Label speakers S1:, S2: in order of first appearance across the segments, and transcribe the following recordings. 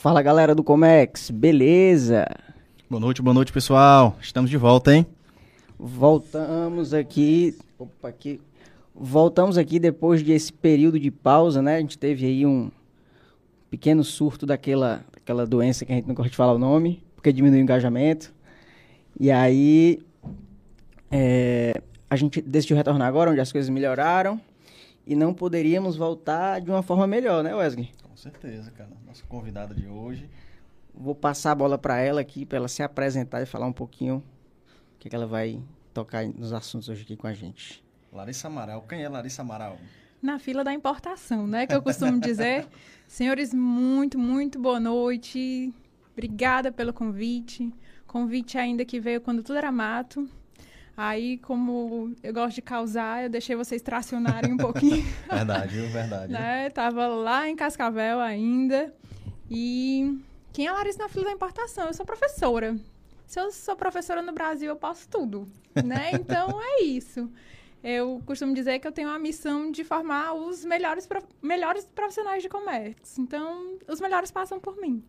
S1: Fala galera do Comex, beleza?
S2: Boa noite, boa noite pessoal. Estamos de volta, hein?
S1: Voltamos aqui. Opa, aqui. Voltamos aqui depois desse período de pausa, né? A gente teve aí um pequeno surto daquela, daquela doença que a gente não gosta de falar o nome, porque diminui o engajamento. E aí é, a gente decidiu retornar agora, onde as coisas melhoraram. E não poderíamos voltar de uma forma melhor, né, Wesley?
S2: Com certeza, cara. Nossa convidada de hoje.
S1: Vou passar a bola para ela aqui, para ela se apresentar e falar um pouquinho o que, que ela vai tocar nos assuntos hoje aqui com a gente.
S2: Larissa Amaral. Quem é Larissa Amaral?
S3: Na fila da importação, né? Que eu costumo dizer. Senhores, muito, muito boa noite. Obrigada pelo convite. Convite ainda que veio quando tudo era mato. Aí, como eu gosto de causar, eu deixei vocês tracionarem um pouquinho.
S2: verdade, viu? Verdade.
S3: né? Tava lá em Cascavel ainda. E quem é Larissa na fila da importação? Eu sou professora. Se eu sou professora no Brasil, eu posso tudo, né? Então é isso. Eu costumo dizer que eu tenho a missão de formar os melhores, melhores profissionais de comércio. Então, os melhores passam por mim.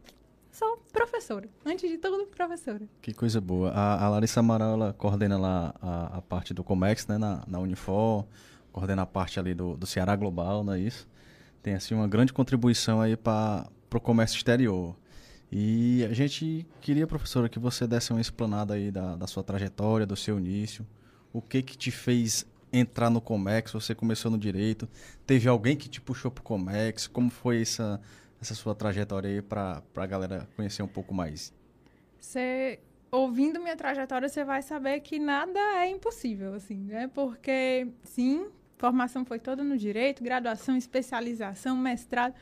S3: Sou professora. Antes de tudo, professora.
S2: Que coisa boa. A, a Larissa Amaral, ela coordena lá a, a, parte do Comex, né, na, na Unifor, coordena a parte ali do, do Ceará Global, não é isso? Tem, assim, uma grande contribuição aí para o comércio exterior. E a gente queria, professora, que você desse uma explanada aí da, da sua trajetória, do seu início. O que que te fez entrar no Comex? Você começou no direito? Teve alguém que te puxou pro Comex? Como foi essa, essa sua trajetória aí para a galera conhecer um pouco mais?
S3: Você, ouvindo minha trajetória, você vai saber que nada é impossível, assim, né? Porque, sim, formação foi toda no direito, graduação, especialização, mestrado,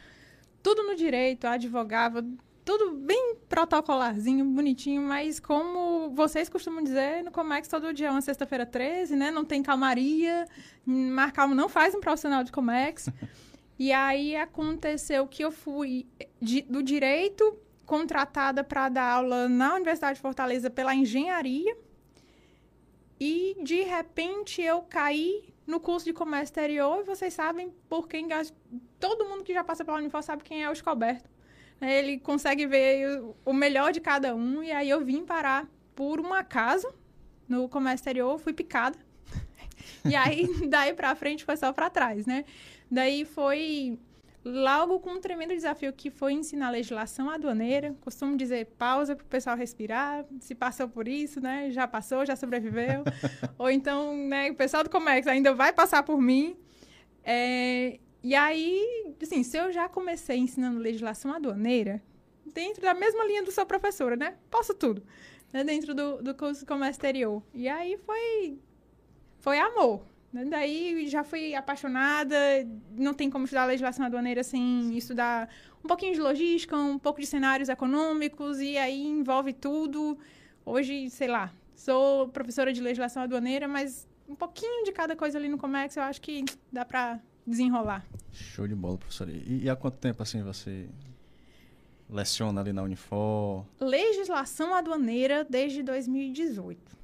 S3: tudo no direito, advogava, tudo bem protocolarzinho, bonitinho, mas como vocês costumam dizer, no Comex todo dia é uma sexta-feira 13, né? Não tem calmaria, marcar não faz um profissional de Comex. e aí aconteceu que eu fui de, do direito contratada para dar aula na Universidade de Fortaleza pela engenharia. E de repente eu caí no curso de comércio exterior e vocês sabem por quem todo mundo que já passa pela Unifor sabe quem é o Escoberto. Ele consegue ver o melhor de cada um. E aí eu vim parar por um acaso no comércio exterior, fui picada. e aí, daí pra frente, foi só pra trás, né? Daí foi logo com um tremendo desafio que foi ensinar legislação aduaneira. Costumo dizer pausa para o pessoal respirar. Se passou por isso, né? Já passou, já sobreviveu. Ou então, né? O pessoal do comércio ainda vai passar por mim. É, e aí, assim, se eu já comecei ensinando legislação aduaneira, dentro da mesma linha do seu professora, né? Posso tudo. Né? Dentro do, do curso de comércio exterior. E aí foi, foi amor. Né? Daí já fui apaixonada. Não tem como estudar legislação aduaneira sem estudar um pouquinho de logística, um pouco de cenários econômicos. E aí envolve tudo. Hoje, sei lá, sou professora de legislação aduaneira, mas um pouquinho de cada coisa ali no comércio eu acho que dá para desenrolar.
S2: Show de bola, professora. E, e, há quanto tempo assim você leciona ali na Unifor?
S3: Legislação aduaneira desde 2018.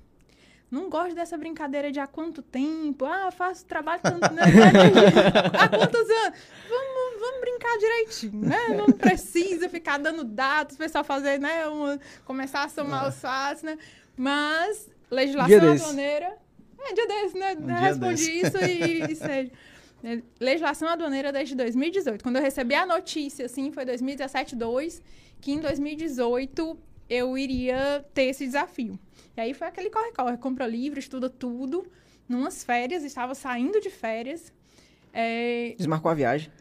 S3: Não gosto dessa brincadeira de há quanto tempo. Ah, faço trabalho tanto, né? há quantos anos? Vamos, vamos brincar direitinho, né? Não precisa ficar dando dados, o pessoal fazer, né? Uma, começar a somar os fatos, né? Mas legislação aduaneira. É, dia desse, né? Um Respondi isso e, e seja. Né, legislação aduaneira desde 2018. Quando eu recebi a notícia, assim, foi 2017-2, que em 2018 eu iria ter esse desafio. E aí foi aquele corre-corre, compra livro, estuda tudo, numas férias, estava saindo de férias. É...
S1: Desmarcou a viagem?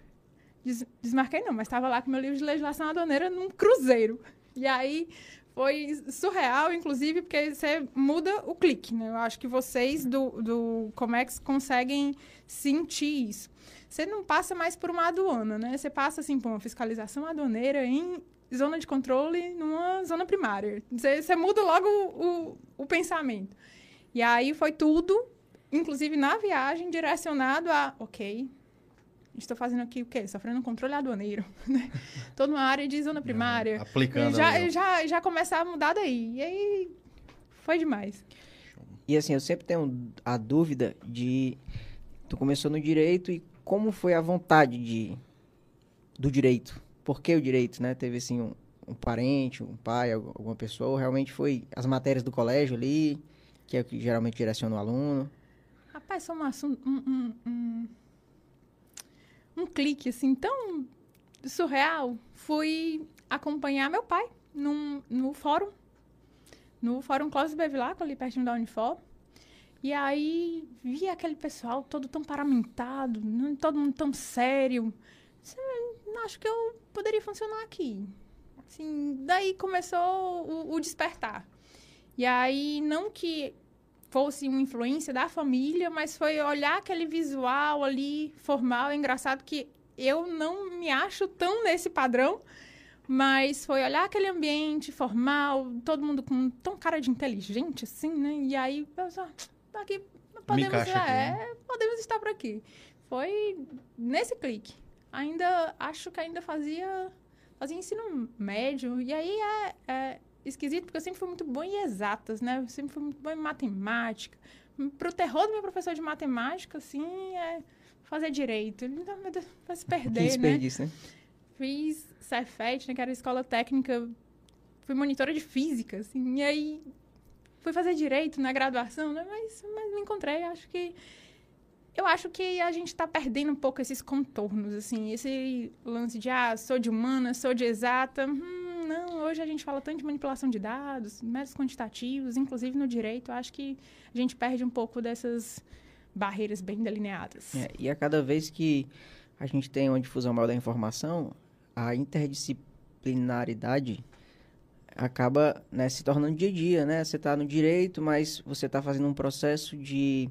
S3: Des desmarquei não, mas estava lá com meu livro de legislação aduaneira num cruzeiro. E aí foi surreal, inclusive, porque você muda o clique, né? Eu acho que vocês do, do Comex conseguem sentir isso. Você não passa mais por uma aduana, né? Você passa, assim, por uma fiscalização aduaneira em zona de controle numa zona primária. Você, você muda logo o, o, o pensamento. E aí foi tudo, inclusive na viagem, direcionado a, ok, estou fazendo aqui o quê? Sofrendo um controle aduaneiro. Né? Estou numa área de zona primária.
S2: aplicando.
S3: Já, já, já começar a mudar daí. E aí foi demais.
S1: E assim, eu sempre tenho a dúvida de. Tu começou no direito e como foi a vontade de do direito? Por que o direito, né? Teve assim um, um parente, um pai, alguma pessoa, realmente foi as matérias do colégio ali, que é o que geralmente direciona o aluno?
S3: Rapaz, foi um assunto, um, um, um, um clique, assim, tão surreal. Fui acompanhar meu pai num, no fórum, no Fórum Clóvis Bevilacqua, ali pertinho da Unifor. E aí, vi aquele pessoal todo tão paramentado, todo mundo tão sério. Acho que eu poderia funcionar aqui. Assim, daí começou o, o despertar. E aí, não que fosse uma influência da família, mas foi olhar aquele visual ali, formal, é engraçado que eu não me acho tão nesse padrão, mas foi olhar aquele ambiente formal, todo mundo com tão cara de inteligente, assim, né? E aí, pensar, tá aqui, podemos, é, aqui, né? podemos estar por aqui. Foi nesse clique. Ainda, acho que ainda fazia, fazia ensino médio, e aí é, é esquisito, porque eu sempre fui muito boa em exatas, né? Eu sempre fui muito boa em matemática. Pro terror do meu professor de matemática, assim, é fazer direito. Ele não, vai se perder, né? né? Fiz Cefet, né, que era escola técnica, fui monitora de física, assim, e aí fui fazer direito na graduação, né? Mas, mas me encontrei, acho que eu acho que a gente está perdendo um pouco esses contornos, assim, esse lance de, ah, sou de humana, sou de exata, hum, não, hoje a gente fala tanto de manipulação de dados, métodos quantitativos, inclusive no direito, acho que a gente perde um pouco dessas barreiras bem delineadas.
S1: É, e a cada vez que a gente tem uma difusão maior da informação, a interdisciplinaridade acaba né, se tornando dia a dia, né? Você está no direito, mas você está fazendo um processo de,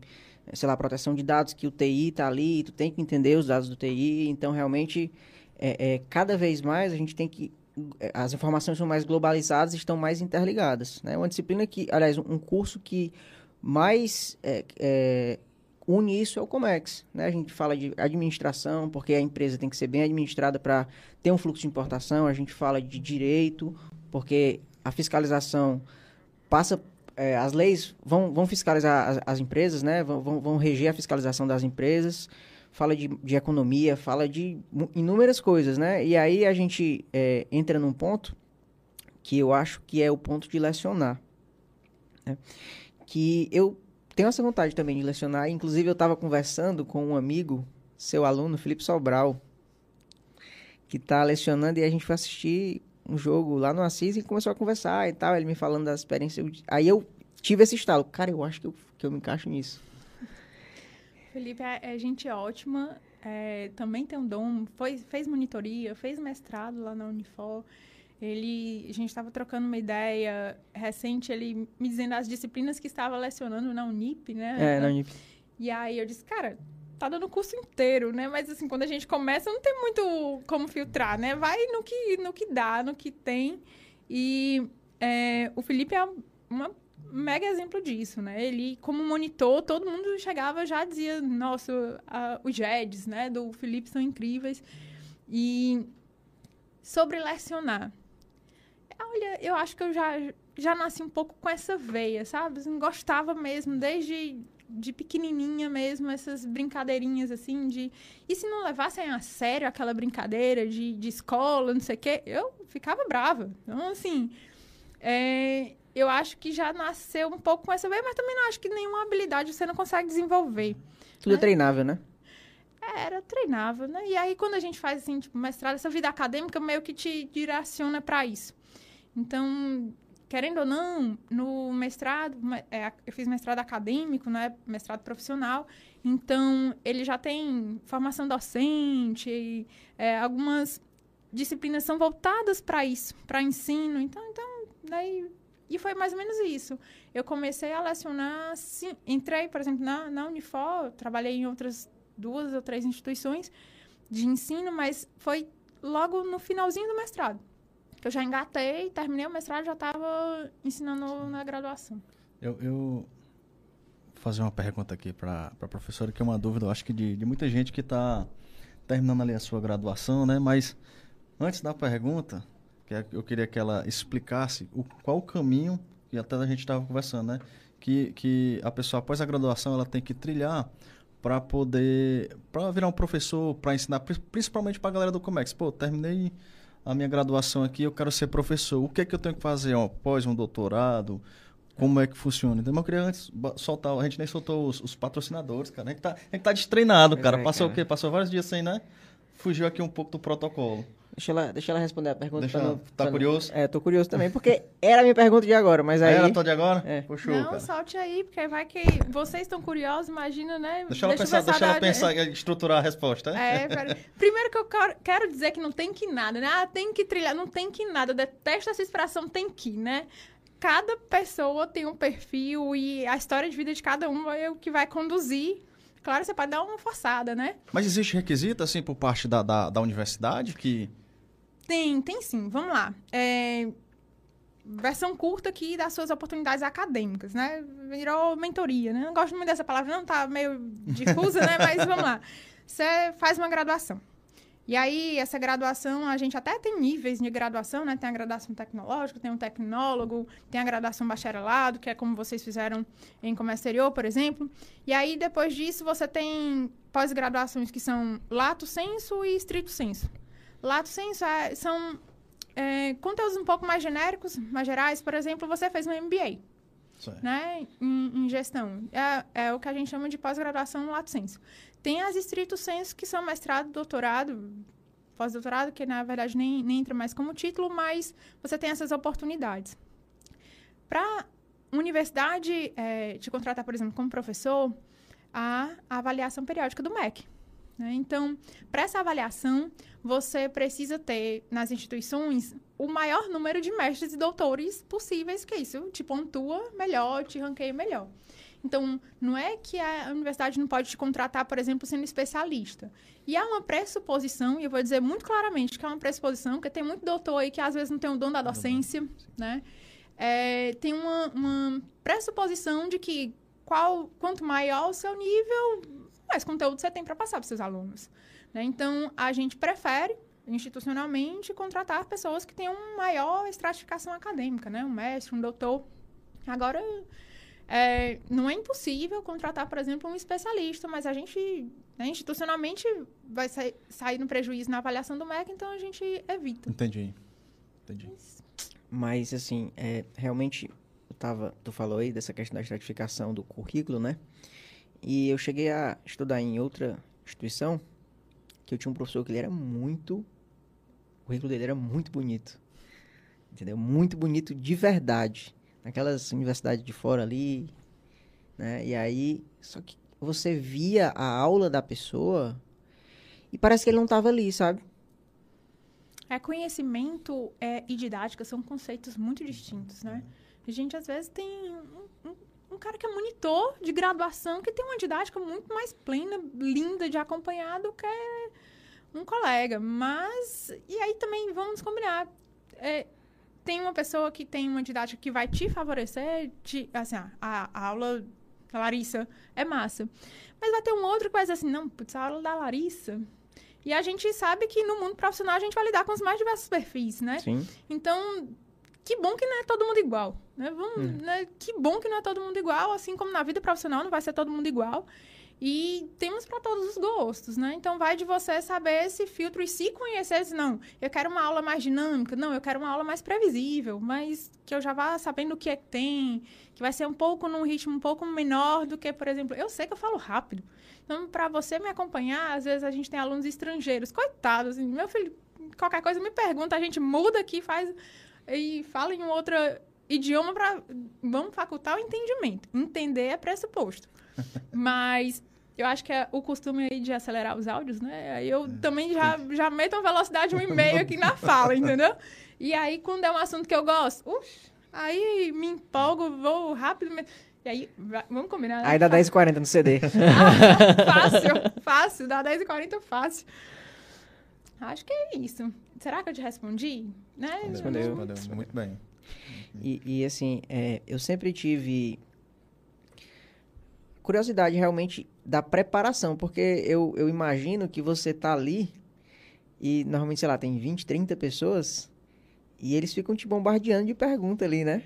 S1: sei lá, proteção de dados que o TI está ali, tu tem que entender os dados do TI, então realmente é, é, cada vez mais a gente tem que as informações são mais globalizadas estão mais interligadas. Né? Uma disciplina que, aliás, um curso que mais é, é, une isso é o Comex. Né? A gente fala de administração, porque a empresa tem que ser bem administrada para ter um fluxo de importação. A gente fala de direito, porque a fiscalização passa. É, as leis vão, vão fiscalizar as, as empresas, né? vão, vão, reger a fiscalização das empresas fala de, de economia, fala de inúmeras coisas, né? E aí a gente é, entra num ponto que eu acho que é o ponto de lecionar. Né? Que eu tenho essa vontade também de lecionar. Inclusive, eu estava conversando com um amigo, seu aluno, Felipe Sobral, que está lecionando e a gente foi assistir um jogo lá no Assis e começou a conversar e tal. Ele me falando das experiências. Aí eu tive esse estalo. Cara, eu acho que eu, que eu me encaixo nisso.
S3: Felipe é, é gente ótima, é, também tem um dom, foi, fez monitoria, fez mestrado lá na Unifor. Ele, a gente estava trocando uma ideia recente, ele me dizendo as disciplinas que estava lecionando na Unip,
S1: né? É, na Unip.
S3: E aí eu disse, cara, tá dando o curso inteiro, né? Mas assim, quando a gente começa, não tem muito como filtrar, né? Vai no que, no que dá, no que tem. E é, o Felipe é uma mega exemplo disso, né? Ele, como monitor, todo mundo chegava já dizia, nossa, os JEDs, né, do Felipe são incríveis. E sobre lecionar. Olha, eu acho que eu já, já nasci um pouco com essa veia, sabe? Gostava mesmo, desde de pequenininha mesmo, essas brincadeirinhas assim de... E se não levassem a sério aquela brincadeira de, de escola, não sei o quê, eu ficava brava. Então, assim, é, eu acho que já nasceu um pouco com essa veia, mas também não acho que nenhuma habilidade você não consegue desenvolver.
S1: Tudo é né? treinável, né?
S3: É, era treinável, né? E aí, quando a gente faz, assim, tipo, mestrado, essa vida acadêmica meio que te direciona para isso. Então, querendo ou não, no mestrado, é, eu fiz mestrado acadêmico, né? Mestrado profissional. Então, ele já tem formação docente, e, é, algumas disciplinas são voltadas para isso, para ensino. Então, então, daí e foi mais ou menos isso. Eu comecei a lecionar, sim, entrei, por exemplo, na, na Unifor, trabalhei em outras duas ou três instituições de ensino, mas foi logo no finalzinho do mestrado. Que eu já engatei, terminei o mestrado, já estava ensinando na graduação.
S2: Eu, eu fazer uma pergunta aqui para a professora, que é uma dúvida, eu acho que de, de muita gente que está terminando ali a sua graduação, né? Mas antes da pergunta, que eu queria que ela explicasse o, qual o caminho, e até a gente estava conversando, né? Que, que a pessoa, após a graduação, ela tem que trilhar para poder, para virar um professor, para ensinar, principalmente para a galera do Comex. Pô, terminei a minha graduação aqui, eu quero ser professor. O que é que eu tenho que fazer? Ó, pós um doutorado? Como é que funciona? Então, eu queria antes soltar, a gente nem soltou os, os patrocinadores, cara. A gente tá, a gente tá destreinado, cara. É, Passou cara. o quê? Passou vários dias sem, né? Fugiu aqui um pouco do protocolo.
S1: Deixa ela, deixa ela responder a pergunta.
S2: Deixa ela, tá curioso?
S1: É, tô curioso também, porque era a minha pergunta de agora, mas aí...
S2: Era a tua de agora? É.
S3: Puxou, Não, cara. solte aí, porque vai que vocês estão curiosos, imagina, né?
S2: Deixa ela deixa pensar, deixa ela pensar e estruturar a resposta,
S3: né? É, primeiro que eu quero dizer que não tem que nada, né? Ah, tem que trilhar, não tem que nada. Eu detesto essa expressão tem que, né? Cada pessoa tem um perfil e a história de vida de cada um é o que vai conduzir Claro, você pode dar uma forçada, né?
S2: Mas existe requisito, assim, por parte da, da, da universidade que
S3: tem, tem sim. Vamos lá. É, versão curta aqui das suas oportunidades acadêmicas, né? Virou mentoria, né? Não gosto muito dessa palavra, não, tá meio difusa, né? Mas vamos lá. Você faz uma graduação. E aí, essa graduação, a gente até tem níveis de graduação, né? Tem a graduação tecnológica, tem um tecnólogo, tem a graduação bacharelado, que é como vocês fizeram em comércio exterior, por exemplo. E aí, depois disso, você tem pós-graduações que são lato senso e estrito senso. Lato senso é, são é, conteúdos um pouco mais genéricos, mais gerais. Por exemplo, você fez um MBA né, em, em, gestão. É, é o que a gente chama de pós-graduação lato senso. Tem as estrito senso, que são mestrado, doutorado, pós-doutorado, que na verdade nem, nem entra mais como título, mas você tem essas oportunidades. Para universidade é, te contratar, por exemplo, como professor, a, a avaliação periódica do MEC. Né? Então, para essa avaliação, você precisa ter nas instituições o maior número de mestres e doutores possíveis, que isso te pontua melhor, te ranqueia melhor. Então, não é que a universidade não pode te contratar, por exemplo, sendo especialista. E há uma pressuposição, e eu vou dizer muito claramente que é uma pressuposição, porque tem muito doutor aí que às vezes não tem o dom da docência, né? É, tem uma, uma pressuposição de que qual, quanto maior o seu nível, mais conteúdo você tem para passar para seus alunos. Né? Então, a gente prefere, institucionalmente, contratar pessoas que tenham maior estratificação acadêmica, né? Um mestre, um doutor. Agora, é, não é impossível contratar, por exemplo, um especialista, mas a gente, né, institucionalmente, vai sair, sair no prejuízo na avaliação do MEC, então a gente evita.
S2: Entendi. Entendi.
S1: Mas, mas assim, é, realmente, eu tava, tu falou aí dessa questão da estratificação do currículo, né? E eu cheguei a estudar em outra instituição que eu tinha um professor que ele era muito. O currículo dele era muito bonito. Entendeu? Muito bonito de verdade. Naquelas universidades de fora ali. Né? E aí. Só que você via a aula da pessoa e parece que ele não estava ali, sabe?
S3: É, conhecimento é, e didática são conceitos muito distintos, né? A gente, às vezes, tem um, um, um cara que é monitor de graduação, que tem uma didática muito mais plena, linda de acompanhar do que um colega. Mas, e aí também vamos combinar. É, tem uma pessoa que tem uma didática que vai te favorecer, te, assim, a, a aula da Larissa é massa. Mas vai ter um outro que vai dizer assim, não, putz, a aula da Larissa... E a gente sabe que no mundo profissional a gente vai lidar com os mais diversos perfis, né?
S1: Sim.
S3: Então, que bom que não é todo mundo igual. Né? Vamos, hum. né? Que bom que não é todo mundo igual, assim como na vida profissional não vai ser todo mundo igual. E temos para todos os gostos, né? Então vai de você saber esse filtro e se conhecer, se não, eu quero uma aula mais dinâmica, não, eu quero uma aula mais previsível, mas que eu já vá sabendo o que é que tem, que vai ser um pouco num ritmo um pouco menor do que, por exemplo, eu sei que eu falo rápido. Então, para você me acompanhar, às vezes a gente tem alunos estrangeiros, coitados, assim, meu filho, qualquer coisa me pergunta, a gente muda aqui, faz e fala em um outro idioma para vamos facultar o entendimento. Entender é pressuposto. Mas eu acho que é o costume aí de acelerar os áudios, né? Aí eu é. também já, já meto uma velocidade um e meio aqui na fala, entendeu? E aí, quando é um assunto que eu gosto, ux, aí me empolgo, vou rápido. E aí, vamos combinar. Né?
S1: Aí dá 10h40 no CD.
S3: ah, fácil, fácil, dá 10h40 fácil. Acho que é isso. Será que eu te respondi? Né?
S2: Respondeu. Respondeu. Muito bem.
S1: E, e assim, é, eu sempre tive curiosidade realmente da preparação, porque eu, eu imagino que você tá ali e normalmente, sei lá, tem 20, 30 pessoas e eles ficam te bombardeando de pergunta ali, né?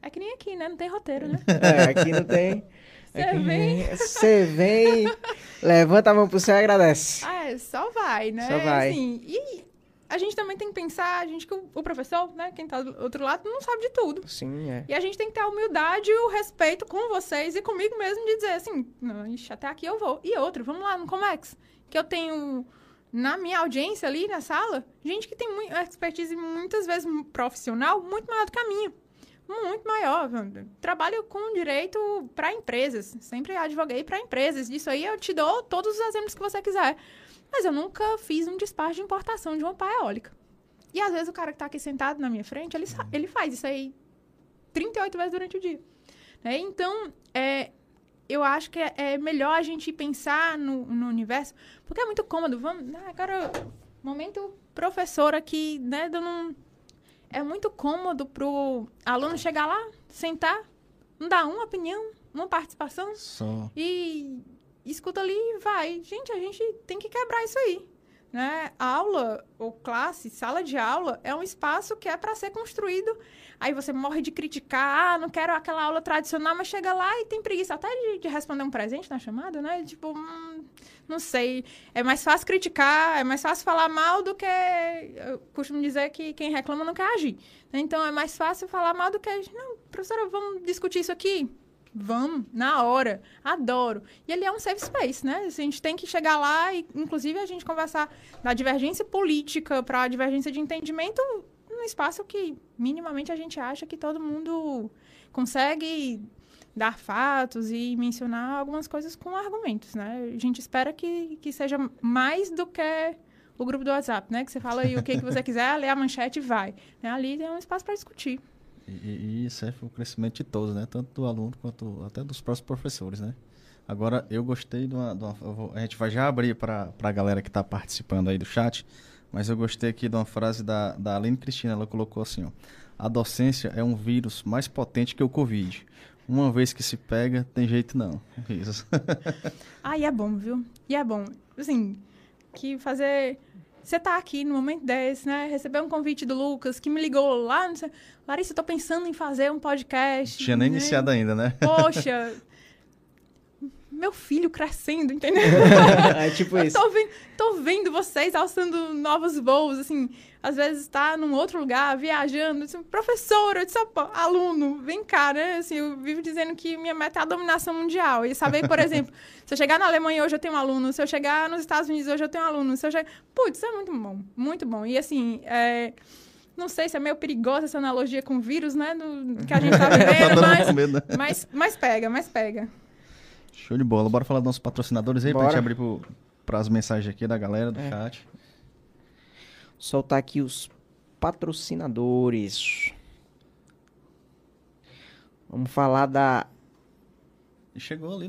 S3: É que nem aqui, né? Não tem roteiro, né?
S1: é, aqui não tem.
S3: Você vem.
S1: Você vem, levanta a mão pro céu e agradece.
S3: Ah, é, só vai, né?
S1: Só vai.
S3: Assim, e a gente também tem que pensar, a gente que o, professor, né, quem tá do outro lado, não sabe de tudo.
S1: Sim, é.
S3: E a gente tem que ter a humildade e o respeito com vocês e comigo mesmo de dizer assim, ixi, até aqui eu vou. E outro, vamos lá no Comex, que eu tenho na minha audiência ali na sala, gente que tem expertise muitas vezes profissional muito maior do que a minha. Muito maior. Trabalho com direito para empresas. Sempre advoguei para empresas. Isso aí eu te dou todos os exemplos que você quiser. Mas eu nunca fiz um despacho de importação de uma pá eólica. E às vezes o cara que está aqui sentado na minha frente, ele, ele faz isso aí 38 vezes durante o dia. Né? Então, é, eu acho que é, é, melhor a gente pensar no, no universo, porque é muito cômodo. Vamos, né, agora, momento professor aqui, né, dando um, é muito cômodo pro aluno chegar lá, sentar, não dar uma opinião, uma participação
S2: Só.
S3: e escuta ali e vai. Gente, a gente tem que quebrar isso aí. Né? Aula ou classe, sala de aula, é um espaço que é para ser construído. Aí você morre de criticar, ah, não quero aquela aula tradicional, mas chega lá e tem preguiça até de, de responder um presente na chamada, né? Tipo, hum, não sei. É mais fácil criticar, é mais fácil falar mal do que. Eu costumo dizer que quem reclama não quer agir. Então é mais fácil falar mal do que. Não, professora, vamos discutir isso aqui? Vamos, na hora. Adoro. E ele é um safe space, né? A gente tem que chegar lá e, inclusive, a gente conversar da divergência política para a divergência de entendimento num espaço que, minimamente, a gente acha que todo mundo consegue dar fatos e mencionar algumas coisas com argumentos, né? A gente espera que, que seja mais do que o grupo do WhatsApp, né? Que você fala aí o que, que você quiser, lê a manchete e vai. Né? Ali é um espaço para discutir.
S2: E, e isso é o crescimento de todos, né? Tanto do aluno quanto até dos próprios professores, né? Agora, eu gostei de uma... De uma vou, a gente vai já abrir para a galera que está participando aí do chat, mas eu gostei aqui de uma frase da, da Aline Cristina, ela colocou assim, ó, a docência é um vírus mais potente que o Covid. Uma vez que se pega, tem jeito não. Isso.
S3: ah, e é bom, viu? E é bom. Assim, que fazer você tá aqui no momento desse, né? Recebeu um convite do Lucas, que me ligou lá, não sei. Larissa, eu tô pensando em fazer um podcast.
S2: Tinha nem né? iniciado ainda, né?
S3: Poxa, meu filho crescendo, entendeu?
S1: é tipo isso.
S3: Tô vendo, tô vendo vocês alçando novos voos, assim às vezes está num outro lugar, viajando, assim, professora, eu disse, aluno, vem cá, né? Assim, eu vivo dizendo que minha meta é a dominação mundial. E saber, por exemplo, se eu chegar na Alemanha hoje eu tenho um aluno, se eu chegar nos Estados Unidos hoje eu tenho um aluno, se eu chegar... Putz, isso é muito bom, muito bom. E assim, é... Não sei se é meio perigosa essa analogia com vírus, né? Do, que a gente tá vivendo, tá mas, medo, né? mas, mas pega, mas pega.
S2: Show de bola. Bora falar dos nossos patrocinadores aí, Bora. pra gente abrir para as mensagens aqui da galera do é. chat
S1: soltar aqui os patrocinadores. Vamos falar da.
S2: Chegou ali,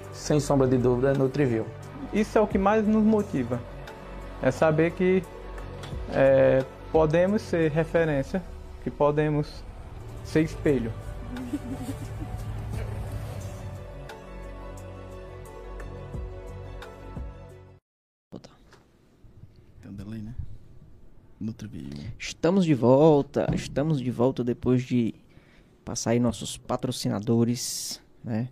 S4: sem sombra de dúvida, Nutriview.
S5: Isso é o que mais nos motiva. É saber que é, podemos ser referência, que podemos ser espelho.
S2: Delay, né?
S1: Estamos de volta, estamos de volta depois de passar aí nossos patrocinadores, né?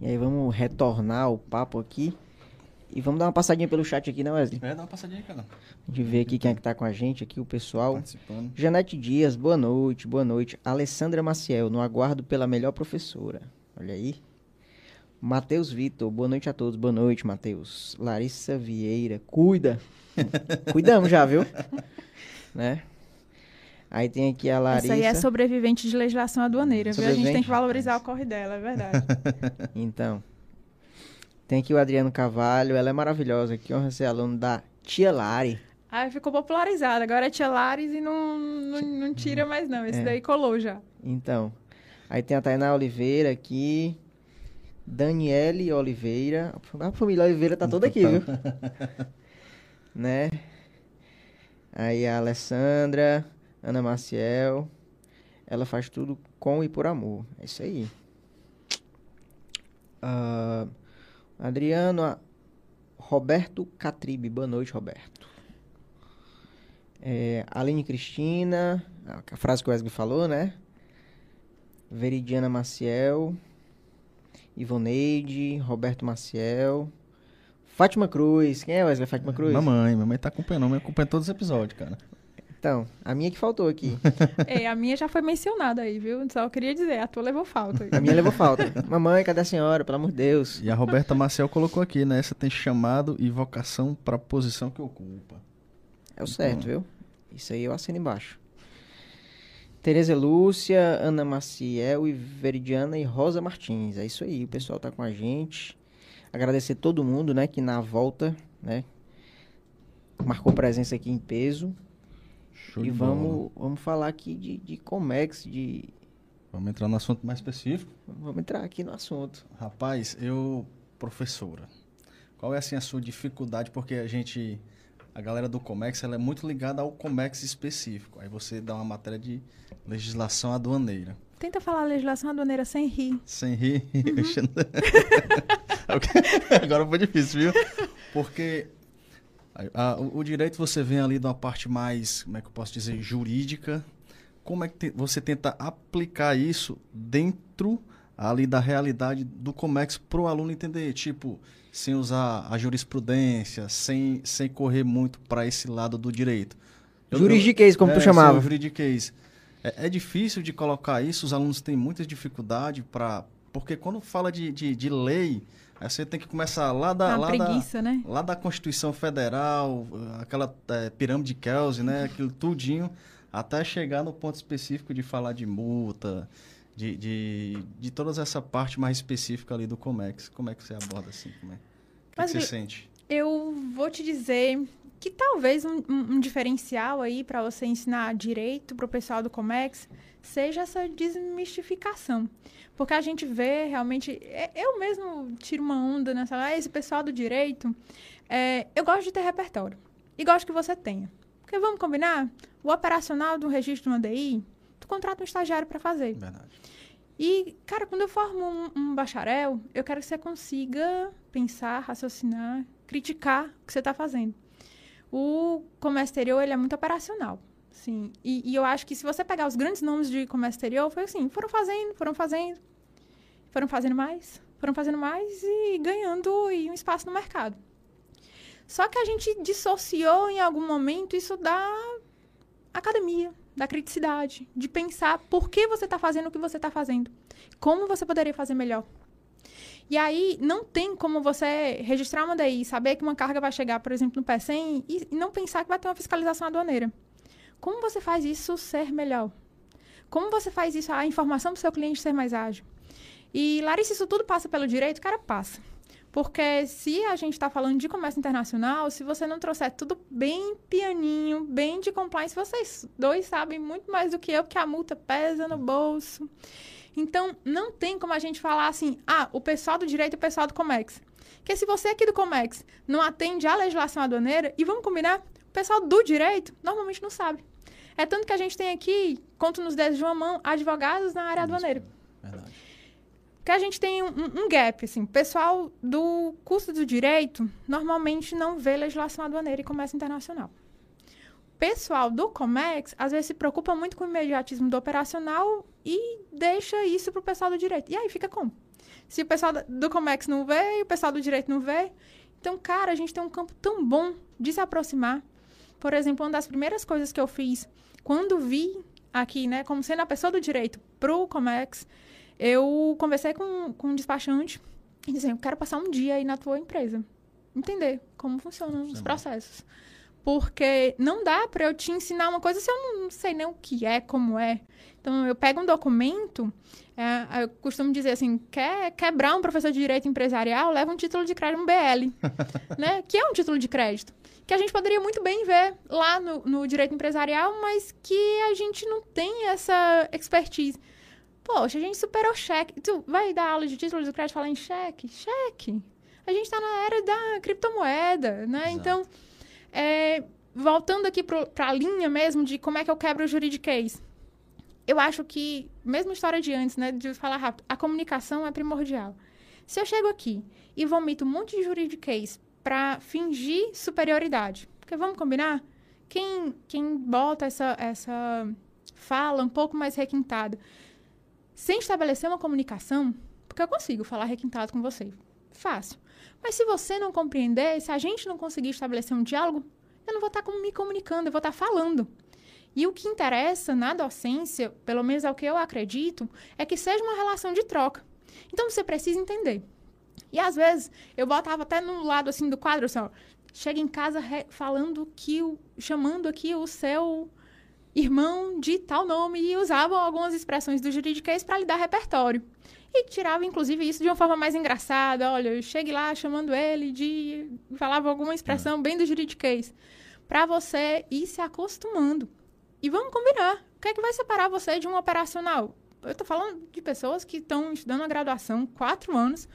S1: E aí vamos retornar o papo aqui. E vamos dar uma passadinha pelo chat aqui, né, Wesley?
S2: É, dá uma passadinha, cara.
S1: A gente vê aqui quem é que tá com a gente aqui, o pessoal.
S2: Participando.
S1: Janete Dias, boa noite, boa noite. Alessandra Maciel, no aguardo pela melhor professora. Olha aí. Matheus Vitor, boa noite a todos. Boa noite, Matheus. Larissa Vieira, cuida. Cuidamos já, viu? né? Aí tem aqui a Larissa.
S3: Isso aí é sobrevivente de legislação aduaneira, viu? A gente tem que valorizar o corre dela, é verdade.
S1: Então. Tem aqui o Adriano Carvalho, ela é maravilhosa. Que honra ser aluno da Tia Lari.
S3: Aí ficou popularizada. Agora é Tia Lares e não, não, não tira mais, não. Esse
S1: É.
S3: daí colou já.
S1: Então. Aí tem a Tainá Oliveira aqui. Daniele Oliveira. A família Oliveira tá toda aqui, viu? né? Aí a Alessandra, Ana Maciel. Ela faz tudo com e por amor. É isso aí. Ah, Adriano, a- Roberto Catribe. Boa noite, Roberto. É, Aline Cristina, a a frase que o Wesley falou, né? Veridiana Maciel, Ivoneide, Roberto Maciel, Fátima Cruz. Quem é Wesley? Fátima Cruz?
S2: Mamãe, mamãe tá acompanhando, mamãe acompanha todos os episódios, cara.
S1: Então, a minha que faltou aqui.
S3: Ei, a minha já foi mencionada aí, viu? Só queria dizer, a tua levou falta.
S1: A minha levou falta. Mamãe, cadê a senhora? Pelo amor de Deus.
S2: E a Roberta Marcel colocou aqui, né? Essa tem chamado e vocação pra posição que ocupa.
S1: É o certo, viu? Isso aí eu assino embaixo. Tereza Lúcia, Ana Maciel, e Veridiana e Rosa Martins. É isso aí, o pessoal tá com a gente. Agradecer todo mundo, né, que na volta, né, marcou presença aqui em peso.
S2: Show
S1: e
S2: de bola.
S1: vamos, vamos falar aqui de, de Comex, de...
S2: Vamos entrar no assunto mais específico.
S1: Vamos entrar aqui no assunto.
S2: Rapaz, eu, professora, qual é assim a sua dificuldade? Porque a gente, a galera do Comex, ela é muito ligada ao Comex específico. Aí você dá uma matéria de legislação aduaneira.
S3: Tenta falar legislação aduaneira sem rir.
S2: Sem rir. Agora foi difícil, viu? Porque a- a- o, direito você vem ali de uma parte mais, como é que eu posso dizer, jurídica. Como é que te- você tenta aplicar isso dentro ali da realidade do Comex para o aluno entender? Tipo, sem usar a jurisprudência, sem, sem correr muito para esse lado do direito. Eu-
S1: Juridiquês, como tu
S2: é,
S1: chamava.
S2: sim, juridiquês. É, é difícil de colocar isso, os alunos têm muita dificuldade para. Porque quando fala de, de, de lei, aí você tem que começar lá da, lá da,
S3: preguiça, né?
S2: lá da Constituição Federal, aquela é, pirâmide de Kelsen, né? Aquilo tudinho, até chegar no ponto específico de falar de multa, de, de, de toda essa parte mais específica ali do Comex. Como é que você aborda assim? Como é? O que, que você sente?
S3: Eu vou te dizer que talvez um, um- um diferencial aí para você ensinar direito para o pessoal do Comex seja essa desmistificação. Porque a gente vê realmente. é- Eu mesmo tiro uma onda nessa. Ah, esse pessoal do direito. é, eu gosto de ter repertório. E gosto que você tenha. Porque vamos combinar? O operacional do registro de uma DI, tu contrata um estagiário para fazer.
S2: Verdade.
S3: E, cara, quando eu formo um, um bacharel, eu quero que você consiga pensar, raciocinar, criticar o que você está fazendo. O comércio exterior, ele é muito operacional. Sim. E, e eu acho que se você pegar os grandes nomes de comércio exterior, foi assim, foram fazendo, foram fazendo, foram fazendo mais, foram fazendo mais e ganhando aí um espaço no mercado. Só que a gente dissociou em algum momento isso da academia, da criticidade, de pensar por que você está fazendo o que você está fazendo, como você poderia fazer melhor. E aí, não tem como você registrar uma DI, saber que uma carga vai chegar, por exemplo, no PECEM e e não pensar que vai ter uma fiscalização aduaneira. Como você faz isso ser melhor? Como você faz isso, a informação para o seu cliente ser mais ágil? E, Larissa, isso tudo passa pelo direito? Cara, passa. Porque se a gente está falando de comércio internacional, se você não trouxer tudo bem pianinho, bem de compliance, vocês dois sabem muito mais do que eu, porque a multa pesa no bolso. Então, não tem como a gente falar assim, ah, o pessoal do direito e o pessoal do Comex. Porque se você aqui do Comex não atende à legislação aduaneira, e vamos combinar, o pessoal do direito normalmente não sabe. É tanto que a gente tem aqui, conto nos dedos de uma mão, advogados na área aduaneira.
S2: Verdade.
S3: Que a gente tem um, um gap, assim. Pessoal do curso do direito normalmente não vê legislação aduaneira e comércio internacional. Pessoal do Comex, às vezes, se preocupa muito com o imediatismo do operacional e deixa isso para o pessoal do direito. E aí fica como? Se o pessoal do Comex não vê e o pessoal do direito não vê. Então, cara, a gente tem um campo tão bom de se aproximar. Por exemplo, uma das primeiras coisas que eu fiz quando vi aqui, né, como sendo a pessoa do direito pro Comex, eu conversei com, com um despachante e disse, eu quero passar um dia aí na tua empresa. Entender como funcionam os processos. Porque não dá para eu te ensinar uma coisa se eu não sei nem o que é, como é. Então, eu pego um documento, é, eu costumo dizer assim, quer quebrar um professor de direito empresarial, leva um título de crédito, um BL, né? Que é um título de crédito. Que a gente poderia muito bem ver lá no, no direito empresarial, mas que a gente não tem essa expertise. Poxa, a gente superou cheque. Tu vai dar aula de título de crédito falar em cheque? Cheque. A gente está na era da criptomoeda, né?
S2: Exato.
S3: Então, é, voltando aqui para a linha mesmo de como é que eu quebro o juridiquês. Eu acho que, mesmo história de antes, né, de falar rápido, a comunicação é primordial. Se eu chego aqui e vomito um monte de juridiquês para fingir superioridade, porque vamos combinar? Quem, quem bota essa, essa fala um pouco mais requintada, sem estabelecer uma comunicação, porque eu consigo falar requintado com você, fácil. Mas se você não compreender, se a gente não conseguir estabelecer um diálogo, eu não vou estar me comunicando, eu vou estar falando. E o que interessa na docência, pelo menos é o que eu acredito, é que seja uma relação de troca. Então você precisa entender. E às vezes eu botava até no lado assim do quadro, assim, ó, chega em casa falando que o, chamando aqui o seu irmão de tal nome e usavam algumas expressões do juridiquês para lhe dar repertório. E tirava, inclusive, isso de uma forma mais engraçada. Olha, eu chegue lá chamando ele de. falava alguma expressão bem do juridiquês. Para você ir se acostumando. E vamos combinar. O que é que vai separar você de um operacional? Eu tô falando de pessoas que estão estudando a graduação quatro anos.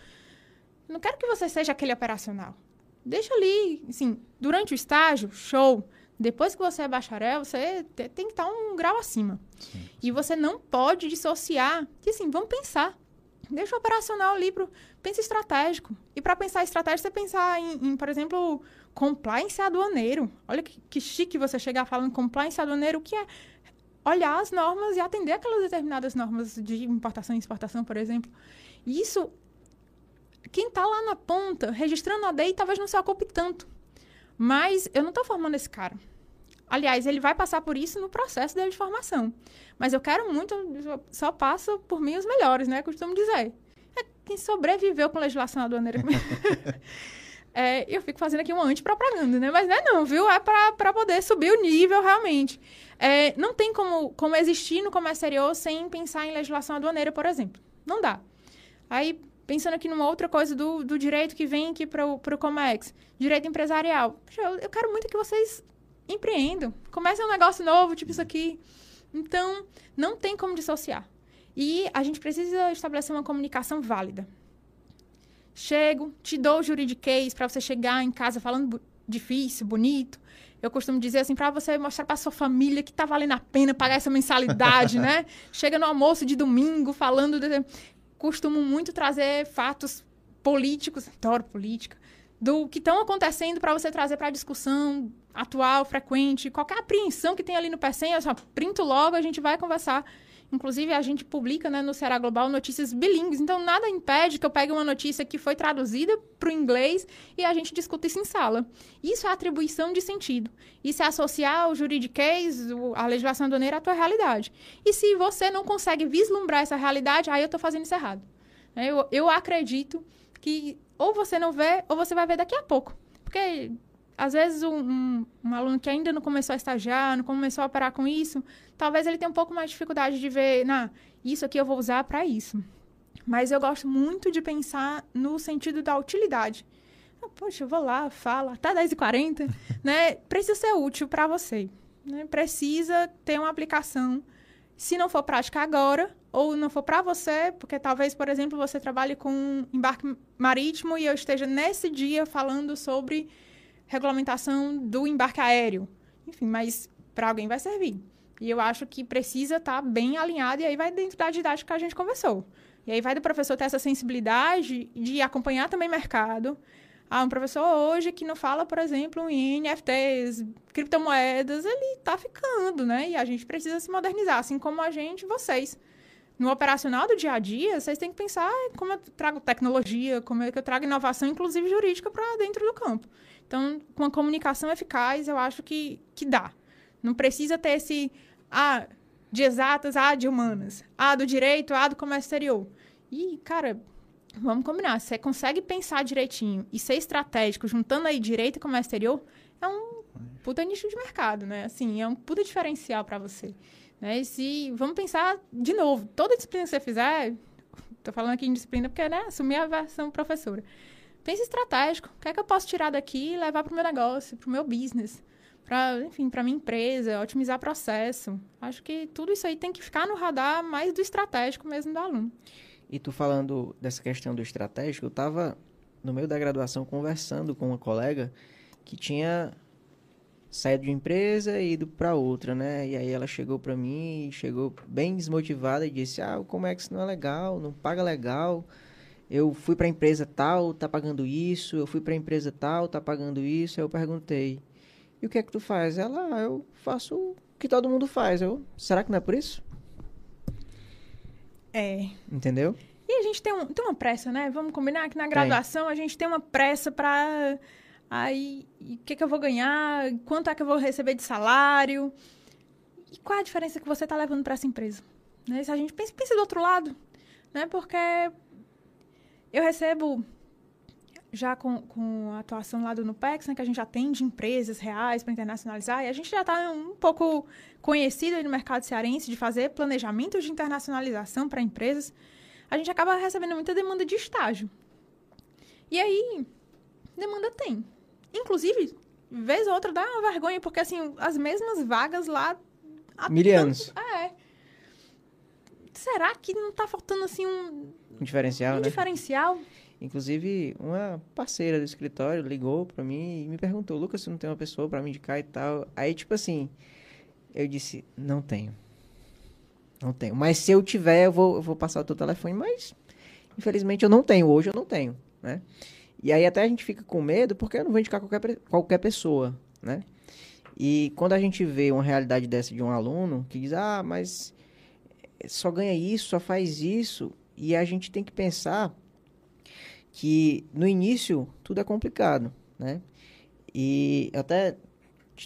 S3: Não quero que você seja aquele operacional. Deixa ali, assim, durante o estágio, show. Depois que você é bacharel, você te- tem que estar um grau acima. E você não pode dissociar. Que assim, vamos pensar. Deixa o operacional ali pro. Pensa estratégico. E para pensar estratégico, você pensar em, em, por exemplo, compliance aduaneiro. Olha que, que chique você chegar falando compliance aduaneiro, o que é olhar as normas e atender aquelas determinadas normas de importação e exportação, por exemplo. Isso, quem está lá na ponta, registrando a DEI, talvez não se ocupe tanto. Mas eu não estou formando esse cara. Aliás, ele vai passar por isso no processo dele de formação. Mas eu quero muito, só passo por mim os melhores, né? Costumo dizer. É quem sobreviveu com legislação aduaneira. É, eu fico fazendo aqui uma antipropaganda, né? Mas não é não, viu? É para poder subir o nível realmente. É, não tem como, como existir no comércio exterior sem pensar em legislação aduaneira, por exemplo. Não dá. Aí, pensando aqui numa outra coisa do, do direito que vem aqui para o Comex, direito empresarial. Eu, eu quero muito que vocês empreendam. Comecem um negócio novo, tipo isso aqui. Então, não tem como dissociar. E a gente precisa estabelecer uma comunicação válida. Chego, te dou o juridiquês para você chegar em casa falando difícil, bonito. Eu costumo dizer assim, para você mostrar para sua família que tá valendo a pena pagar essa mensalidade, né? Chega no almoço de domingo falando. De... Costumo muito trazer fatos políticos, adoro política, do que estão acontecendo para você trazer para a discussão atual, frequente, qualquer apreensão que tem ali no PECEM, eu só printo logo, a gente vai conversar. Inclusive, a gente publica né, no Ceará Global notícias bilíngues, então nada impede que eu pegue uma notícia que foi traduzida para o inglês e a gente discuta isso em sala. Isso é atribuição de sentido. Isso é associar o juridiquês, a legislação aduaneira à tua realidade. E se você não consegue vislumbrar essa realidade, aí eu estou fazendo isso errado. Eu, eu acredito que ou você não vê, ou você vai ver daqui a pouco. Porque, às vezes, um, um, um aluno que ainda não começou a estagiar, não começou a operar com isso, talvez ele tenha um pouco mais de dificuldade de ver, nah, isso aqui eu vou usar para isso. Mas eu gosto muito de pensar no sentido da utilidade. Ah, Poxa, eu vou lá, falo, até 10h40, né? Precisa ser útil para você. Né? Precisa ter uma aplicação. Se não for prática agora, ou não for para você, porque talvez, por exemplo, você trabalhe com embarque marítimo e eu esteja nesse dia falando sobre regulamentação do embarque aéreo. Enfim, mas para alguém vai servir. E eu acho que precisa estar tá bem alinhado, e aí vai dentro da didática que a gente conversou. E aí vai do professor ter essa sensibilidade de acompanhar também mercado. Ah, um professor hoje que não fala, por exemplo, em NFTs, criptomoedas, ele está ficando, né? E a gente precisa se modernizar, assim como a gente, vocês. No operacional do dia a dia, vocês têm que pensar como eu trago tecnologia, como é que eu trago inovação, inclusive jurídica, para dentro do campo. Então, com a comunicação eficaz, eu acho que, que dá. Não precisa ter esse, ah, de exatas, ah, de humanas, ah, do direito, ah, do comércio exterior. E, cara, vamos combinar, você consegue pensar direitinho e ser estratégico, juntando aí direito e comércio exterior, é um puta nicho de mercado, né? Assim, é um puta diferencial para você. Né? E se, vamos pensar de novo, toda disciplina que você fizer, tô falando aqui em disciplina porque, né, assumir a versão professora. Pense estratégico, o que é que eu posso tirar daqui e levar para o meu negócio, para o meu business? para, enfim, para minha empresa, otimizar processo. Acho que tudo isso aí tem que ficar no radar mais do estratégico mesmo do aluno.
S1: E tu falando dessa questão do estratégico, eu estava no meio da graduação conversando com uma colega que tinha saído de empresa e ido para outra, né? E aí ela chegou para mim, chegou bem desmotivada e disse: "Ah, como é que isso não é legal, não paga legal. Eu fui para a empresa tal, tá pagando isso, eu fui para a empresa tal, tá pagando isso". Aí eu perguntei: e o que é que tu faz? Ela, ah, eu faço o que todo mundo faz. Eu, será que não é por isso?
S3: É.
S1: Entendeu?
S3: E a gente tem, um, tem uma pressa, né? Vamos combinar que na graduação tem. a gente tem uma pressa para aí o que, que eu vou ganhar, quanto é que eu vou receber de salário. E qual é a diferença que você está levando para essa empresa? Né? Se a gente pensa, pensa do outro lado, né? Porque eu recebo já com, com a atuação lá do NUPEX, né, que a gente atende empresas reais para internacionalizar, e a gente já está um pouco conhecido no mercado cearense de fazer planejamentos de internacionalização para empresas, a gente acaba recebendo muita demanda de estágio. E aí, demanda tem. Inclusive, vez ou outra dá uma vergonha, porque assim, as mesmas vagas lá.
S1: Milianos.
S3: É. Será que não está faltando assim um.
S1: Um diferencial,
S3: um
S1: né?
S3: diferencial?
S1: Inclusive, uma parceira do escritório ligou para mim e me perguntou: Lucas, você não tem uma pessoa para me indicar e tal? Aí, tipo assim, eu disse: Não tenho. Não tenho. Mas se eu tiver, eu vou, eu vou passar o teu telefone. Mas, infelizmente, eu não tenho. Hoje eu não tenho, né? E aí até a gente fica com medo porque eu não vou indicar qualquer, qualquer pessoa, né? E quando a gente vê uma realidade dessa de um aluno que diz: Ah, mas só ganha isso, só faz isso. E a gente tem que pensar que no início tudo é complicado, né? E até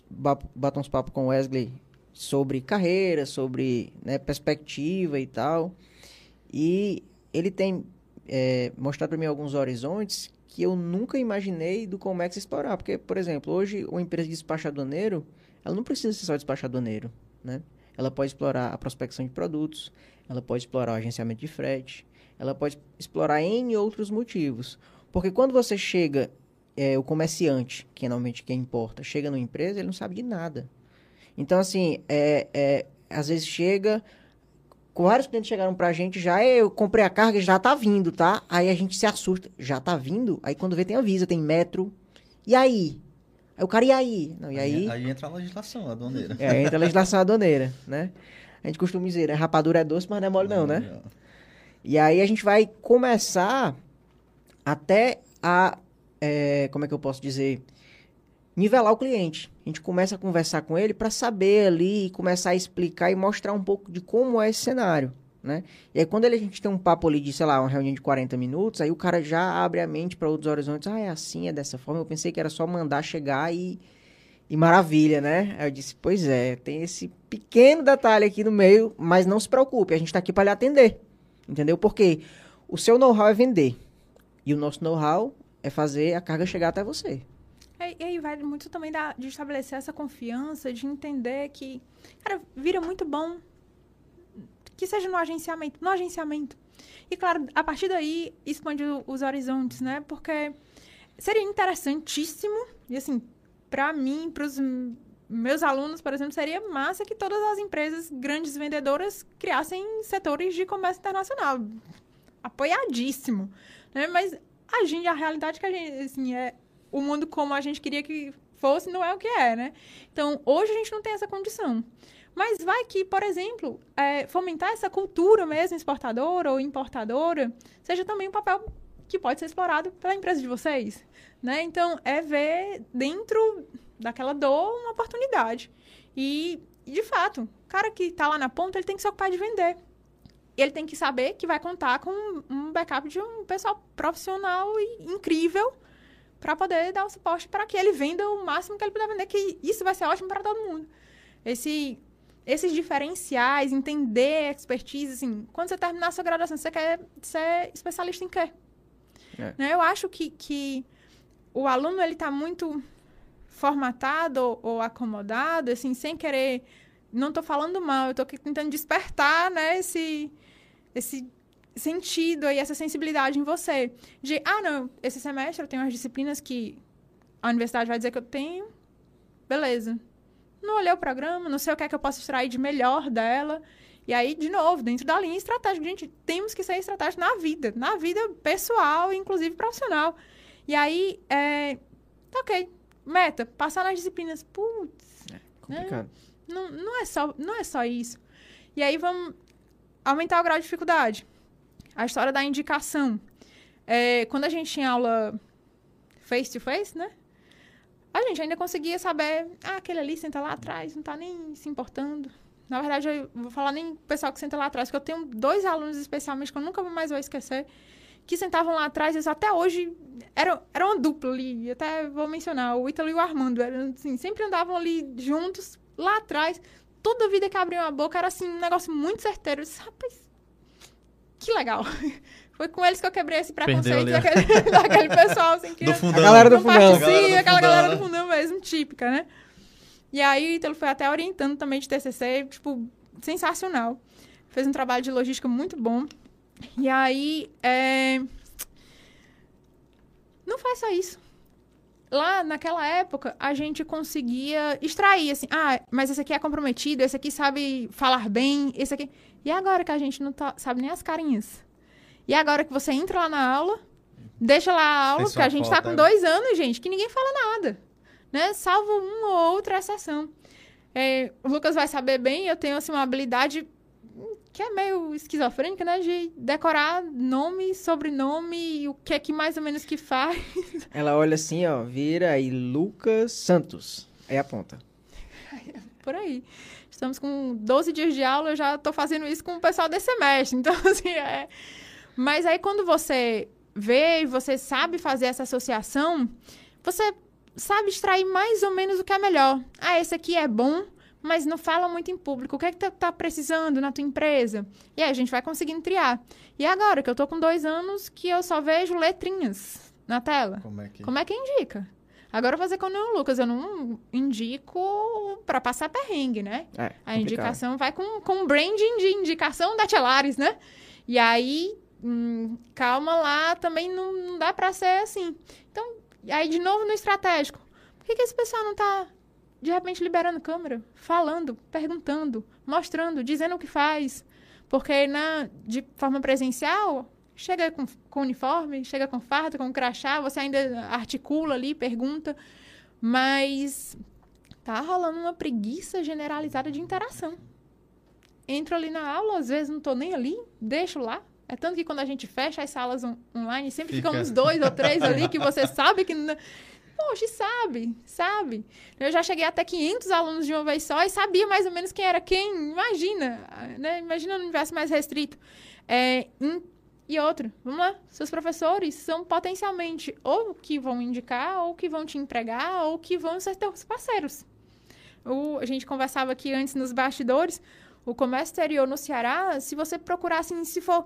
S1: bato uns papos com o Wesley sobre carreira, sobre né, perspectiva e tal. E ele tem é, mostrado para mim alguns horizontes que eu nunca imaginei do Comex explorar. Porque, por exemplo, hoje uma empresa de despachadoneiro, ela não precisa ser só despachadoneiro, né? Ela pode explorar a prospecção de produtos, ela pode explorar o agenciamento de frete, ela pode explorar N outros motivos. Porque quando você chega, é, o comerciante, que é normalmente quem importa, chega numa empresa, ele não sabe de nada. Então, assim, é, é, às vezes chega, vários clientes chegaram pra gente já, eu comprei a carga, já tá vindo, tá? Aí a gente se assusta, já tá vindo? Aí quando vê tem avisa, tem metro. E aí? Aí o cara, e aí? Não, e aí...
S2: Aí, aí entra a legislação aduaneira.
S1: É, entra a legislação aduaneira, né? A gente costuma dizer, né? Rapadura é doce, mas não é mole não, não né? Não. E aí a gente vai começar até a, é, como é que eu posso dizer, nivelar o cliente. A gente começa a conversar com ele para saber ali, começar a explicar e mostrar um pouco de como é esse cenário, né? E aí quando a gente tem um papo ali de, sei lá, uma reunião de 40 minutos, aí o cara já abre a mente para outros horizontes. Ah, é assim, é dessa forma. Eu pensei que era só mandar chegar e e maravilha, né? Aí eu disse, pois é, tem esse pequeno detalhe aqui no meio, mas não se preocupe, a gente está aqui para lhe atender. Entendeu? Porque o seu know-how é vender. E o nosso know-how é fazer a carga chegar até você.
S3: É, e aí vai muito também da, de estabelecer essa confiança, de entender que, cara, vira muito bom que seja no agenciamento, no agenciamento. E claro, a partir daí expande os horizontes, né? Porque seria interessantíssimo, e assim, para mim, para os meus alunos, por exemplo, seria massa que todas as empresas grandes vendedoras criassem setores de comércio internacional. Apoiadíssimo. Né? Mas a gente, a realidade que a gente, assim, é o mundo como a gente queria que fosse, não é o que é, né? Então, hoje a gente não tem essa condição. Mas vai que, por exemplo, é, fomentar essa cultura mesmo exportadora ou importadora seja também um papel que pode ser explorado pela empresa de vocês, né? Então, é ver dentro daquela dor uma oportunidade. E, de fato, o cara que está lá na ponta, ele tem que se ocupar de vender. Ele tem que saber que vai contar com um backup de um pessoal profissional e incrível para poder dar o suporte para que ele venda o máximo que ele puder vender, que isso vai ser ótimo para todo mundo. Esse, esses diferenciais, entender expertise, assim, quando você terminar a sua graduação, você quer ser especialista em quê? É. Né? Eu acho que, que o aluno ele está muito formatado ou, ou, acomodado, assim, sem querer. Não estou falando mal, eu estou tentando despertar, né, esse, esse sentido e essa sensibilidade em você. De, ah, não, esse semestre eu tenho umas disciplinas que a universidade vai dizer que eu tenho. Beleza. Não olhei o programa, não sei o que é que eu posso extrair de melhor dela. E aí, de novo, dentro da linha estratégica, gente, temos que ser estratégicos na vida, na vida pessoal, inclusive profissional. E aí, é, tá ok, meta, passar nas disciplinas. Putz, é complicado. Né? Não, não, é só, não é só isso. E aí, vamos aumentar o grau de dificuldade. A história da indicação. É, quando a gente tinha aula face to face, né? A gente ainda conseguia saber, ah, aquele ali senta lá atrás, não tá nem se importando. Na verdade, eu vou falar nem o pessoal que senta lá atrás, porque eu tenho dois alunos especialmente que eu nunca mais vou esquecer, que sentavam lá atrás, eles até hoje eram, era uma dupla ali, até vou mencionar, o Ítalo e o Armando, eram, assim, sempre andavam ali juntos, lá atrás, toda vida que abriam a boca era assim, um negócio muito certeiro. Eu disse, rapaz, que legal. Foi com eles que eu quebrei esse preconceito daquele, daquele, pessoal, assim, que
S2: do fundão.
S3: a
S2: galera do
S3: fundão. Participa, aquela galera do fundão mesmo, típica, né? E aí, então, ele foi até orientando também de TCC, tipo, sensacional. Fez um trabalho de logística muito bom. E aí, é... não faz só isso. Lá, naquela época, a gente conseguia extrair, assim, ah, mas esse aqui é comprometido, esse aqui sabe falar bem, esse aqui... E agora que a gente não tá, sabe nem as carinhas? E agora que você entra lá na aula, deixa lá a aula, porque a gente está com dois anos, gente, que ninguém fala nada né? Salvo uma ou outra exceção. É, o Lucas vai saber bem, eu tenho assim, uma habilidade que é meio esquizofrênica, né? De decorar nome, sobrenome e o que é que mais ou menos que faz.
S1: Ela olha assim, ó, vira aí Lucas Santos. Aí aponta.
S3: Por aí. Estamos com 12 dias de aula, eu já estou fazendo isso com o pessoal desse semestre. Então, assim, é... Mas aí quando você vê e você sabe fazer essa associação, você sabe extrair mais ou menos o que é melhor. Ah, esse aqui é bom, mas não fala muito em público. O que é que tu tá precisando na tua empresa? E aí a gente vai conseguindo triar. E agora que eu tô com dois anos que eu só vejo letrinhas na tela. Como é que, Como é que indica? Agora eu vou fazer com o Lucas, eu não indico para passar perrengue, né? É, a indicação vai com, com branding de indicação da Telares, né? E aí, hum, calma lá, também não, não dá para ser assim. Então, aí, de novo, no estratégico. Por que, que esse pessoal não está, de repente, liberando câmera? Falando, perguntando, mostrando, dizendo o que faz. Porque na, de forma presencial, chega com, com uniforme, chega com farda, com crachá, você ainda articula ali, pergunta. Mas tá rolando uma preguiça generalizada de interação. Entro ali na aula, às vezes não estou nem ali, deixo lá, é tanto que quando a gente fecha as salas on online, sempre Fica. ficam uns dois ou três ali que você sabe que. Poxa, sabe, sabe. Eu já cheguei até 500 alunos de uma vez só e sabia mais ou menos quem era quem. Imagina, né? Imagina no universo mais restrito. É, e outro, vamos lá, seus professores são potencialmente ou que vão indicar, ou que vão te empregar, ou que vão ser teus parceiros. O, a gente conversava aqui antes nos bastidores, o comércio exterior no Ceará, se você procurar, assim, se for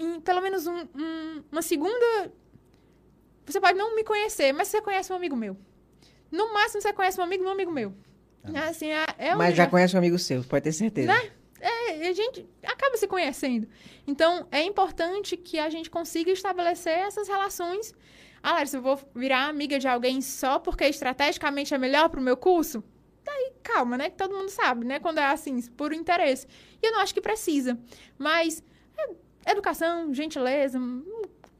S3: em pelo menos um, um, uma segunda. Você pode não me conhecer, mas você conhece um amigo meu. No máximo, você conhece um amigo um amigo meu. Ah. Assim, é,
S1: é mas já conhece um amigo seu, pode ter certeza.
S3: Né? É, a gente acaba se conhecendo. Então, é importante que a gente consiga estabelecer essas relações. Ah, Larissa, eu vou virar amiga de alguém só porque estrategicamente é melhor para o meu curso? Tá calma, né? Que todo mundo sabe, né? Quando é assim, por interesse. E eu não acho que precisa. Mas é, educação, gentileza, hum,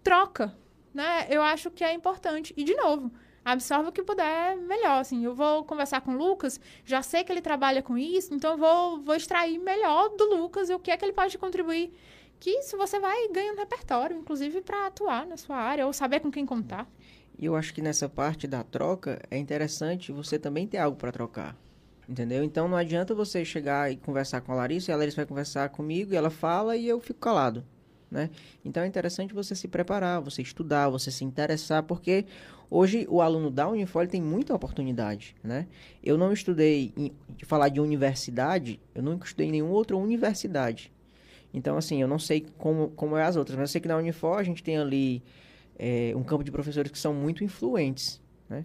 S3: troca, né? Eu acho que é importante. E, de novo, absorve o que puder melhor, assim. Eu vou conversar com o Lucas, já sei que ele trabalha com isso, então vou, vou extrair melhor do Lucas o que é que ele pode contribuir. Que isso você vai ganhando repertório, inclusive para atuar na sua área ou saber com quem contar.
S1: E eu acho que nessa parte da troca é interessante você também ter algo para trocar. Entendeu? Então não adianta você chegar e conversar com a Larissa, e a Larissa vai conversar comigo e ela fala e eu fico calado. Né? Então é interessante você se preparar, você estudar, você se interessar, porque hoje o aluno da Unifor tem muita oportunidade. Né? Eu não estudei, em, de falar de universidade, eu nunca estudei em nenhuma outra universidade. Então, assim, eu não sei como, como é as outras, mas eu sei que na Unifor a gente tem ali é, um campo de professores que são muito influentes. Né?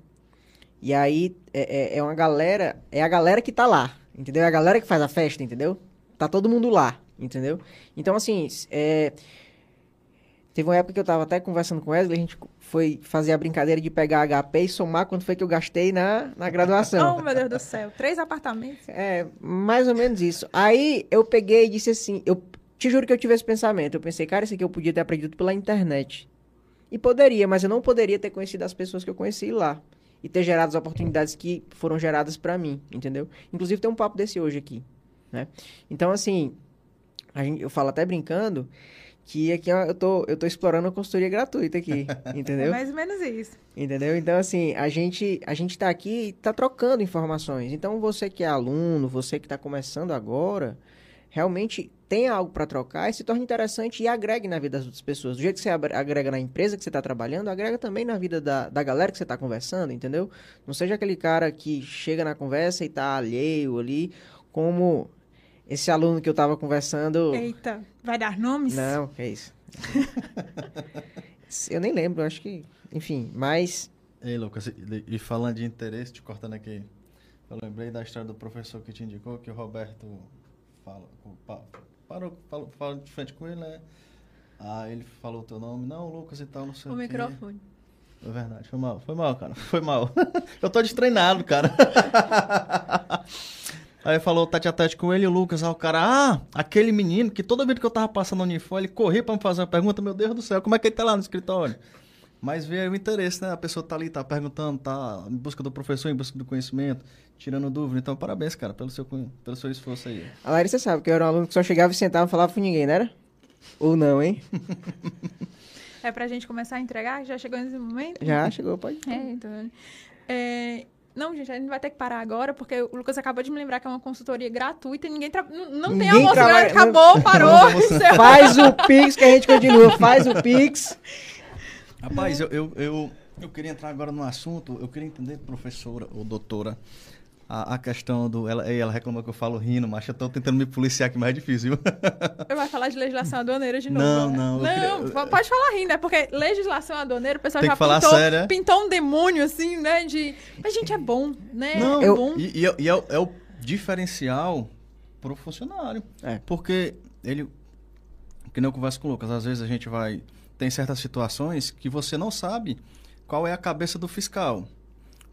S1: E aí é, é, é uma galera, é a galera que tá lá, entendeu? É a galera que faz a festa, entendeu? Tá todo mundo lá, entendeu? Então, assim, é... Teve uma época que eu tava até conversando com o Wesley, a gente foi fazer a brincadeira de pegar HP e somar quanto foi que eu gastei na, na graduação.
S3: oh, meu Deus do céu. Três apartamentos.
S1: É, mais ou menos isso. Aí eu peguei e disse assim, eu te juro que eu tive esse pensamento. Eu pensei, cara, isso aqui eu podia ter aprendido pela internet. E poderia, mas eu não poderia ter conhecido as pessoas que eu conheci lá. E ter gerado as oportunidades que foram geradas para mim, entendeu? Inclusive tem um papo desse hoje aqui, né? Então, assim, gente, eu falo até brincando que aqui eu tô, eu tô explorando a consultoria gratuita aqui, entendeu? É
S3: mais ou menos isso.
S1: Entendeu? Então, assim, a gente, a gente tá aqui e tá trocando informações. Então, você que é aluno, você que está começando agora, realmente tenha algo para trocar e se torne interessante e agregue na vida das outras pessoas. Do jeito que você agrega na empresa que você está trabalhando, agrega também na vida da, da galera que você está conversando, entendeu? Não seja aquele cara que chega na conversa e tá alheio ali, como esse aluno que eu estava conversando.
S3: Eita, vai dar nomes?
S1: Não, é isso. eu nem lembro, acho que. Enfim, mas.
S2: Ei, Lucas, e falando de interesse, te cortando aqui, eu lembrei da história do professor que te indicou que o Roberto fala, parou, falou, falou de frente com ele, né? Aí ele falou o teu nome, não, Lucas e tal, não sei
S3: o
S2: O
S3: microfone.
S2: É verdade, foi mal, foi mal, cara, foi mal. eu tô destreinado, cara. Aí falou tete a tete com ele e o Lucas, aí o cara, ah, aquele menino que toda vez que eu tava passando no uniforme, ele corria pra me fazer uma pergunta, meu Deus do céu, como é que ele tá lá no escritório? Mas veio o interesse, né? A pessoa tá ali, tá perguntando, tá em busca do professor, em busca do conhecimento, tirando dúvida. Então, parabéns, cara, pelo seu, pelo seu esforço aí.
S1: A Larissa sabe que eu era um aluno que só chegava e sentava e falava com ninguém, não era? Ou não, hein?
S3: é pra gente começar a entregar? Já chegou nesse momento?
S1: Já chegou, pode.
S3: É, então. É, não, gente, a gente vai ter que parar agora, porque o Lucas acabou de me lembrar que é uma consultoria gratuita e ninguém tra... não, não ninguém tem almoço, trabalha... acabou, parou.
S1: faz o Pix que a gente continua, faz o Pix.
S2: Rapaz, eu, eu, eu, eu, queria entrar agora no assunto, eu queria entender, professora ou doutora, a, a questão do. Ela, ela reclamou que eu falo rindo, mas eu tô tentando me policiar aqui, mais é difícil.
S3: Eu vai falar de legislação aduaneira de novo.
S2: Não, né? não.
S3: Não, queria... pode falar rindo, é porque legislação aduaneira, o pessoal
S2: Tem
S3: já
S2: falar
S3: pintou,
S2: sério, é?
S3: pintou um demônio, assim, né? De. Mas, gente, é bom, né?
S2: Não,
S3: é bom.
S2: E, e, é, e é, é, o diferencial pro funcionário.
S1: É.
S2: Porque ele. Que nem eu converso com o Lucas, às vezes a gente vai. Tem certas situações que você não sabe qual é a cabeça do fiscal.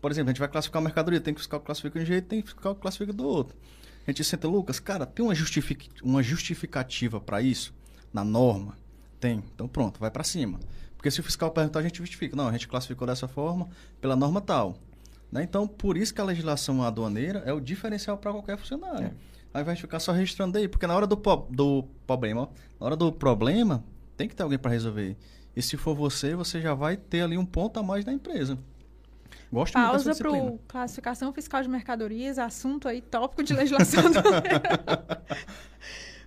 S2: Por exemplo, a gente vai classificar a mercadoria, tem fiscal que classifica de um jeito, tem fiscal que classifica do outro. A gente senta, Lucas, cara, tem uma, justific... uma justificativa para isso na norma? Tem. Então pronto, vai para cima. Porque se o fiscal perguntar, a gente justifica. Não, a gente classificou dessa forma pela norma tal. Né? Então, por isso que a legislação aduaneira é o diferencial para qualquer funcionário. É. Aí vai ficar só registrando aí, porque na hora do, do problema, na hora do problema, tem que ter alguém para resolver. E se for você, você já vai ter ali um ponto a mais na empresa. Gosto
S3: Pausa para o classificação fiscal de mercadorias, assunto aí tópico de legislação.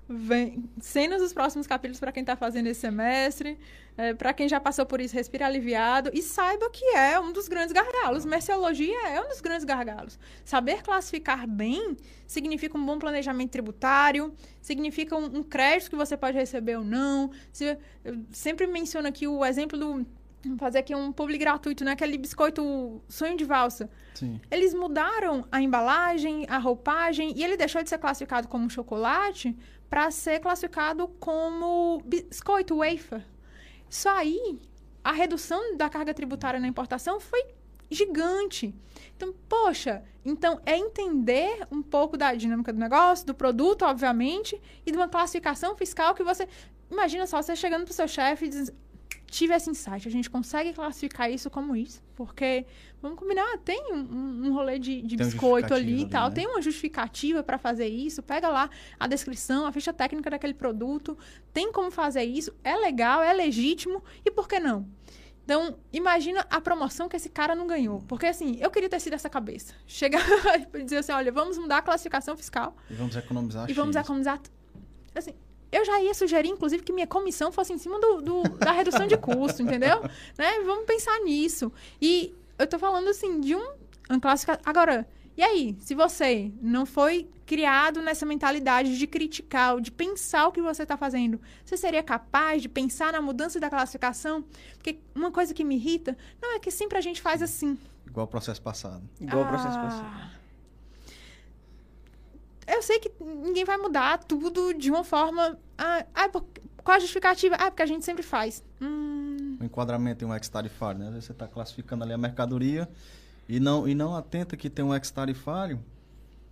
S3: Vem, cenas dos próximos capítulos para quem está fazendo esse semestre, é, para quem já passou por isso, respire aliviado e saiba que é um dos grandes gargalos. Merceologia é um dos grandes gargalos. Saber classificar bem significa um bom planejamento tributário, significa um, um crédito que você pode receber ou não. Se, eu sempre menciono aqui o exemplo do Vamos fazer aqui um publi gratuito, né? Aquele biscoito sonho de valsa.
S2: Sim.
S3: Eles mudaram a embalagem, a roupagem, e ele deixou de ser classificado como chocolate para ser classificado como biscoito wafer. Isso aí, a redução da carga tributária na importação foi gigante. Então, poxa, então é entender um pouco da dinâmica do negócio, do produto, obviamente, e de uma classificação fiscal que você. Imagina só, você chegando para o seu chefe e dizendo, tive esse insight, a gente consegue classificar isso como isso, porque, vamos combinar, tem um, um rolê de, de biscoito ali e tal, né? tem uma justificativa para fazer isso, pega lá a descrição, a ficha técnica daquele produto, tem como fazer isso, é legal, é legítimo, e por que não? Então, imagina a promoção que esse cara não ganhou. Porque, assim, eu queria ter sido essa cabeça. Chegar e dizer assim, olha, vamos mudar a classificação fiscal.
S2: E vamos economizar
S3: E vamos economizar... Assim, eu já ia sugerir, inclusive, que minha comissão fosse em cima do, do da redução de custo, entendeu? Né? Vamos pensar nisso. E eu tô falando, assim, de um, um. Agora, e aí, se você não foi criado nessa mentalidade de criticar, de pensar o que você está fazendo, você seria capaz de pensar na mudança da classificação? Porque uma coisa que me irrita, não é que sempre a gente faz assim.
S2: Igual o processo passado.
S1: Igual o processo ah. passado.
S3: Eu sei que ninguém vai mudar tudo de uma forma. Ah, ah qual a justificativa? Ah, porque a gente sempre faz. Hum...
S2: O enquadramento em um ex-tarifário, né? Você está classificando ali a mercadoria e não, e não atenta que tem um ex-tarifário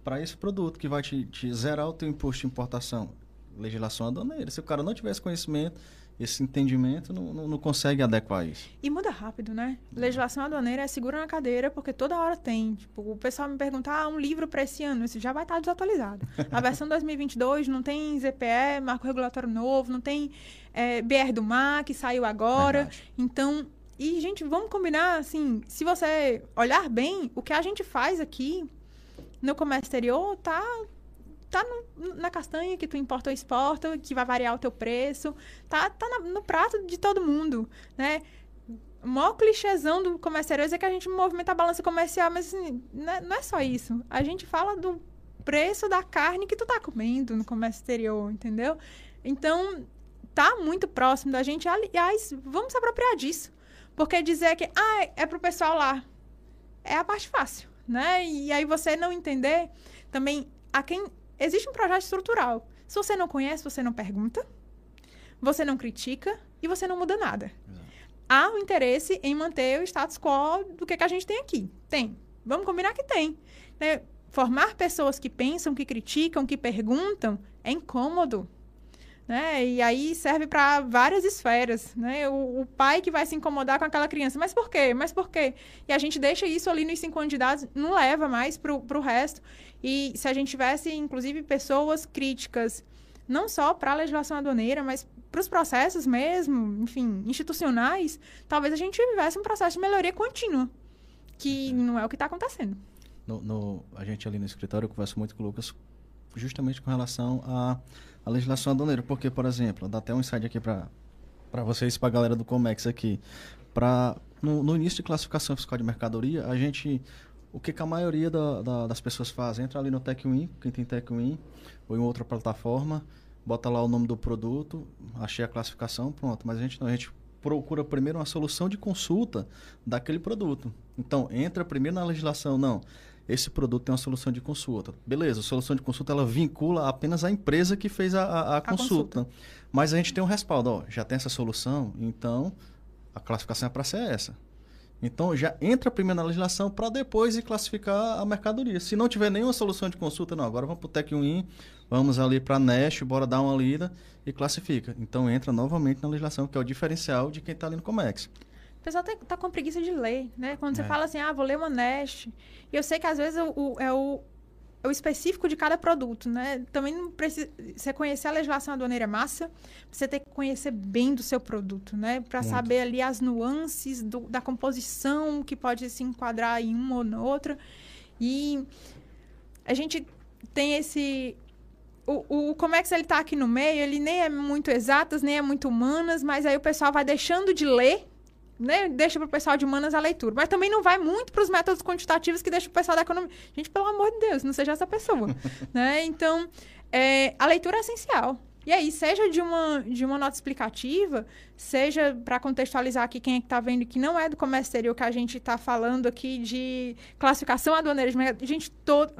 S2: para esse produto que vai te, te, zerar o teu imposto de importação. Legislação aduaneira. Se o cara não tivesse conhecimento, esse entendimento, não, não, não, consegue adequar isso.
S3: E muda rápido, né? Legislação aduaneira é segura na cadeira, porque toda hora tem. Tipo, o pessoal me pergunta, ah, um livro para esse ano, isso já vai estar desatualizado. A versão 2022 não tem ZPE, marco regulatório novo, não tem é, BR do Mar, que saiu agora. Verdade. Então, e, gente, vamos combinar, assim, se você olhar bem, o que a gente faz aqui no comércio exterior tá, tá no, na castanha que tu importa ou exporta, que vai variar o teu preço, tá, tá na, no prato de todo mundo, né? O maior clichêzão do comércio é que a gente movimenta a balança comercial, mas assim, não, é, não é só isso. A gente fala do preço da carne que tu tá comendo no comércio exterior, entendeu? Então, tá muito próximo da gente. Aliás, vamos se apropriar disso. Porque dizer que, ah, é pro pessoal lá, é a parte fácil, né? E aí você não entender também a quem. Existe um projeto estrutural. Se você não conhece, você não pergunta, você não critica e você não muda nada. Exato. Há um interesse em manter o status quo do que, que a gente tem aqui. Tem. Vamos combinar que tem. Né? Formar pessoas que pensam, que criticam, que perguntam é incômodo né? E aí serve para várias esferas, né? O, o, pai que vai se incomodar com aquela criança, mas por quê? Mas por quê? E a gente deixa isso ali nos cinco anos de idade, não leva mais para o resto. E se a gente tivesse, inclusive, pessoas críticas, não só para a legislação aduaneira, mas para os processos mesmo, enfim, institucionais, talvez a gente tivesse um processo de melhoria contínua, que não é o que está acontecendo.
S2: No, no, a gente ali no escritório, eu converso muito com o Lucas justamente com relação a a legislação aduaneira. Porque, por exemplo, dá até um insight aqui para vocês, para a galera do Comex aqui. Pra, no, no, início de classificação fiscal de mercadoria, a gente. O que, que a maioria da, da, das pessoas faz? Entra ali no TechWin, quem tem TechWin, ou em outra plataforma, bota lá o nome do produto, achei a classificação, pronto. Mas a gente não, a gente procura primeiro uma solução de consulta daquele produto. Então, entra primeiro na legislação, não esse produto tem uma solução de consulta. Beleza, a solução de consulta ela vincula apenas a empresa que fez a, a, a, consulta. consulta. Mas a gente tem um respaldo, ó, já tem essa solução, então a classificação é para ser essa. Então já entra primeiro na legislação para depois ir classificar a mercadoria. Se não tiver nenhuma solução de consulta, não, agora vamos para o TecWin, vamos ali para a Nest, bora dar uma lida e classifica. Então entra novamente na legislação, que é o diferencial de quem está ali no Comex.
S3: O pessoal tá, tá, com preguiça de ler, né? Quando você é. fala assim, ah, vou ler uma Nest. E eu sei que às vezes o, o, é, o, é o específico de cada produto, né? Também não precisa. Você conhecer a legislação aduaneira é massa, você tem que conhecer bem do seu produto, né? Para saber ali as nuances do, da composição que pode se enquadrar em uma ou na outra. E a gente tem esse o, o Comex ele tá aqui no meio, ele nem é muito exatas, nem é muito humanas, mas aí o pessoal vai deixando de ler né, deixa para o pessoal de humanas a leitura. Mas também não vai muito para os métodos quantitativos que deixa o pessoal da economia. Gente, pelo amor de Deus, não seja essa pessoa. né? Então, é, a leitura é essencial. E aí, seja de uma, de uma nota explicativa, seja para contextualizar aqui quem é que está vendo que não é do comércio exterior que a gente está falando aqui de classificação aduaneira de mercado. Gente, todo,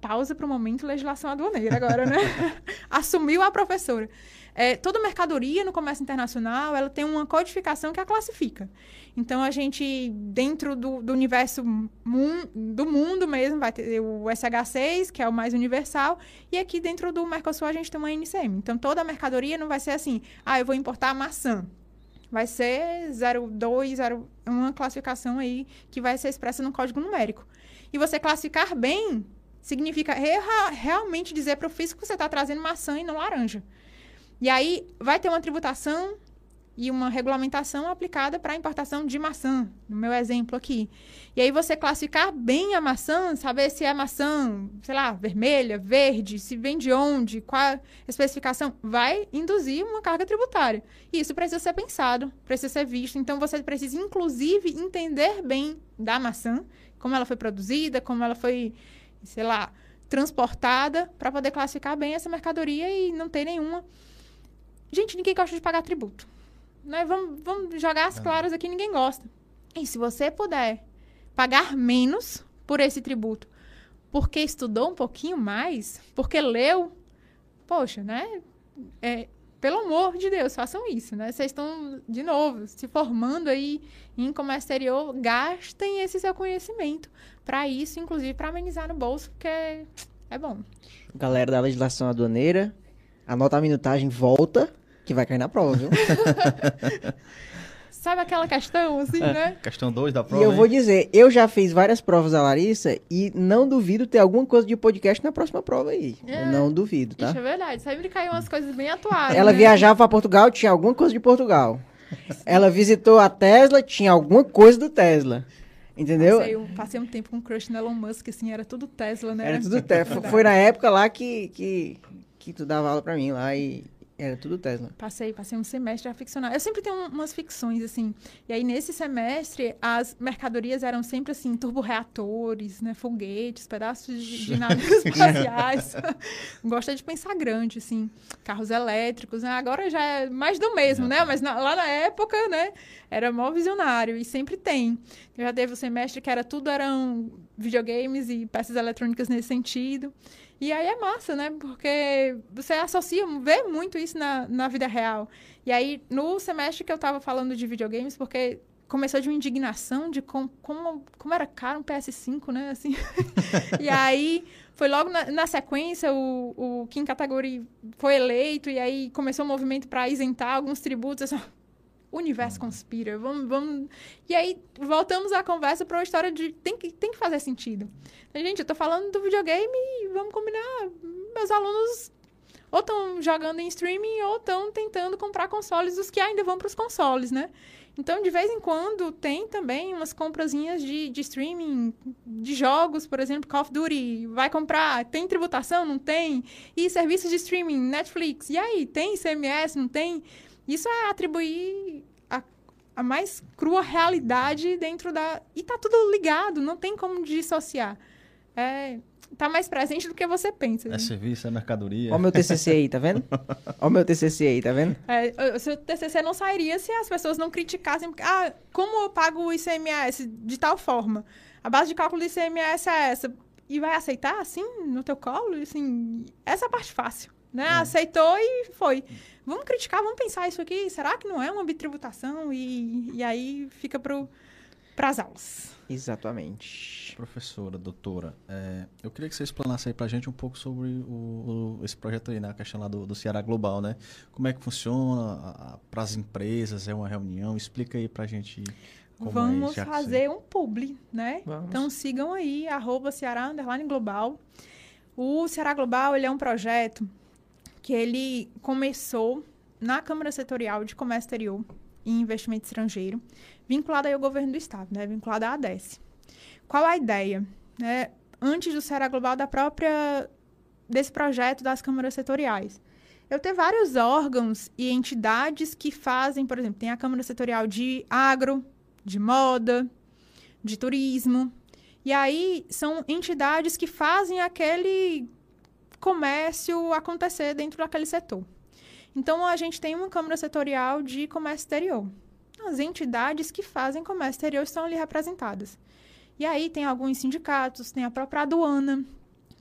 S3: pausa para o momento legislação aduaneira agora, né? Assumiu a professora. É, toda mercadoria no comércio internacional, ela tem uma codificação que a classifica. Então, a gente, dentro do, do universo do mundo mesmo, vai ter o SH6, que é o mais universal, e aqui dentro do Mercosul a gente tem uma NCM. Então, toda mercadoria não vai ser assim, ah, eu vou importar maçã. Vai ser 02, 0, uma classificação aí que vai ser expressa no código numérico. E você classificar bem significa realmente dizer para o físico que você está trazendo maçã e não laranja. E aí vai ter uma tributação e uma regulamentação aplicada para a importação de maçã, no meu exemplo aqui. E aí você classificar bem a maçã, saber se é maçã, sei lá, vermelha, verde, se vem de onde, qual especificação, vai induzir uma carga tributária. E isso precisa ser pensado, precisa ser visto. Então você precisa, inclusive, entender bem da maçã, como ela foi produzida, como ela foi, sei lá, transportada, para poder classificar bem essa mercadoria e não ter nenhuma. Gente, ninguém gosta de pagar tributo né? Vamos, vamos jogar as claras aqui, ninguém gosta. E se você puder pagar menos por esse tributo, porque estudou um pouquinho mais, porque leu, poxa, né? É, pelo amor de Deus, façam isso, né? Vocês estão, de novo, se formando aí em comércio exterior, gastem esse seu conhecimento para isso, inclusive para amenizar no bolso, porque é bom.
S1: Galera da legislação aduaneira, anota a minutagem, volta que vai cair na prova, viu?
S3: Sabe aquela questão, assim, né?
S2: Questão 2 da prova.
S1: E eu hein? vou dizer, eu já fiz várias provas da Larissa e não duvido ter alguma coisa de podcast na próxima prova aí. É. não duvido, tá?
S3: Isso é verdade. Sempre caiu umas coisas bem atuais.
S1: Ela
S3: né?
S1: viajava para Portugal, tinha alguma coisa de Portugal. Ela visitou a Tesla, tinha alguma coisa do Tesla. Entendeu?
S3: Passei um, passei um tempo com o crush no Elon Musk, assim, era tudo Tesla, né?
S1: Era tudo Tesla. Foi na época lá que, que, que tu dava aula pra mim lá e era tudo Tesla.
S3: Passei, passei um semestre a ficcionar. Eu sempre tenho umas ficções, assim. E aí, nesse semestre, as mercadorias eram sempre, assim, turborreatores, né? Foguetes, pedaços de, de naves espaciais. Gosta de pensar grande, assim. Carros elétricos, né? Agora já é mais do mesmo, né? Mas na, lá na época, né? Era mó visionário. E sempre tem. Eu já teve o um semestre que era tudo eram videogames e peças eletrônicas nesse sentido. E aí é massa, né? Porque você associa, vê muito isso na, na vida real. E aí, no semestre que eu tava falando de videogames, porque começou de uma indignação de com, como, como era caro um PS5, né? Assim. e aí, foi logo na, na, sequência, o, o King Category foi eleito, e aí começou o movimento para isentar alguns tributos. Assim, o universo conspira, vamos, vamos... E aí, voltamos à conversa para uma história de... Tem que, tem que fazer sentido. Gente, eu tô falando do videogame e vamos combinar. Meus alunos ou estão jogando em streaming ou estão tentando comprar consoles, os que ainda vão para os consoles, né? Então, de vez em quando, tem também umas comprazinhas de, de streaming, de jogos, por exemplo, Call of Duty, vai comprar, tem tributação, não tem? E serviços de streaming, Netflix, e aí, tem CMS, não tem? Isso é atribuir a, a mais crua realidade dentro da. E tá tudo ligado, não tem como dissociar. É, tá mais presente do que você pensa.
S2: É serviço, é mercadoria.
S1: Olha o meu TCC aí, tá vendo? Olha o meu TCC aí, tá vendo?
S3: É, o seu TCC não sairia se as pessoas não criticassem. Ah, como eu pago o ICMS de tal forma? A base de cálculo do ICMS é essa. E vai aceitar, assim, no teu colo? Assim, essa é a parte fácil, né? É. Aceitou e foi vamos criticar, vamos pensar isso aqui, será que não é uma bitributação? E, e aí fica para as aulas.
S1: Exatamente.
S2: Professora, doutora, é, eu queria que você explanasse aí para a gente um pouco sobre o, o, esse projeto aí, né? A questão lá do, do Ceará Global, né? Como é que funciona para as empresas? É uma reunião? Explica aí para a gente como
S3: é Vamos é, fazer um publi, né? Vamos. Então sigam aí, arroba Ceará Global. O Ceará Global ele é um projeto que ele começou na Câmara Setorial de Comércio Exterior e Investimento Estrangeiro, vinculada ao governo do Estado, né? vinculada à ADES. Qual a ideia? Né? Antes do Ceará Global, da própria desse projeto das câmaras setoriais. Eu tenho vários órgãos e entidades que fazem, por exemplo, tem a Câmara Setorial de Agro, de Moda, de Turismo. E aí são entidades que fazem aquele comércio acontecer dentro daquele setor. Então, a gente tem uma Câmara Setorial de Comércio Exterior. As entidades que fazem comércio exterior estão ali representadas. E aí tem alguns sindicatos, tem a própria aduana,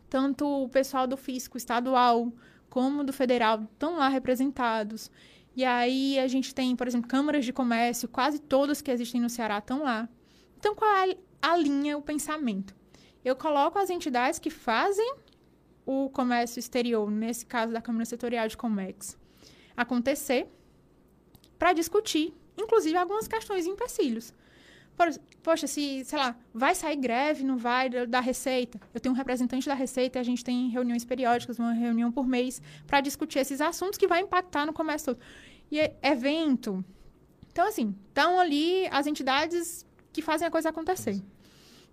S3: Tanto o pessoal do fisco estadual como do federal estão lá representados. E aí a gente tem, por exemplo, câmaras de comércio, quase todas que existem no Ceará estão lá. Então, qual é a linha, o pensamento? Eu coloco as entidades que fazem o comércio exterior, nesse caso da Câmara Setorial de Comex, acontecer para discutir, inclusive, algumas questões e empecilhos. Poxa, se, sei lá, vai sair greve, não vai, da Receita. Eu tenho um representante da Receita e a gente tem reuniões periódicas, uma reunião por mês, para discutir esses assuntos que vai impactar no comércio todo e evento. Então, assim, estão ali as entidades que fazem a coisa acontecer.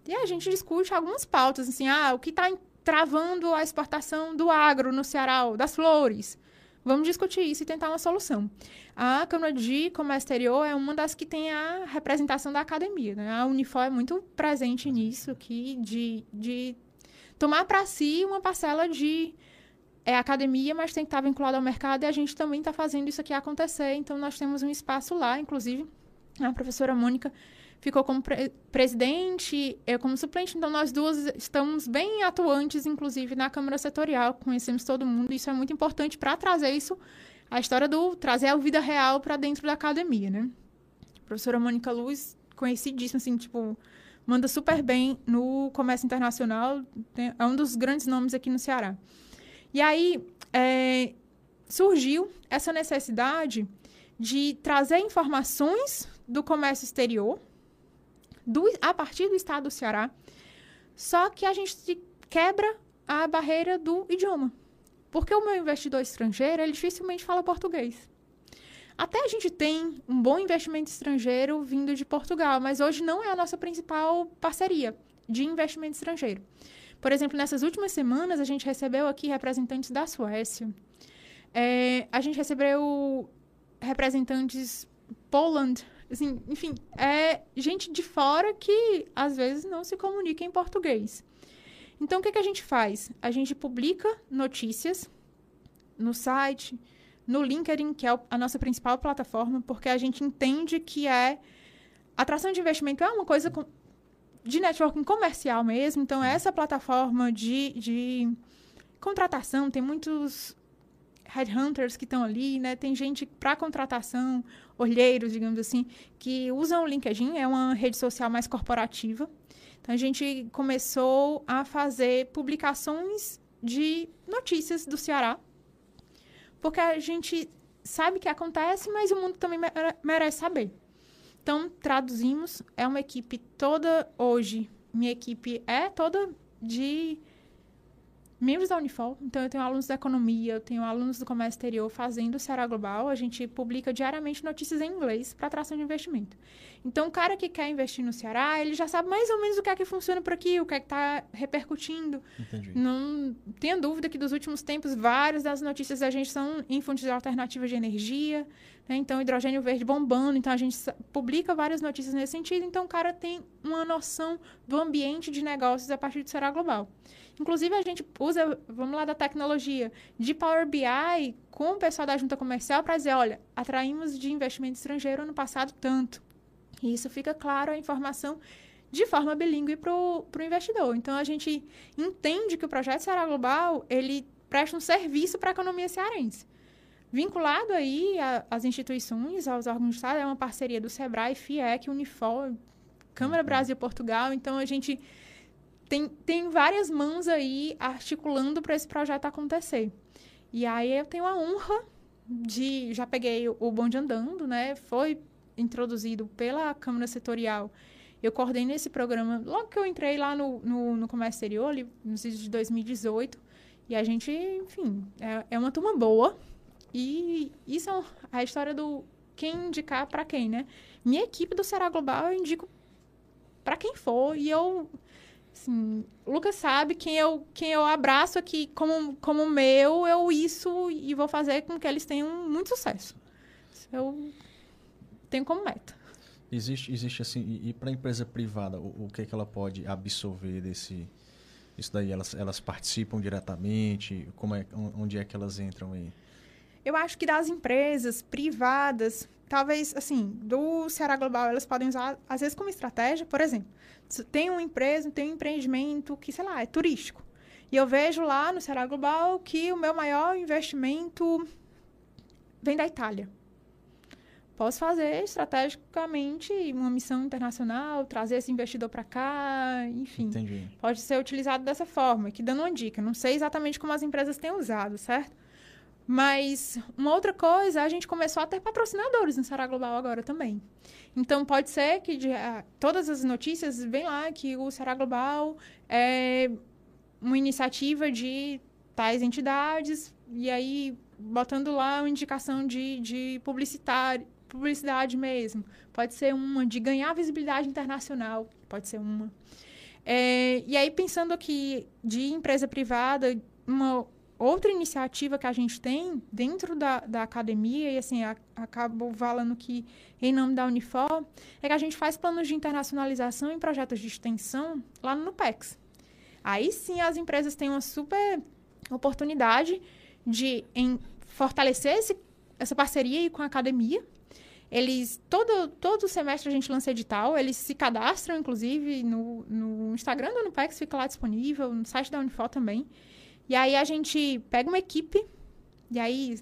S3: E a gente discute algumas pautas, assim, ah, o que está travando a exportação do agro no Ceará, das flores. Vamos discutir isso e tentar uma solução. A Câmara de Comércio Exterior é uma das que tem a representação da academia. Né? A Unifor é muito presente nisso, aqui, de, de tomar para si uma parcela de é academia, mas tem que estar vinculado ao mercado e a gente também está fazendo isso aqui acontecer. Então, nós temos um espaço lá, inclusive, a professora Mônica ficou como pre presidente, eu como suplente, então nós duas estamos bem atuantes, inclusive, na Câmara Setorial, conhecemos todo mundo, isso é muito importante para trazer isso, a história do trazer a vida real para dentro da academia, né? A professora Mônica Luz, conhecidíssima, assim, tipo, manda super bem no comércio internacional, é um dos grandes nomes aqui no Ceará. E aí é, surgiu essa necessidade de trazer informações do comércio exterior do, a partir do estado do Ceará, só que a gente quebra a barreira do idioma. Porque o meu investidor estrangeiro, ele dificilmente fala português. Até a gente tem um bom investimento estrangeiro vindo de Portugal, mas hoje não é a nossa principal parceria de investimento estrangeiro. Por exemplo, nessas últimas semanas, a gente recebeu aqui representantes da Suécia. É, a gente recebeu representantes Poland, assim, enfim, é gente de fora que às vezes não se comunica em português. Então, o que, que a gente faz? A gente publica notícias no site, no LinkedIn, que é a nossa principal plataforma, porque a gente entende que é atração de investimento é uma coisa com, de networking comercial mesmo. Então, essa plataforma de, de contratação, tem muitos headhunters que estão ali, né? Tem gente para contratação, olheiros, digamos assim, que usam o LinkedIn, é uma rede social mais corporativa. Então, a gente começou a fazer publicações de notícias do Ceará, porque a gente sabe que acontece, mas o mundo também merece saber. Então, traduzimos. É uma equipe toda hoje. Minha equipe é toda de membros da Unifol. Então, eu tenho alunos da economia, eu tenho alunos do comércio exterior fazendo o Ceará Global. A gente publica diariamente notícias em inglês para atração de investimento. Então, o cara que quer investir no Ceará, ele já sabe mais ou menos o que é que funciona por aqui, o que é que está repercutindo. Entendi. Não tenha dúvida que dos últimos tempos, várias das notícias da gente são em fontes alternativas de energia, né? Então, hidrogênio verde bombando. Então, a gente publica várias notícias nesse sentido. Então, o cara tem uma noção do ambiente de negócios a partir do Ceará Global. Inclusive, a gente usa, vamos lá, da tecnologia de Power BI com o pessoal da junta comercial para dizer, olha, atraímos de investimento estrangeiro ano passado tanto. E isso fica claro a informação de forma bilíngue para o investidor. Então, a gente entende que o projeto Ceará Global, ele presta um serviço para a economia cearense. Vinculado aí às instituições, aos órgãos de Estado, é uma parceria do SEBRAE, FIEC, Unifor, Câmara uhum. Brasil Portugal. Então, a gente tem, tem várias mãos aí articulando para esse projeto acontecer. E aí eu tenho a honra de... Já peguei o bonde andando, né? Foi introduzido pela Câmara Setorial. Eu coordenei esse programa logo que eu entrei lá no, no, no Comércio Exterior, ali, nos de 2018. E a gente, enfim, é, é uma turma boa. E isso é a história do quem indicar para quem, né? Minha equipe do Será Global eu indico para quem for. E eu, assim, o Lucas sabe quem eu, quem eu abraço aqui como, como meu, eu isso e vou fazer com que eles tenham muito sucesso. Eu tenho como meta.
S2: Existe, existe assim, e, e para a empresa privada, o, o, que, é que ela pode absorver desse. Isso daí, elas, elas participam diretamente? Como é, onde é que elas entram aí?
S3: Eu acho que das empresas privadas, talvez, assim, do Ceará Global, elas podem usar, às vezes, como estratégia, por exemplo, tem uma empresa, tem um empreendimento que, sei lá, é turístico. E eu vejo lá no Ceará Global que o meu maior investimento vem da Itália. Posso fazer estrategicamente uma missão internacional, trazer esse investidor para cá, enfim.
S2: Entendi.
S3: Pode ser utilizado dessa forma, que dando uma dica. Não sei exatamente como as empresas têm usado, certo? Mas uma outra coisa, a gente começou a ter patrocinadores no Ceará Global agora também. Então pode ser que de, ah, todas as notícias vêm lá que o Ceará Global é uma iniciativa de tais entidades, e aí botando lá uma indicação de, de publicitário, publicidade mesmo. Pode ser uma de ganhar visibilidade internacional, pode ser uma. É, e aí, pensando aqui de empresa privada, uma outra iniciativa que a gente tem dentro da, da academia, e assim, a, acabo falando que em nome da Unifor, é que a gente faz planos de internacionalização em projetos de extensão lá no NUPEX. Aí sim as empresas têm uma super oportunidade de em, fortalecer esse, essa parceria com a academia. Eles, todo, todo semestre a gente lança edital, eles se cadastram, inclusive, no, no Instagram da Unipex, fica lá disponível, no site da Unifor também. E aí a gente pega uma equipe, e aí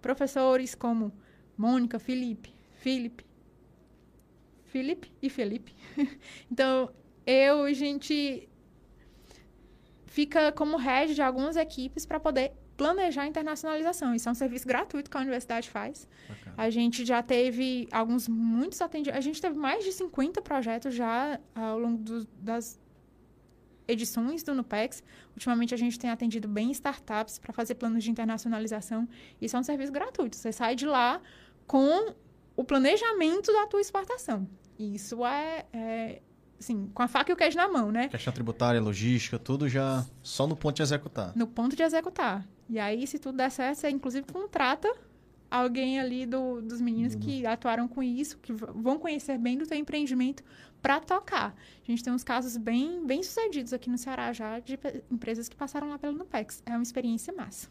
S3: professores como Mônica, Felipe, Felipe, Felipe e Felipe. então, eu, a gente fica como head de algumas equipes para poder planejar a internacionalização. Isso é um serviço gratuito que a universidade faz. Bacana. A gente já teve alguns, muitos atendimentos. A gente teve mais de 50 projetos já ao longo do, das edições do NUPEX. Ultimamente, a gente tem atendido bem startups para fazer planos de internacionalização. Isso é um serviço gratuito. Você sai de lá com o planejamento da tua exportação. Isso é, é assim, com a faca e o queijo na mão, né?
S2: Questão tributária, logística, tudo já só no ponto de executar.
S3: No ponto de executar. E aí, se tudo der certo, você inclusive contrata alguém ali do, dos meninos uhum. que atuaram com isso, que vão conhecer bem do teu empreendimento para tocar. A gente tem uns casos bem, bem sucedidos aqui no Ceará já de empresas que passaram lá pelo Nupex. É uma experiência massa.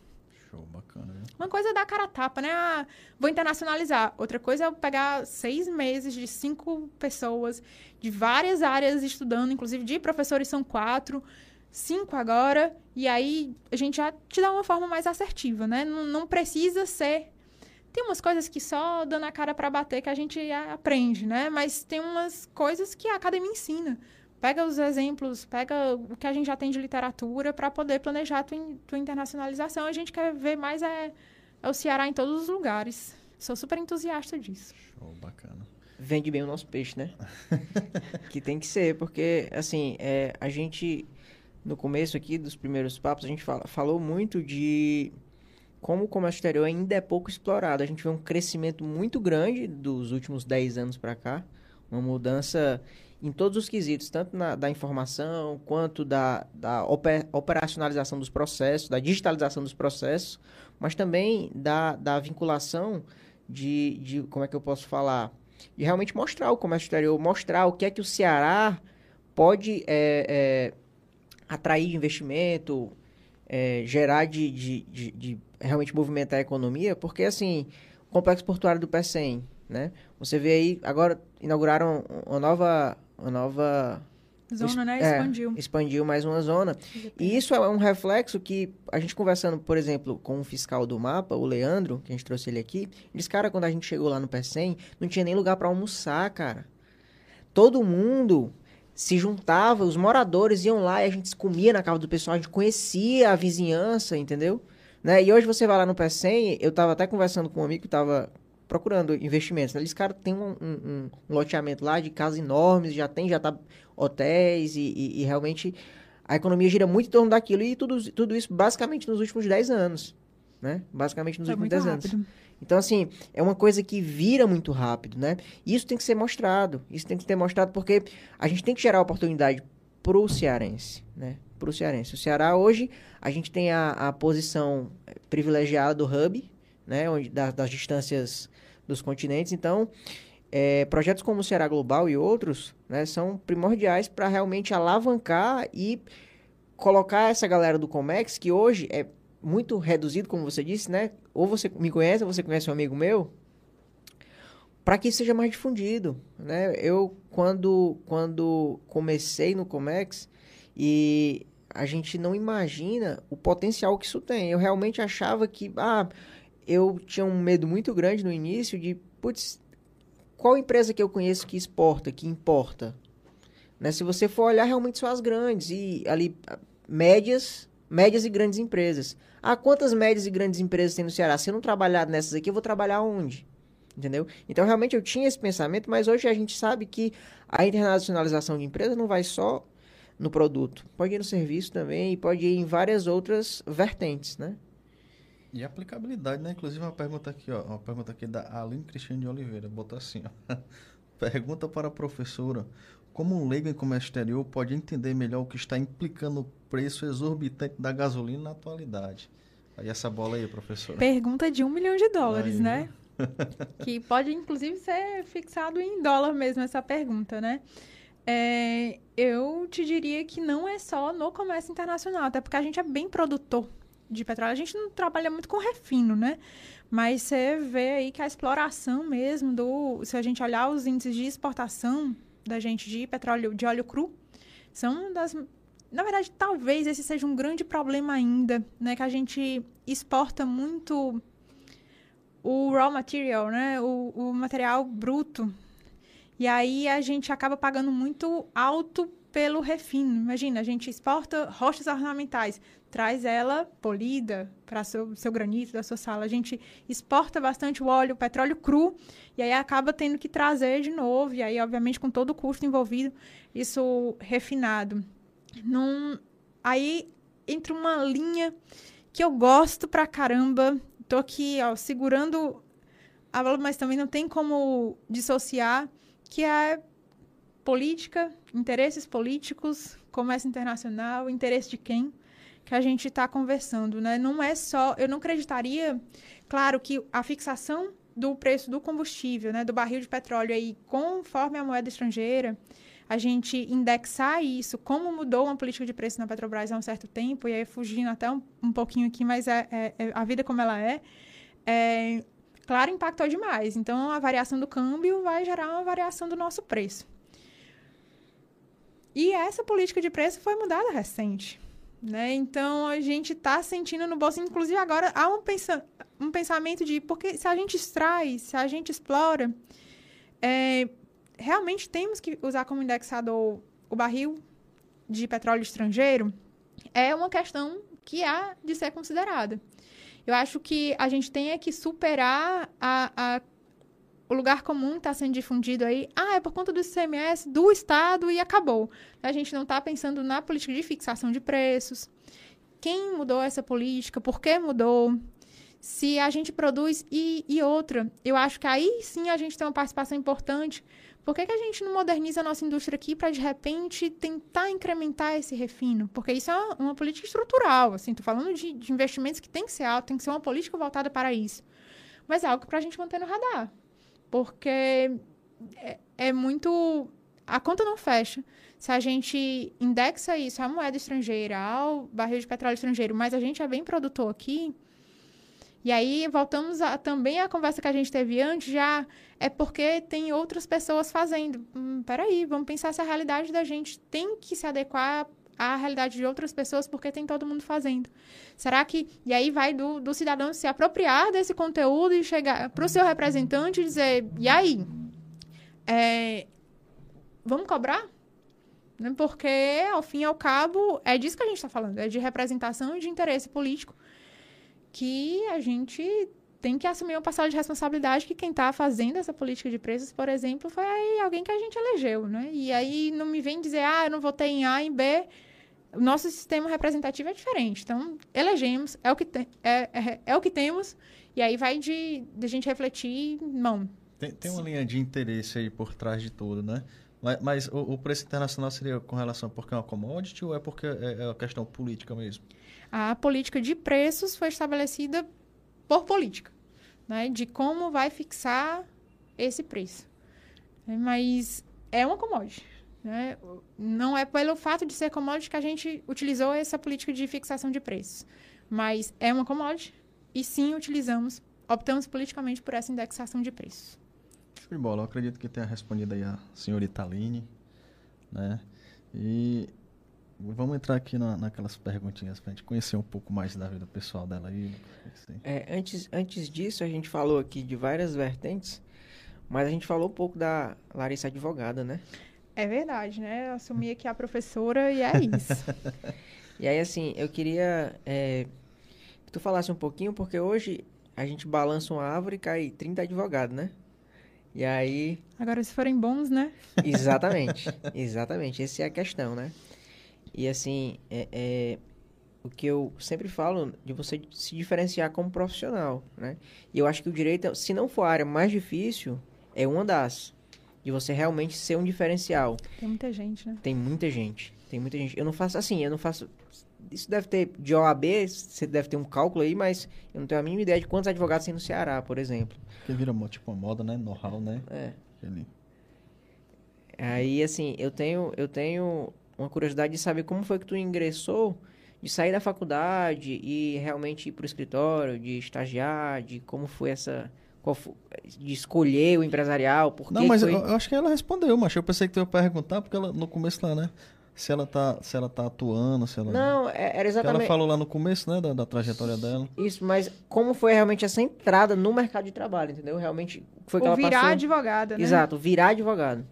S2: Show, bacana. Viu?
S3: Uma coisa é dar cara a tapa, né? Ah, vou internacionalizar. Outra coisa é pegar seis meses de cinco pessoas de várias áreas estudando, inclusive de professores são quatro, cinco agora, e aí a gente já te dá uma forma mais assertiva, né? Não, não precisa ser tem umas coisas que só dando a cara para bater que a gente aprende, né? Mas tem umas coisas que a academia ensina. Pega os exemplos, pega o que a gente já tem de literatura para poder planejar a tua, tua, internacionalização. A gente quer ver mais é, é, o Ceará em todos os lugares. Sou super entusiasta disso.
S2: Show, bacana.
S1: Vende bem o nosso peixe, né? que tem que ser, porque, assim, é, a gente, no começo aqui dos primeiros papos, a gente fala, falou muito de como o comércio exterior ainda é pouco explorado. A gente vê um crescimento muito grande dos últimos 10 anos para cá, uma mudança em todos os quesitos, tanto na, da informação quanto da, da operacionalização dos processos, da digitalização dos processos, mas também da, da vinculação de, de, como é que eu posso falar, de realmente mostrar o comércio exterior, mostrar o que é que o Ceará pode é, é, atrair investimento, é, gerar de, de, de, realmente movimentar a economia, porque assim, o complexo portuário do PECEM, né? Você vê aí, agora inauguraram uma nova, uma nova
S3: zona, né? Expandiu.
S1: É, expandiu mais uma zona. E isso é um reflexo que a gente conversando, por exemplo, com o fiscal do mapa, o Leandro, que a gente trouxe ele aqui, disse, cara, quando a gente chegou lá no PECEM, não tinha nem lugar para almoçar, cara. Todo mundo se juntava, os moradores iam lá e a gente comia na casa do pessoal, a gente conhecia a vizinhança, entendeu? Né? E hoje você vai lá no PECEM, eu estava até conversando com um amigo que estava procurando investimentos. Né? Eles, cara, tem um, um, um, loteamento lá de casas enormes, já tem, já tá hotéis e, e, e, realmente a economia gira muito em torno daquilo e tudo, tudo isso basicamente nos últimos 10 anos, né? Basicamente nos últimos 10 anos. Então, assim, é uma coisa que vira muito rápido, né? E isso tem que ser mostrado. Isso tem que ser mostrado porque a gente tem que gerar oportunidade pro cearense, né? Pro cearense. O Ceará, hoje, a gente tem a, a posição privilegiada do hub, né? Onde, da, das distâncias dos continentes. Então, é, projetos como o Ceará Global e outros, né? São primordiais para realmente alavancar e colocar essa galera do Comex, que hoje é muito reduzido, como você disse, né? Ou você me conhece, ou você conhece um amigo meu, para que seja mais difundido, né? Eu quando quando comecei no Comex e a gente não imagina o potencial que isso tem. Eu realmente achava que, ah, eu tinha um medo muito grande no início de, putz, qual empresa que eu conheço que exporta, que importa? Né? Se você for olhar, realmente são as grandes e ali médias, médias e grandes empresas. Ah, quantas médias e grandes empresas tem no Ceará? Se eu não trabalhar nessas aqui, eu vou trabalhar onde? Entendeu? Então, realmente, eu tinha esse pensamento, mas hoje a gente sabe que a internacionalização de empresas não vai só no produto. Pode ir no serviço também e pode ir em várias outras vertentes, né?
S2: E aplicabilidade, né? Inclusive uma pergunta aqui, ó, uma pergunta aqui da Aline Cristiane de Oliveira, botou assim, ó. Pergunta para a professora: como um leigo em comércio exterior pode entender melhor o que está implicando o preço exorbitante da gasolina na atualidade? Aí essa bola aí, professora.
S3: Pergunta de um milhão de dólares, aí, né? que pode, inclusive, ser fixado em dólar mesmo essa pergunta, né? É, eu te diria que não é só no comércio internacional, até porque a gente é bem produtor de petróleo. A gente não trabalha muito com refino, né? Mas você vê aí que a exploração mesmo do. Se a gente olhar os índices de exportação da gente de petróleo, de óleo cru, são das. Na verdade, talvez esse seja um grande problema ainda, né? Que a gente exporta muito o raw material, né? O, o material bruto. E aí a gente acaba pagando muito alto pelo refino. Imagina, a gente exporta rochas ornamentais, traz ela polida para seu seu granito da sua sala. A gente exporta bastante o óleo, o petróleo cru, e aí acaba tendo que trazer de novo, e aí obviamente com todo o custo envolvido, isso refinado. Num, aí entra uma linha que eu gosto pra caramba. Tô aqui, ó, segurando a bola, mas também não tem como dissociar, que é política, interesses políticos, comércio internacional, interesse de quem que a gente está conversando, né? Não é só, eu não acreditaria, claro que a fixação do preço do combustível, né, do barril de petróleo aí, conforme a moeda estrangeira, a gente indexar isso, como mudou uma política de preço na Petrobras há um certo tempo, e aí fugindo até um, um pouquinho aqui, mas é, é, é, a vida como ela é, é, claro, impactou demais. Então, a variação do câmbio vai gerar uma variação do nosso preço. E essa política de preço foi mudada recente. Né? Então a gente está sentindo no bolso, inclusive agora há um, pensa um pensamento de porque se a gente extrai, se a gente explora, é, realmente temos que usar como indexador o barril de petróleo estrangeiro, é uma questão que há de ser considerada. Eu acho que a gente tem é que superar a, a o lugar comum está sendo difundido aí, ah, é por conta do ICMS do Estado e acabou. A gente não está pensando na política de fixação de preços. Quem mudou essa política? Por que mudou? Se a gente produz e, e outra, eu acho que aí sim a gente tem uma participação importante. Por que, que a gente não moderniza a nossa indústria aqui para, de repente, tentar incrementar esse refino? Porque isso é uma, uma política estrutural. Assim, estou falando de, de investimentos que tem que ser alto, tem que ser uma política voltada para isso. Mas é algo para a gente manter no radar porque é, é muito. A conta não fecha. Se a gente indexa isso à moeda estrangeira, ao barril de petróleo estrangeiro, mas a gente é bem produtor aqui. E aí voltamos a, também à conversa que a gente teve antes, já é porque tem outras pessoas fazendo. Hum, peraí, vamos pensar se a realidade da gente tem que se adequar à realidade de outras pessoas, porque tem todo mundo fazendo. Será que. E aí vai do, do cidadão se apropriar desse conteúdo e chegar para o seu representante e dizer: e aí? É, vamos cobrar? Né? Porque, ao fim e ao cabo, é disso que a gente está falando: é de representação e de interesse político que a gente tem que assumir uma passagem de responsabilidade que quem está fazendo essa política de preços, por exemplo, foi alguém que a gente elegeu, né? E aí não me vem dizer, ah, eu não votei em A, em B, o nosso sistema representativo é diferente. Então, elegemos, é o que, é, é, é, o que temos, e aí vai de, de a gente refletir, não.
S2: Tem, tem uma linha de interesse aí por trás de tudo, né? Mas, mas o, o, preço internacional seria com relação porque é uma commodity ou é porque é, é uma questão política mesmo?
S3: A política de preços foi estabelecida por política, né? De como vai fixar esse preço. Mas é uma commodity. Né? Não é pelo fato de ser commodity que a gente utilizou essa política de fixação de preços, mas é uma commodity e sim utilizamos, optamos politicamente por essa indexação de preços.
S2: Show de bola, eu acredito que tenha respondido aí a senhorita Aline, né? E Vamos entrar aqui na, naquelas perguntinhas pra gente conhecer um pouco mais da vida pessoal dela aí. Assim.
S1: É, antes, antes disso, a gente falou aqui de várias vertentes, mas a gente falou um pouco da Larissa advogada, né?
S3: É verdade, né? Eu assumi aqui a professora e é isso.
S1: E aí, assim, eu queria é, que tu falasse um pouquinho, porque hoje a gente balança uma árvore e cai 30 advogados, né? E aí,
S3: Agora, se forem bons, né?
S1: Exatamente, exatamente. Essa é a questão, né? E assim, é, é o que eu sempre falo de você se diferenciar como profissional, né? E eu acho que o direito, se não for a área mais difícil, é uma das. De você realmente ser um diferencial.
S3: Tem muita gente, né?
S1: Tem muita gente, tem muita gente. Eu não faço assim, eu não faço... Isso deve ter, de OAB, você deve ter um cálculo aí, mas eu não tenho a mínima ideia de quantos advogados tem no Ceará, por exemplo.
S2: Porque vira tipo uma moda, né? Know-how, né?
S1: É.
S2: Aquele-
S1: Aí, assim, eu tenho, eu tenho uma curiosidade de saber como foi que tu ingressou, de sair da faculdade e realmente ir pro escritório, de estagiar, de como foi essa... Qual fo- de escolher o empresarial, por
S2: Não,
S1: que
S2: mas
S1: foi...
S2: eu, eu acho que ela respondeu, mas eu pensei que tu ia perguntar, porque ela no começo lá, né? Se ela tá, se ela tá atuando, se ela.
S1: Não, é- era
S2: Porque ela
S1: exatamente
S2: falou lá no começo, né, da, da trajetória dela.
S1: isso, mas como foi realmente essa entrada no mercado de trabalho, entendeu? Realmente, foi que
S3: Ou
S1: ela
S3: virar
S1: passou...
S3: advogada, né?
S1: Exato, virar advogado.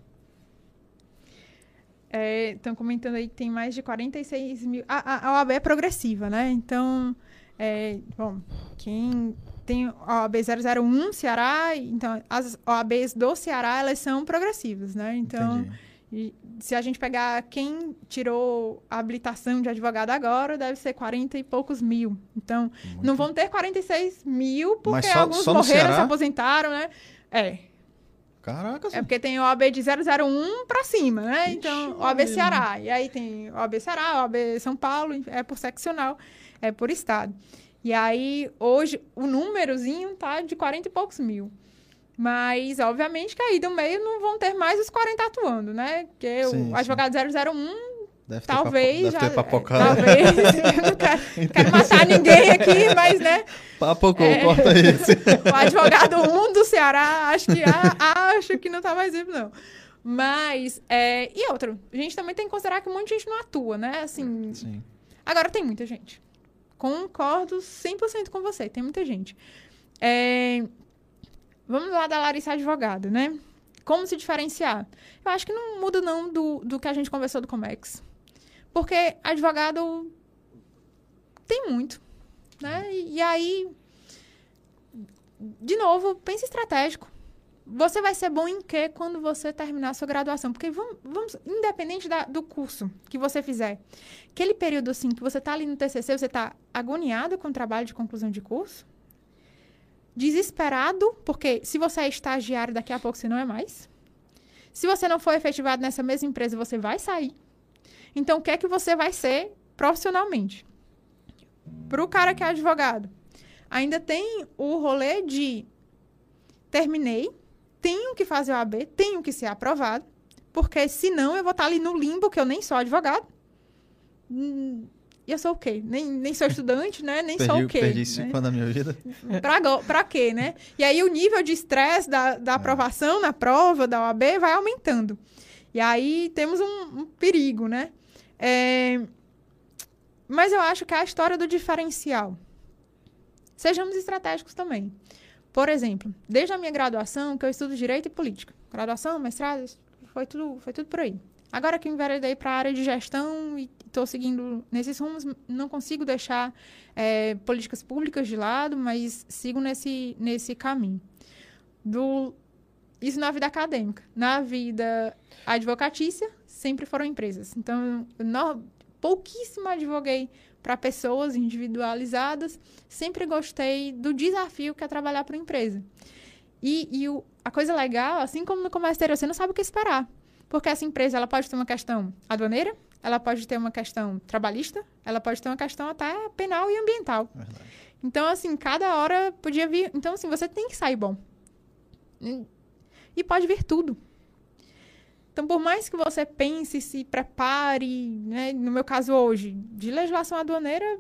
S3: Estão comentando aí que tem mais de 46 mil. A, a, a OAB é progressiva, né? Então, é, bom, quem tem a OAB 001 Ceará, então as OABs do Ceará, elas são progressivas, né? Então, e se a gente pegar quem tirou a habilitação de advogado agora, deve ser 40 e poucos mil. Então, não vão ter 46 mil, porque
S2: só-
S3: alguns
S2: só
S3: morreram, se aposentaram, né? É,
S2: Caraca,
S3: é porque tem OAB de 001 pra cima, né?
S2: Ixi,
S3: então, OAB
S2: Maria.
S3: Ceará. E aí tem OAB Ceará, OAB São Paulo, é por seccional, é por estado. E aí, hoje, o númerozinho tá de 40 e poucos mil. Mas, obviamente, que aí do meio não vão ter mais os 40 atuando, né? Porque
S2: Sim, sim.
S3: o advogado 001
S2: deve ter
S3: talvez
S2: papo,
S3: já.
S2: deve ter.
S3: Talvez. Eu não quero, quero matar ninguém aqui, mas, né?
S2: Papocou,
S3: É.
S2: corta isso.
S3: o advogado 1 do Ceará, acho que, ah, acho que não tá mais vivo, não. Mas, é, e outra, a gente também tem que considerar que um monte de gente não atua, né? Assim,
S2: Sim.
S3: agora tem muita gente. Concordo 100% com você, tem muita gente. É, vamos lá da Larissa Advogada, né? Como se diferenciar? Eu acho que não muda não do, do que a gente conversou do Comex. Porque advogado tem muito, né? E, e aí, de novo, pense estratégico. Você vai ser bom em quê quando você terminar a sua graduação? Porque vamos, vamos independente da- do curso que você fizer, aquele período assim que você tá ali no TCC, você tá agoniado com o trabalho de conclusão de curso, desesperado, porque se você é estagiário, daqui a pouco você não é mais. Se você não for efetivado nessa mesma empresa, você vai sair. Então, o que é que você vai ser profissionalmente? Para o cara que é advogado, ainda tem o rolê de terminei, tenho que fazer o AB, tenho que ser aprovado, porque senão eu vou estar ali no limbo, que eu nem sou advogado. Hum, E eu sou o quê? Nem, nem sou estudante, né? Nem sou
S2: Perdi,
S3: o quê?
S2: perdi
S3: né?
S2: cinco anos da minha vida.
S3: Pra, pra quê, né? E aí o nível de estresse da, da aprovação na prova da OAB vai aumentando. E aí temos um, um perigo, né? É, Mas eu acho que é a história do diferencial. Sejamos estratégicos também. Por exemplo, desde a minha graduação, que eu estudo Direito e Política. Graduação, mestrado, foi tudo, foi tudo por aí. Agora que eu enveredei para a área de gestão e estou seguindo nesses rumos, não consigo deixar é, políticas públicas de lado, mas sigo nesse, nesse caminho. Do, isso na vida acadêmica. Na vida advocatícia, sempre foram empresas. Então, não, pouquíssimo advoguei para pessoas individualizadas. Sempre gostei do desafio que é trabalhar para uma empresa. E, e o, a coisa legal, assim como no comércio exterior, você não sabe o que esperar. Porque essa empresa ela pode ter uma questão aduaneira, ela pode ter uma questão trabalhista, ela pode ter uma questão até penal e ambiental.
S2: Verdade.
S3: Então, assim, cada hora podia vir. Então, assim, você tem que sair bom. E- E pode vir tudo. Então, por mais que você pense, se prepare, né, no meu caso hoje, de legislação aduaneira,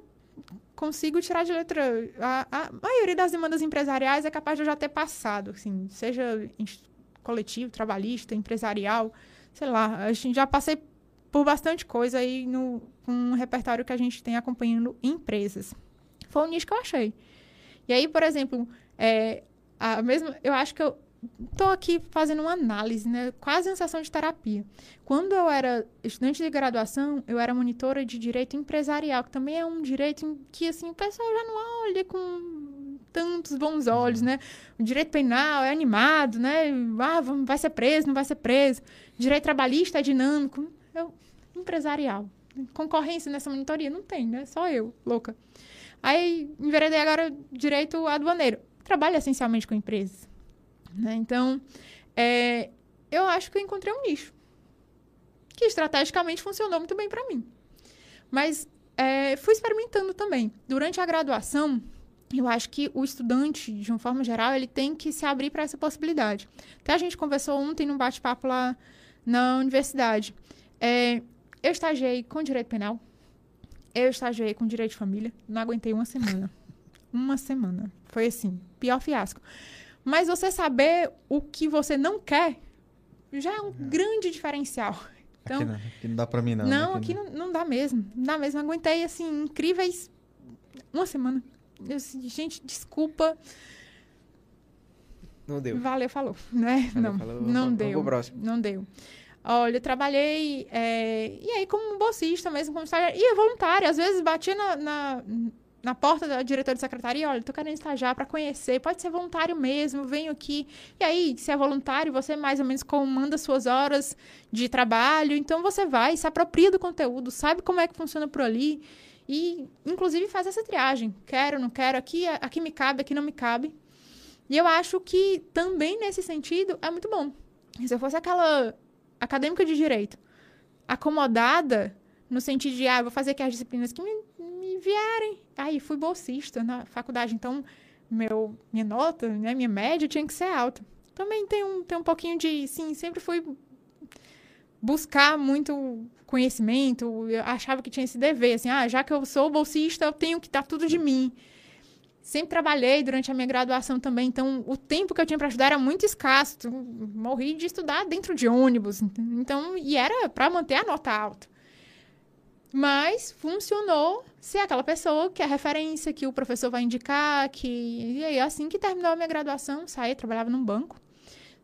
S3: consigo tirar de letra. A, a maioria das demandas empresariais é capaz de eu já ter passado, assim, seja coletivo, trabalhista, empresarial, sei lá, a gente já passei por bastante coisa aí no um repertório que a gente tem acompanhando empresas. Foi o nicho que eu achei. E aí, por exemplo, é, a mesma, eu acho que eu estou aqui fazendo uma análise, né? Quase uma sessão de terapia. Quando eu era estudante de graduação, eu era monitora de direito empresarial, que também é um direito que assim o pessoal já não olha com tantos bons olhos, né? O direito penal é animado, né? Ah, vai ser preso, não vai ser preso. Direito trabalhista é dinâmico. Eu, empresarial. Concorrência nessa monitoria? Não tem, né? Só eu, louca. Aí enveredei agora direito aduaneiro. Trabalho essencialmente com empresas. Né? Então, é, eu acho que eu encontrei um nicho que estrategicamente funcionou muito bem para mim. Mas é, fui experimentando também. Durante a graduação, eu acho que o estudante, de uma forma geral, ele tem que se abrir para essa possibilidade. Até a gente conversou ontem num bate-papo lá na universidade. É, eu estagiei com direito penal. Eu estagiei com direito de família. Não aguentei uma semana. Uma semana. Foi assim, pior fiasco. Mas você saber o que você não quer já é um é. grande diferencial.
S2: Então, aqui, não, aqui não dá pra mim, não.
S3: Né? Não, aqui, não, não dá mesmo. Não dá mesmo. Aguentei, assim, incríveis uma semana. Eu, gente, desculpa.
S1: Não deu.
S3: Valeu, falou. Né? Valeu, não, falou, não deu. Não deu. Olha, eu trabalhei, é, e aí como bolsista mesmo, como estagiária, ia voluntária, às vezes batia na, na, na porta da diretora de secretaria, olha, tô querendo estagiar para conhecer, pode ser voluntário mesmo, venho aqui. E aí, se é voluntário, você mais ou menos comanda suas horas de trabalho, então você vai, se apropria do conteúdo, sabe como é que funciona por ali e inclusive faz essa triagem, quero, não quero, aqui, aqui me cabe, aqui não me cabe. E eu acho que também nesse sentido é muito bom. Se eu fosse aquela acadêmica de direito acomodada no sentido de, ah, vou fazer aqui as disciplinas que me, me vierem. Aí, fui bolsista na faculdade, então meu, minha nota, né, minha média tinha que ser alta. Também tem um, tem um pouquinho de, sim, sempre fui buscar muito conhecimento, eu achava que tinha esse dever, assim, ah, já que eu sou bolsista, eu tenho que dar tudo de mim. Sempre trabalhei durante a minha graduação também, então o tempo que eu tinha para estudar era muito escasso. Morri de estudar dentro de ônibus, então e era para manter a nota alta. Mas funcionou ser aquela pessoa que é referência, que o professor vai indicar, que e aí assim que terminou a minha graduação, saí, trabalhava num banco.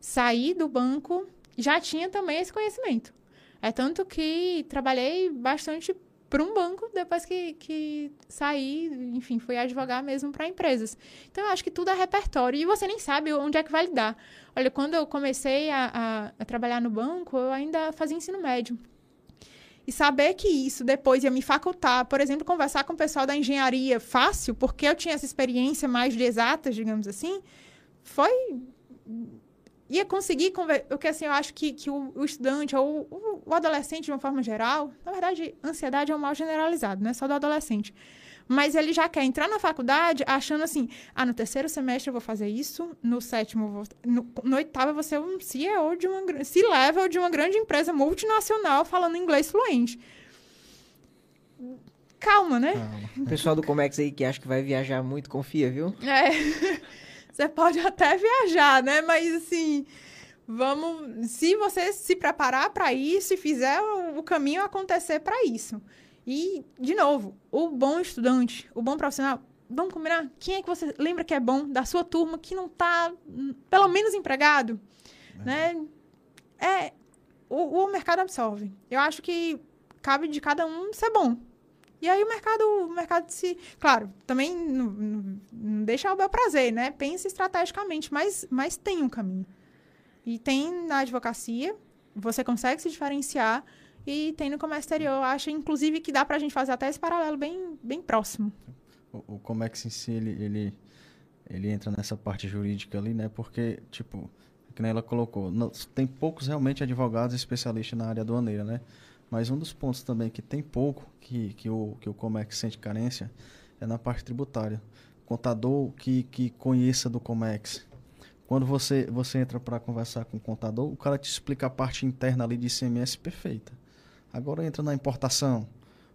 S3: Saí do banco, já tinha também esse conhecimento. É tanto que trabalhei bastante para um banco depois que, que saí, enfim, fui advogar mesmo para empresas. Então, eu acho que tudo é repertório e você nem sabe onde é que vai lidar. Olha, quando eu comecei a, a, a trabalhar no banco, eu ainda fazia ensino médio. E saber que isso depois ia me facultar, por exemplo, conversar com o pessoal da engenharia fácil, porque eu tinha essa experiência mais de exatas, digamos assim, foi ia conseguir porque assim eu acho que, que o, o estudante ou o, o, adolescente de uma forma geral na verdade ansiedade é um mal generalizado não é só do adolescente mas ele já quer entrar na faculdade achando assim ah no terceiro semestre eu vou fazer isso no sétimo vou, no, no oitavo eu vou ser um CEO de uma se level de uma grande empresa multinacional falando inglês fluente calma né calma.
S1: o pessoal do Comex aí que acha que vai viajar muito confia viu
S3: é Você pode até viajar, né? Mas assim, vamos. Se você se preparar para isso e fizer o, o caminho acontecer para isso. E, de novo, o bom estudante, o bom profissional, vamos combinar? Quem é que você lembra que é bom da sua turma que não está, pelo menos, empregado? Uhum. Né? É, o, o mercado absorve. Eu acho que cabe de cada um ser bom. E aí o mercado, o mercado se. Claro, também não, não, não deixa o bel prazer, né? Pense estrategicamente, mas, mas tem um caminho. E tem na advocacia, você consegue se diferenciar, e tem no comércio exterior. Acho, inclusive, que dá para a gente fazer até esse paralelo bem, bem próximo.
S2: O, o Comex em si, ele, ele, ele entra nessa parte jurídica ali, né? Porque, tipo, que nem ela colocou, tem poucos realmente advogados especialistas na área aduaneira, né? Mas um dos pontos também que tem pouco, que, que, o, que o Comex sente carência, é na parte tributária. Contador que, que conheça do Comex. Quando você, você entra para conversar com o contador, o cara te explica a parte interna ali de ICMS perfeita. Agora entra na importação.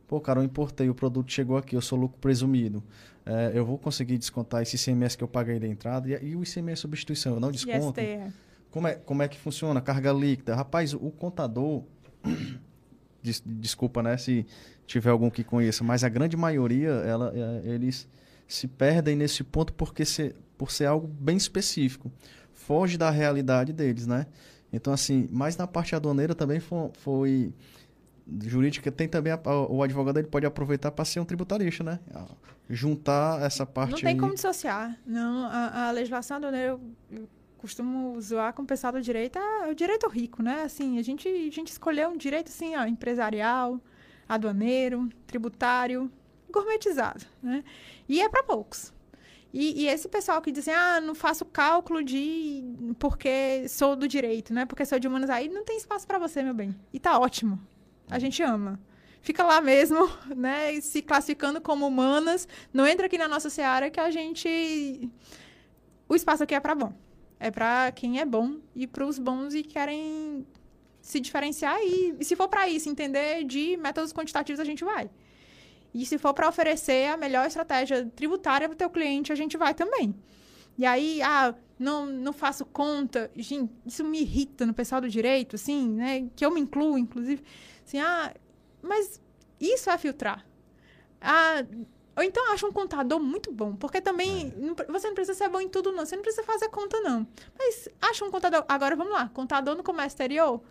S2: Pô, cara, eu importei, o produto chegou aqui, eu sou lucro presumido. É, eu vou conseguir descontar esse ICMS que eu paguei da entrada e, e o ICMS substituição, eu não desconto. Yes, como é, como é que funciona? Carga líquida. Rapaz, o contador des- desculpa, né, se tiver algum que conheça, mas a grande maioria, ela, é, eles se perdem nesse ponto porque se, por ser algo bem específico. Foge da realidade deles, né? Então, assim, mas na parte aduaneira também foi, foi jurídica, tem também, a- o advogado ele pode aproveitar para ser um tributarista, né? Juntar essa parte
S3: Não tem
S2: aí.
S3: como dissociar. Não, a, a legislação aduaneira, eu, eu costumo zoar com o pessoal do direito, é o direito rico, né? Assim, a gente, a gente escolheu um direito, assim, ó, empresarial, aduaneiro, tributário, gourmetizado, né? E é para poucos. E, e esse pessoal que diz assim, ah, não faço cálculo de... porque sou do direito, né? Porque sou de humanas, aí não tem espaço para você, meu bem. E tá ótimo. A gente ama. Fica lá mesmo, né? e Se classificando como humanas. Não entra aqui na nossa seara que a gente. O espaço aqui é para bom. É para quem é bom e para os bons e querem se diferenciar. E, e se for para isso, entender de métodos quantitativos, a gente vai. E se for para oferecer a melhor estratégia tributária para o teu cliente, a gente vai também. E aí, ah, não, não faço conta. Gente, isso me irrita no pessoal do direito, assim, né? Que eu me incluo, inclusive. Assim, ah, mas isso é filtrar. Ah, ou então acha um contador muito bom, porque também pre- você não precisa ser bom em tudo, não. Você não precisa fazer conta, não. Mas acha um contador. Agora vamos lá, contador no comércio exterior.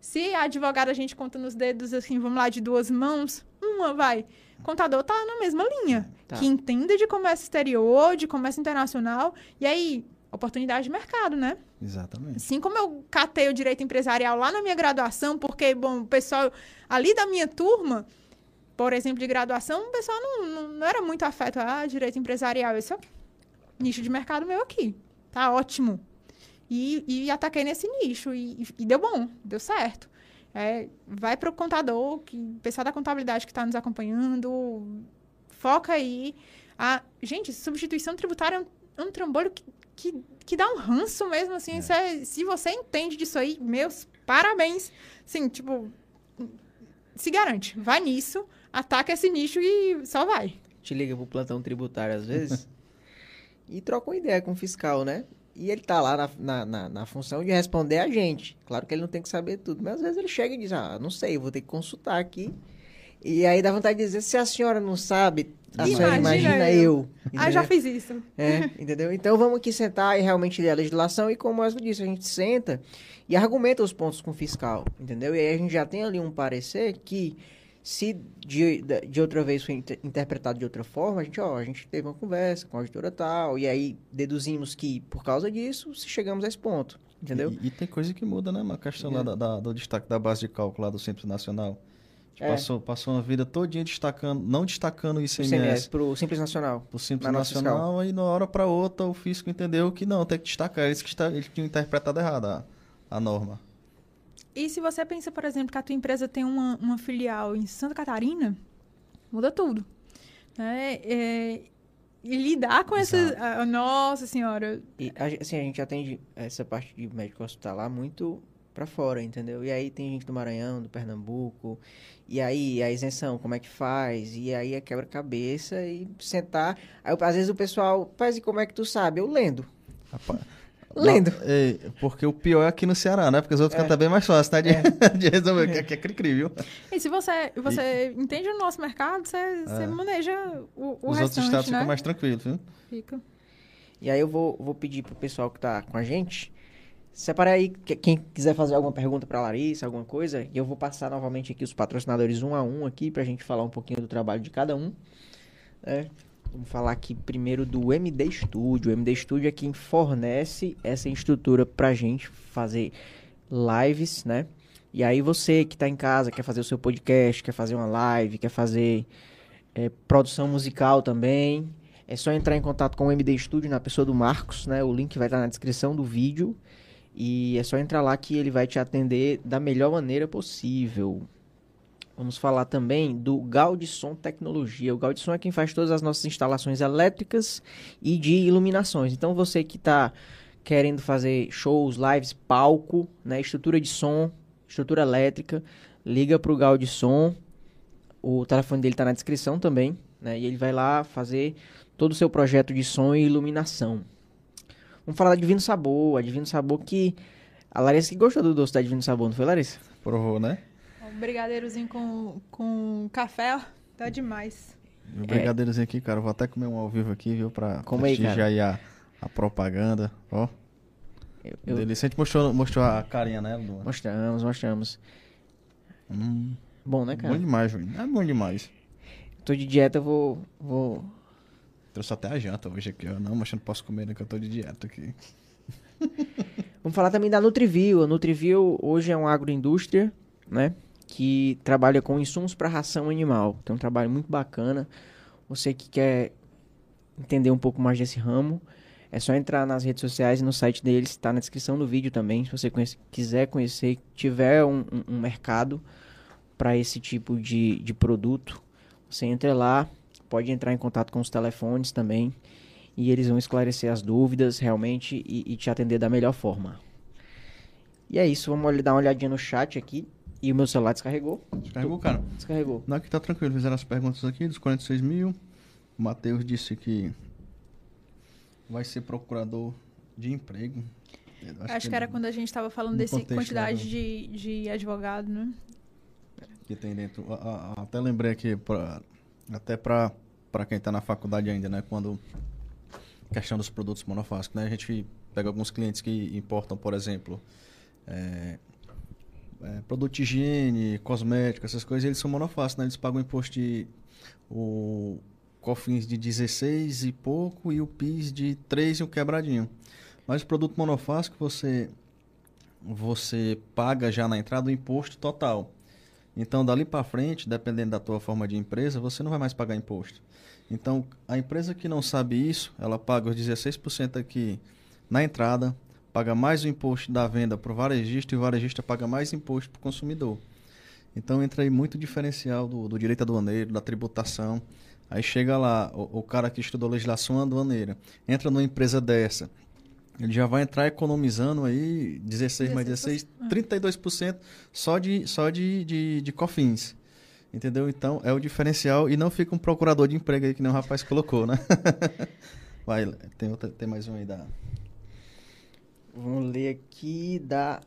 S3: Se a advogada a gente conta nos dedos, assim, vamos lá, de duas mãos, uma vai. Contador tá na mesma linha.
S1: Tá.
S3: Que entende de comércio exterior, de comércio internacional. E aí, oportunidade de mercado, né?
S2: Exatamente.
S3: Assim como eu catei o direito empresarial lá na minha graduação, porque, bom, o pessoal ali da minha turma, por exemplo, de graduação, o pessoal não, não, não era muito afeto a direito empresarial. Esse é o nicho de mercado meu aqui. Tá ótimo. E, e ataquei nesse nicho. E, e deu bom, deu certo. É, vai para o contador, que, o pessoal da contabilidade que está nos acompanhando, foca aí. A, gente, substituição tributária é um, é um trambolho que, que, que dá um ranço mesmo, assim. isso é- se você entende disso aí, meus parabéns. Sim, tipo, se garante. Vai nisso, ataca esse nicho e só vai.
S1: te liga pro plantão tributário às vezes e troca uma ideia com o fiscal, né? E ele tá lá na, na, na, na função de responder a gente. Claro que ele não tem que saber tudo, mas às vezes ele chega e diz, ah, não sei, eu vou ter que consultar aqui. E aí dá vontade de dizer, se a senhora não sabe, a senhora
S3: Imagina
S1: imagina
S3: eu.
S1: eu.
S3: Ah, já fiz isso.
S1: É, entendeu? Então vamos aqui sentar e realmente ler a legislação e como o Wesley disse, a gente senta e argumenta os pontos com o fiscal, entendeu? E aí a gente já tem ali um parecer que se de, de- outra vez foi inter- interpretado de outra forma, a gente, ó, a gente teve uma conversa com a auditora tal, e aí deduzimos que por causa disso se chegamos a esse ponto, entendeu?
S2: E, e tem coisa que muda, né? Uma questão lá
S1: É.
S2: da, da- do destaque da base de cálculo lá do Centro Nacional.
S1: É.
S2: passou, passou uma vida todinha destacando, não destacando o ICMS
S1: CMS, pro Simples Nacional.
S2: do Simples
S1: Na
S2: Nacional, aí de uma hora para outra o fisco entendeu que não, tem que destacar. Eles que está, eles tinham interpretado errado a, a norma.
S3: E se você pensa, por exemplo, que a tua empresa tem uma, uma filial em Santa Catarina, muda tudo. Né? É, e lidar com essa...
S2: Exato.
S3: ah, nossa senhora.
S1: E assim, a gente atende essa parte de médico hospitalar muito pra fora, entendeu? E aí tem gente do Maranhão, do Pernambuco, e aí a isenção, como é que faz? E aí é quebra-cabeça e sentar. Aí, às vezes o pessoal, faz e como é que tu sabe? Eu lendo.
S2: Rapaz,
S1: Lendo.
S2: Não, é, porque o pior é aqui no Ceará, né? Porque os outros
S1: É.
S2: cantam bem mais fácil, né? De, de resolver, que aqui é cri-cri, viu?
S3: E se você, você entende o nosso mercado, você, você maneja o, o
S2: os outros estados
S3: né?
S2: ficam mais tranquilos, viu?
S3: Fica.
S1: E aí eu vou, vou pedir pro pessoal que tá com a gente, separa aí que- quem quiser fazer alguma pergunta pra Larissa, alguma coisa, e eu vou passar novamente aqui os patrocinadores um a um aqui pra gente falar um pouquinho do trabalho de cada um. né? Vamos falar aqui primeiro do MD Studio. O MD Studio é quem fornece essa estrutura pra gente fazer lives, né? E aí você que tá em casa, quer fazer o seu podcast, quer fazer uma live, quer fazer é, produção musical também, é só entrar em contato com o MD Studio na pessoa do Marcos, né? O link vai estar na descrição do vídeo. E é só entrar lá que ele vai te atender da melhor maneira possível. Vamos falar também do Gaudisson Tecnologia. O Gaudisson é quem faz todas as nossas instalações elétricas e de iluminações. Então você que está querendo fazer shows, lives, palco, né, estrutura de som, estrutura elétrica, liga para o Gaudisson. O telefone dele está na descrição também, né? E ele vai lá fazer todo o seu projeto de som e iluminação. Vamos falar da Divino Sabor. A Divino Sabor que... A Larissa que gostou do doce da Divino Sabor, não foi, Larissa?
S2: Provou, né?
S3: Um brigadeirozinho com, com café, ó, tá demais.
S2: O brigadeirozinho aqui, cara, eu vou até comer um ao vivo aqui, viu? Pra
S1: Como aí,
S2: prestigiar aí a, a propaganda. Ó,
S1: Eu, eu-
S2: delícia. A gente mostrou, mostrou a carinha, né, Lu?
S1: Mostramos, mostramos.
S2: Hum,
S1: Bom, né, cara?
S2: bom demais, Juninho. É bom demais.
S1: Tô de dieta, eu vou, vou...
S2: Trouxe até a janta hoje aqui, ó. Não, mas eu não posso comer, né, que eu tô de dieta aqui.
S1: Vamos falar também da Nutrivio. A Nutrivio hoje é uma agroindústria, né? Que trabalha com insumos para ração animal. Tem um trabalho muito bacana. Você que quer entender um pouco mais desse ramo, é só entrar nas redes sociais e no site deles, está na descrição do vídeo também. Se você conhece- quiser conhecer, tiver um, um- um mercado para esse tipo de, de produto, você entra lá, pode entrar em contato com os telefones também e eles vão esclarecer as dúvidas realmente e, e te atender da melhor forma. E é isso, vamos dar uma olhadinha no chat aqui. E o meu celular descarregou?
S2: Descarregou, cara?
S1: Descarregou.
S2: Não, aqui tá tranquilo. Fizeram as perguntas aqui dos 46 mil. O Matheus disse que vai ser procurador de emprego. Eu
S3: Acho, que era quando a gente estava falando
S2: contexto,
S3: quantidade
S2: né,
S3: de, de advogado, né?
S2: que tem dentro. a- a- até lembrei aqui, pra, até para quem está na faculdade ainda, né? Quando. Questão dos produtos monofásicos, né? A gente pega alguns clientes que importam, por exemplo, é, é, produto de higiene, cosmético, essas coisas, eles são monofásicos, né? Eles pagam imposto de. O COFINS de 16 e pouco e o PIS de 3 e um quebradinho. Mas o produto monofásico você você paga já na entrada o imposto total. Então, dali para frente, dependendo da tua forma de empresa, você não vai mais pagar imposto. Então, a empresa que não sabe isso, ela paga os 16% aqui na entrada, paga mais o imposto da venda para o varejista e o varejista paga mais imposto para o consumidor. Então, entra aí muito diferencial do, do direito aduaneiro, da tributação. Aí chega lá, o, o cara que estudou legislação aduaneira, entra numa empresa dessa, ele já vai entrar economizando aí 16 mais 16, 32% só de, só de, de, de cofins. Entendeu? Então é o diferencial e não fica um procurador de emprego aí que nem o rapaz colocou, né? Vai, tem, outra, tem mais um aí da.
S1: Vamos ler aqui da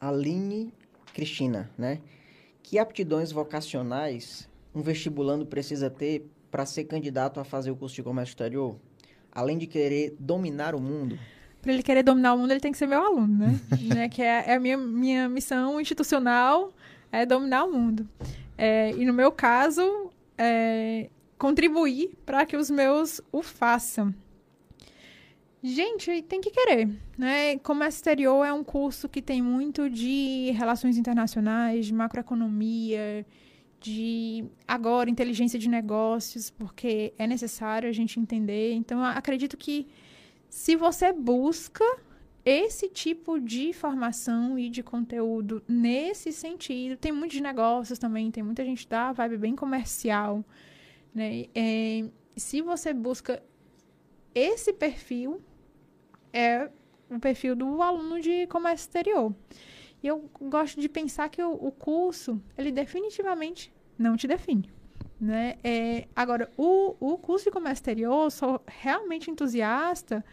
S1: Aline Cristina, né? Que aptidões vocacionais um vestibulando precisa ter para ser candidato a fazer o curso de comércio exterior? Além de querer dominar o mundo.
S3: Para ele querer dominar o mundo, ele tem que ser meu aluno, né? né? Que é, é a minha, minha missão institucional, é dominar o mundo. É, e no meu caso, é contribuir para que os meus o façam. Gente, tem que querer, né? Comércio exterior é um curso que tem muito de relações internacionais, de macroeconomia, de agora inteligência de negócios, porque é necessário a gente entender. Então, acredito que se você busca esse tipo de formação e de conteúdo nesse sentido, tem muito de negócios também, tem muita gente da vibe bem comercial, né? É, se você busca esse perfil, é o perfil do aluno de comércio exterior. E eu gosto de pensar que o, o curso, ele definitivamente não te define. Né? É, agora, o, o curso de comércio exterior, eu sou realmente entusiasta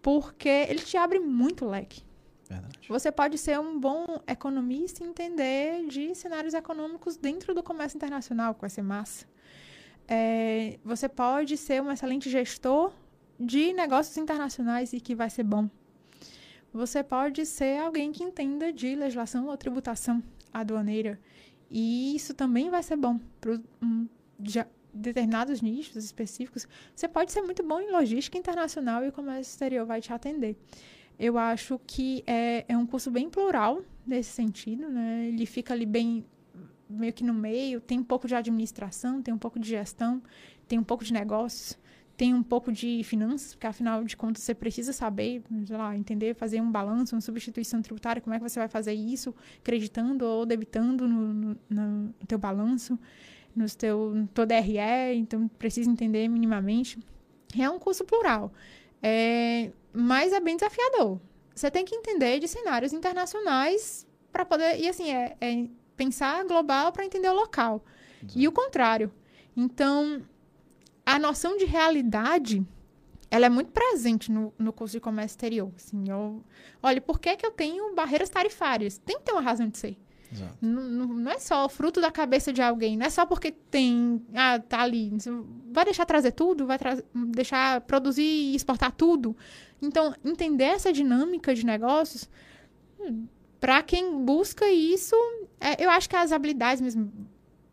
S3: porque ele te abre muito leque.
S2: Verdade.
S3: Você pode ser um bom economista e entender de cenários econômicos dentro do comércio internacional, que vai ser massa. É, você pode ser um excelente gestor de negócios internacionais e que vai ser bom. Você pode ser alguém que entenda de legislação ou tributação aduaneira. E isso também vai ser bom para um, determinados nichos específicos. Você pode ser muito bom em logística internacional e o comércio exterior vai te atender. Eu acho que é, é um curso bem plural nesse sentido, né? Ele fica ali bem meio que no meio, tem um pouco de administração, tem um pouco de gestão, tem um pouco de negócios, tem um pouco de finanças, porque afinal de contas você precisa saber, sei lá, entender, fazer um balanço, uma substituição tributária, como é que você vai fazer isso, creditando ou debitando no, no, no teu balanço, no teu, no teu DRE, então precisa entender minimamente. É um curso plural, é, mas é bem desafiador. Você tem que entender de cenários internacionais para poder, e assim, é, é pensar global para entender o local. E o contrário. Então, a noção de realidade ela é muito presente no, no curso de comércio exterior. Assim, eu, olha, por que, que eu tenho barreiras tarifárias? Tem que ter uma razão de ser. Não, não, é só fruto da cabeça de alguém, não é só porque tem, ah, tá ali. Vai deixar trazer tudo, vai tra- deixar produzir e exportar tudo. Então, entender essa dinâmica de negócios, para quem busca isso, é, eu acho que as habilidades mesmo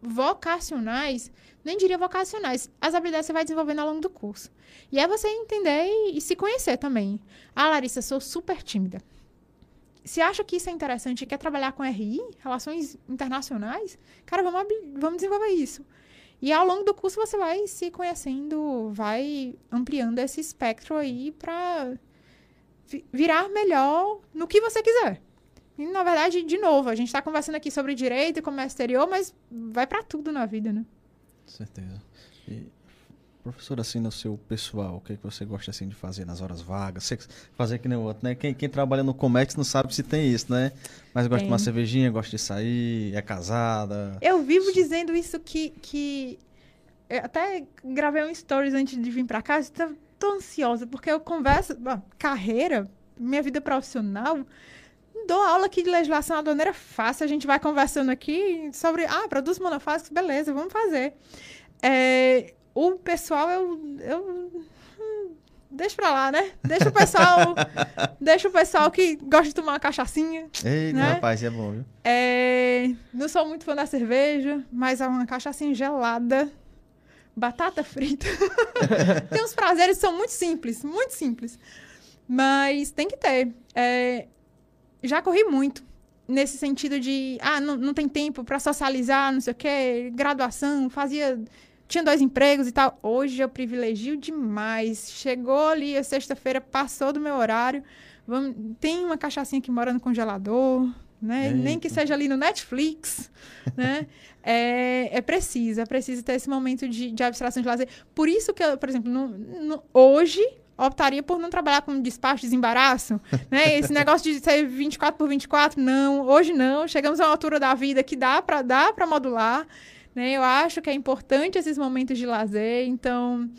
S3: vocacionais, nem diria vocacionais, as habilidades você vai desenvolvendo ao longo do curso. E é você entender e, e se conhecer também. Ah, Larissa, sou super tímida. Se acha que isso é interessante e quer trabalhar com RI, relações internacionais, cara, vamos, vamos desenvolver isso. E ao longo do curso você vai se conhecendo, vai ampliando esse espectro aí para virar melhor no que você quiser. E, na verdade, de novo, a gente está conversando aqui sobre direito e comércio exterior, mas vai para tudo na vida, né?
S2: Certeza. E, professor, assim, no seu pessoal, o que, é que você gosta assim de fazer nas horas vagas? Você fazer que nem o outro, né? Quem, quem trabalha no Comex não sabe se tem isso, né? Mas gosta de tomar
S3: Tem.
S2: cervejinha, gosta de sair, é casada.
S3: Eu vivo dizendo isso que. que eu até gravei um stories antes de vir pra cá. Estou tô ansiosa, porque eu converso. bom, carreira, minha vida profissional. Dou aula aqui de legislação aduaneira fácil. A gente vai conversando aqui sobre. Ah, produtos monofásicos, beleza, vamos fazer. É, o pessoal, eu. eu hum, deixa pra lá, né? Deixa o pessoal. deixa o pessoal que gosta de tomar uma cachaçinha.
S2: Eita,
S3: né?
S2: rapaz, é bom, viu?
S3: É, não sou muito fã da cerveja, mas é uma cachaçinha gelada, batata frita. tem uns prazeres que são muito simples, muito simples. Mas tem que ter. É, já corri muito nesse sentido de, ah, não, não tem tempo para socializar, não sei o quê, graduação, fazia. Tinha dois empregos e tal. Hoje eu privilegio demais. Chegou ali a sexta-feira, passou do meu horário. Vamos, tem uma cachaçinha que mora no congelador, né? Nem que
S2: Eita.
S3: seja ali no Netflix, né? É, é preciso, é preciso ter esse momento de, de abstração de lazer. Por isso que eu, por exemplo, no- no- hoje optaria por não trabalhar com despacho, desembaraço, né? Esse negócio de ser 24 por 24, não, hoje não. Chegamos a uma altura da vida que dá para dá para modular, né? Eu acho que é importante esses momentos de lazer, então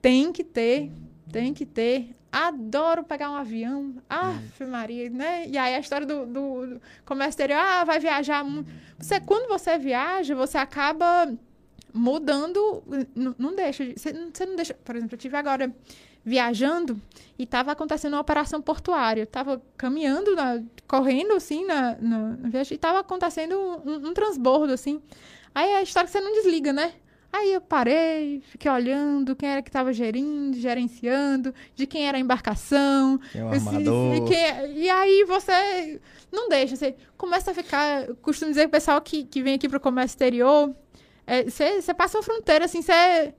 S3: tem que ter, tem que ter. Adoro pegar um avião. Aff, Maria, né? E aí a história do, do, do comércio exterior, ah, vai viajar. Você, quando você viaja, você acaba mudando. n- Não deixa. de- Você, não- você não deixa. Por exemplo, eu tive agora viajando e estava acontecendo uma operação portuária. Eu estava caminhando, na- correndo assim na, na, na viagem, e estava acontecendo um, um- transbordo, assim. Aí é a história que você não desliga, né? Aí eu parei, fiquei olhando quem era que estava gerindo, gerenciando, de quem era a embarcação.
S2: Quem é o
S3: Esse-
S2: armador.
S3: e, quem- e aí você não deixa, você começa a ficar. Eu costumo dizer que o pessoal que, que vem aqui para o comércio exterior, é, você, você passa uma fronteira, assim, você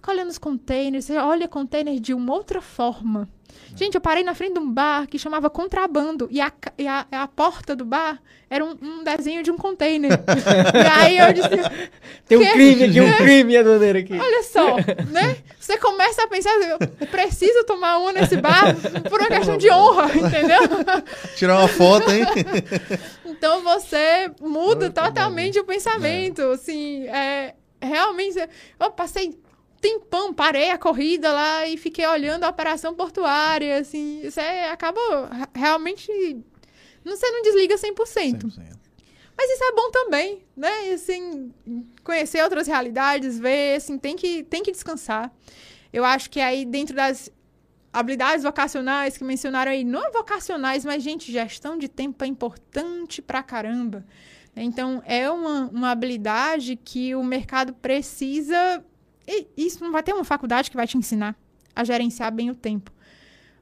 S3: fica olhando os containers, você olha container de uma outra forma. Gente, eu parei na frente de um bar que chamava Contrabando. E a, e a, a porta do bar era um, um desenho de um container. e aí eu disse,
S1: Tem um crime aqui, um crime aduaneiro aqui.
S3: Olha só, né? Você começa a pensar, eu preciso tomar uma nesse bar por uma questão de honra, entendeu?
S2: Tirar uma foto, hein?
S3: Então você muda totalmente o pensamento, assim, é, realmente, eu passei tempão, parei a corrida lá e fiquei olhando a operação portuária, assim, você acaba realmente, não- você não desliga 100%.
S2: 100%.
S3: Mas isso é bom também, né? Assim, conhecer outras realidades, ver, assim, tem que, tem que descansar. Eu acho que aí dentro das habilidades vocacionais que mencionaram aí, não vocacionais, mas, gente, gestão de tempo é importante pra caramba. Então, é uma, uma habilidade que o mercado precisa. E isso não vai ter uma faculdade que vai te ensinar a gerenciar bem o tempo.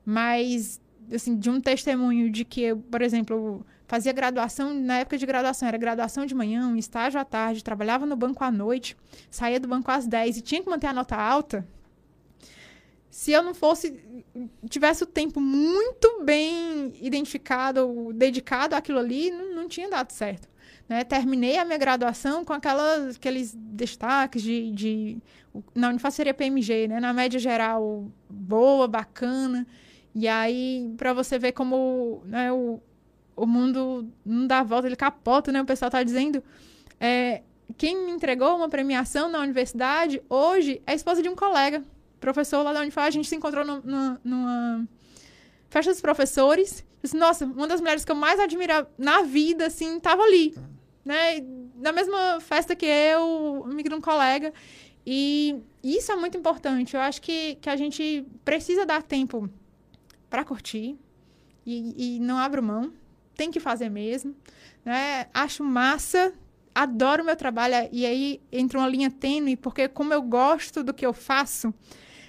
S3: Mas, assim, de um testemunho de que, eu, por exemplo, eu fazia graduação, na época de graduação, era graduação de manhã, um estágio à tarde, trabalhava no banco à noite, saía do banco às 10 e tinha que manter a nota alta. Se eu não fosse, tivesse o tempo muito bem identificado, ou dedicado àquilo ali, não, não tinha dado certo. Né? Terminei a minha graduação com aquelas, aqueles destaques de, de na Unifaz seria PMG, né? Na média geral, boa, bacana. E aí, para você ver como né, o, o mundo não dá volta, ele capota, né? O pessoal tá dizendo. É, quem me entregou uma premiação na universidade hoje é a esposa de um colega, professor lá da Unifaz. A gente se encontrou no- no- numa festa dos professores. Disse, Nossa, uma das mulheres que eu mais admiro na vida, assim, tava ali. Né? Na mesma festa que eu, de um colega. E isso é muito importante. Eu acho que, que a gente precisa dar tempo para curtir e, e não abro mão. Tem que fazer mesmo. Né? Acho massa, adoro o meu trabalho. E aí entra uma linha tênue, porque como eu gosto do que eu faço,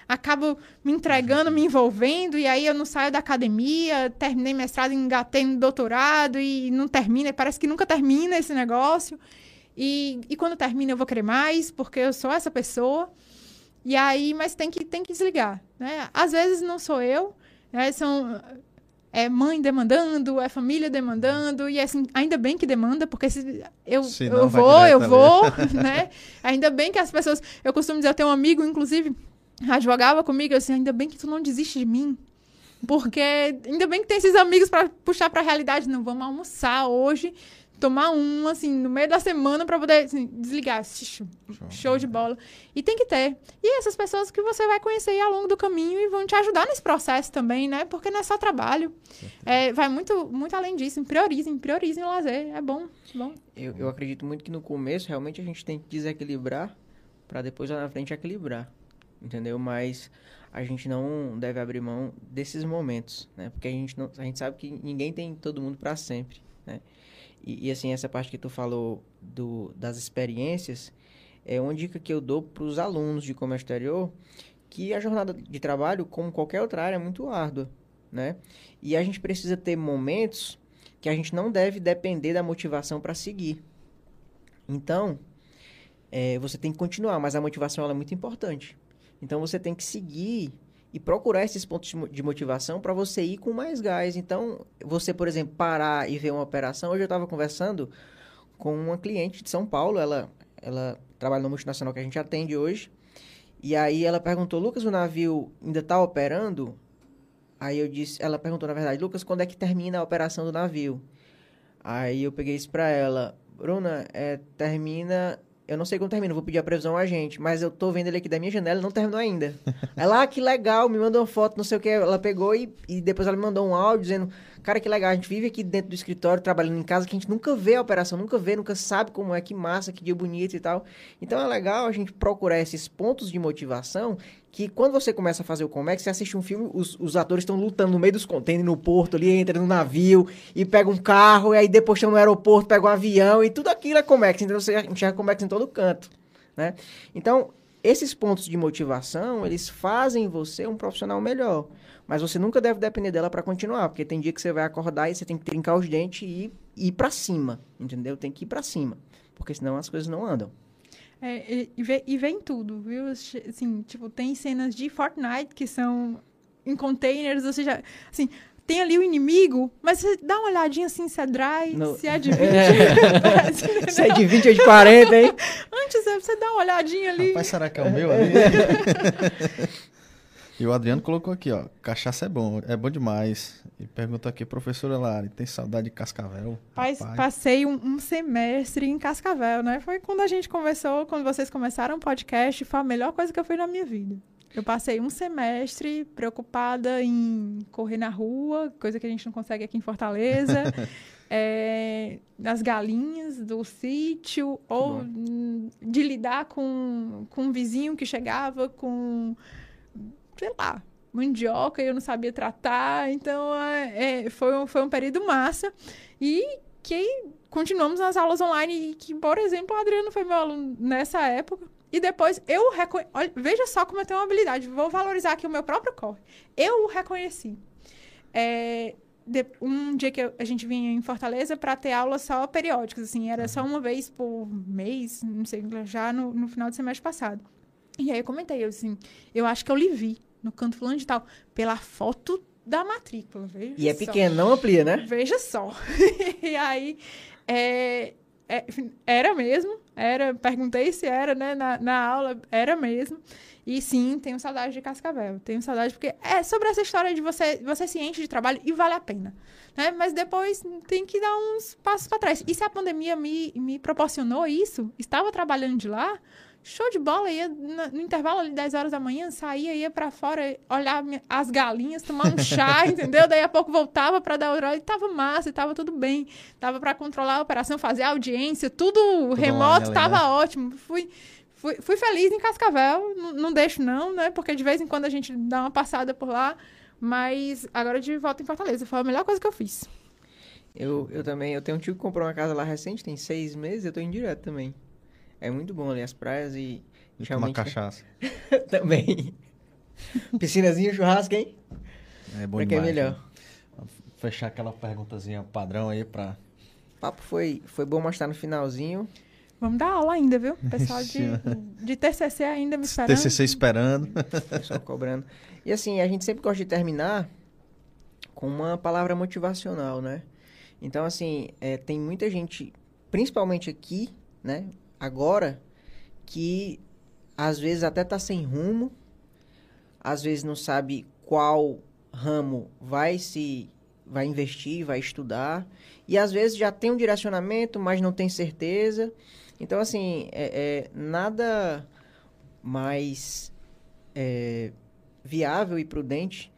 S3: acabo me entregando, me envolvendo, e aí eu não saio da academia, terminei mestrado, engatei no doutorado e não termina, parece que nunca termina esse negócio. E, e quando termina eu vou querer mais, porque eu sou essa pessoa. E aí, mas tem que, tem que desligar, né? Às vezes não sou eu, né? São é mãe demandando, é família demandando, e assim, ainda bem que demanda, porque se eu, eu vou, eu vou, né? Ainda bem que as pessoas. Eu costumo dizer, eu tenho um amigo, inclusive, advogava comigo, assim, ainda bem que tu não desiste de mim. Porque ainda bem que tem esses amigos para puxar para a realidade. Não, vamos almoçar hoje tomar um, assim, no meio da semana para poder assim, desligar. Show. Show de bola. E tem que ter. E essas pessoas que você vai conhecer ao longo do caminho e vão te ajudar nesse processo também, né? Porque não é só trabalho. É, vai muito, muito além disso. Priorizem, priorizem o lazer. É bom. bom.
S1: Eu, eu acredito muito que no começo, realmente, a gente tem que desequilibrar para depois lá na frente equilibrar. Entendeu? Mas a gente não deve abrir mão desses momentos, né? Porque a gente, não, a gente sabe que ninguém tem todo mundo para sempre, né? E, e, assim, essa parte que tu falou do, das experiências, é uma dica que eu dou para os alunos de comércio exterior, que a jornada de trabalho, como qualquer outra área, é muito árdua, né? E a gente precisa ter momentos que a gente não deve depender da motivação para seguir. Então, é, você tem que continuar, mas a motivação é muito importante. Então, você tem que seguir e procurar esses pontos de motivação para você ir com mais gás. Então, você, por exemplo, parar e ver uma operação. Hoje eu estava conversando com uma cliente de São Paulo, ela, ela trabalha no multinacional que a gente atende hoje. E aí ela perguntou, Lucas, o navio ainda está operando? Aí eu disse, ela perguntou na verdade, Lucas, quando é que termina a operação do navio? Aí eu peguei isso para ela, Bruna, é, termina eu não sei quando termina, vou pedir a previsão a gente, mas eu tô vendo ele aqui da minha janela e não terminou ainda. ela, ah, que legal, me mandou uma foto, não sei o que. Ela pegou e, e depois ela me mandou um áudio dizendo: Cara, que legal, a gente vive aqui dentro do escritório, trabalhando em casa, que a gente nunca vê a operação, nunca vê, nunca sabe como é, que massa, que dia bonito e tal. Então é legal a gente procurar esses pontos de motivação que quando você começa a fazer o Comex, você assiste um filme, os, os atores estão lutando no meio dos contêineres, no porto ali, entra no navio e pega um carro, e aí depois estão no aeroporto, pega um avião, e tudo aquilo é Comex. Então você enxerga Comex em todo canto, né? Então, esses pontos de motivação, eles fazem você um profissional melhor. Mas você nunca deve depender dela para continuar, porque tem dia que você vai acordar e você tem que trincar os dentes e, ir para cima, entendeu? Tem que ir para cima, porque senão as coisas não andam.
S3: É, e, vem, e vem tudo, viu? Assim, tipo, tem cenas de Fortnite que são em containers, ou seja, assim, tem ali o inimigo, mas você dá uma olhadinha assim, se é dry, no... se é de 20.
S1: É. se é de 20 ou de 40, hein?
S3: Antes você dá uma olhadinha ali.
S2: Rapaz, será que é o meu ali? E o Adriano colocou aqui, ó, cachaça é bom, é bom demais. E pergunta aqui, professora Lari, tem saudade de Cascavel?
S3: Rapaz, passei um, um, semestre em Cascavel, né? Foi quando a gente conversou, quando vocês começaram o podcast, foi a melhor coisa que eu fiz na minha vida. Eu passei um semestre preocupada em correr na rua, coisa que a gente não consegue aqui em Fortaleza. é, das galinhas do sítio, ou de lidar com, com um vizinho que chegava com sei lá, mandioca e eu não sabia tratar. Então, é, é, foi, um, foi um período massa. E que continuamos nas aulas online e que, por exemplo, o Adriano foi meu aluno nessa época. E depois eu reconheci. Veja só como eu tenho uma habilidade. Vou valorizar aqui o meu próprio corre. Eu o reconheci. É, de, um dia que eu, a gente vinha em Fortaleza para ter aulas só periódicas, assim, era só uma vez por mês, não sei, já no, no final do semestre passado. E aí eu comentei, eu assim, eu acho que eu lhe vi no canto fulano de tal, pela foto da matrícula. Veja
S1: e é
S3: só.
S1: pequeno, não amplia, né?
S3: Veja só. e aí, é, é, era mesmo, era, perguntei se era, né, na, na aula, era mesmo. E sim, tenho saudade de Cascavel. Tenho saudade porque é sobre essa história de você, você se enche de trabalho e vale a pena. Né? Mas depois tem que dar uns passos para trás. E se a pandemia me, me proporcionou isso, estava trabalhando de lá, show de bola, ia no intervalo ali 10 horas da manhã, saía, ia pra fora, olhar as galinhas, tomar um chá, entendeu? Daí a pouco voltava pra dar hora e tava massa, e tava tudo bem. Tava pra controlar a operação, fazer a audiência, tudo, remoto,
S2: online ali,
S3: tava
S2: né?
S3: ótimo. Fui, fui, fui feliz em Cascavel, não, não deixo não, né? Porque de vez em quando a gente dá uma passada por lá, mas agora de volta em Fortaleza, foi a melhor coisa que eu fiz.
S1: Eu, eu também, eu tenho um tio que comprou uma casa lá recente, tem seis meses, eu tô indo direto também. É muito bom ali as praias e
S2: E
S1: realmente
S2: cachaça.
S1: também. Piscinazinha, churrasco, hein?
S2: É bom
S1: pra que é
S2: demais,
S1: melhor.
S2: né? Fechar aquela perguntazinha padrão aí pra...
S1: O papo foi, foi bom, mas tá no finalzinho.
S3: Vamos dar aula ainda, viu? Pessoal de, de TCC ainda me esperando.
S2: TCC esperando.
S1: pessoal cobrando. E assim, a gente sempre gosta de terminar com uma palavra motivacional, né? Então, assim, é, tem muita gente, principalmente aqui, né? Agora, que às vezes até tá sem rumo, às vezes não sabe qual ramo vai se vai investir, vai estudar, e às vezes já tem um direcionamento, mas não tem certeza. Então, assim, é, é nada mais é, viável e prudente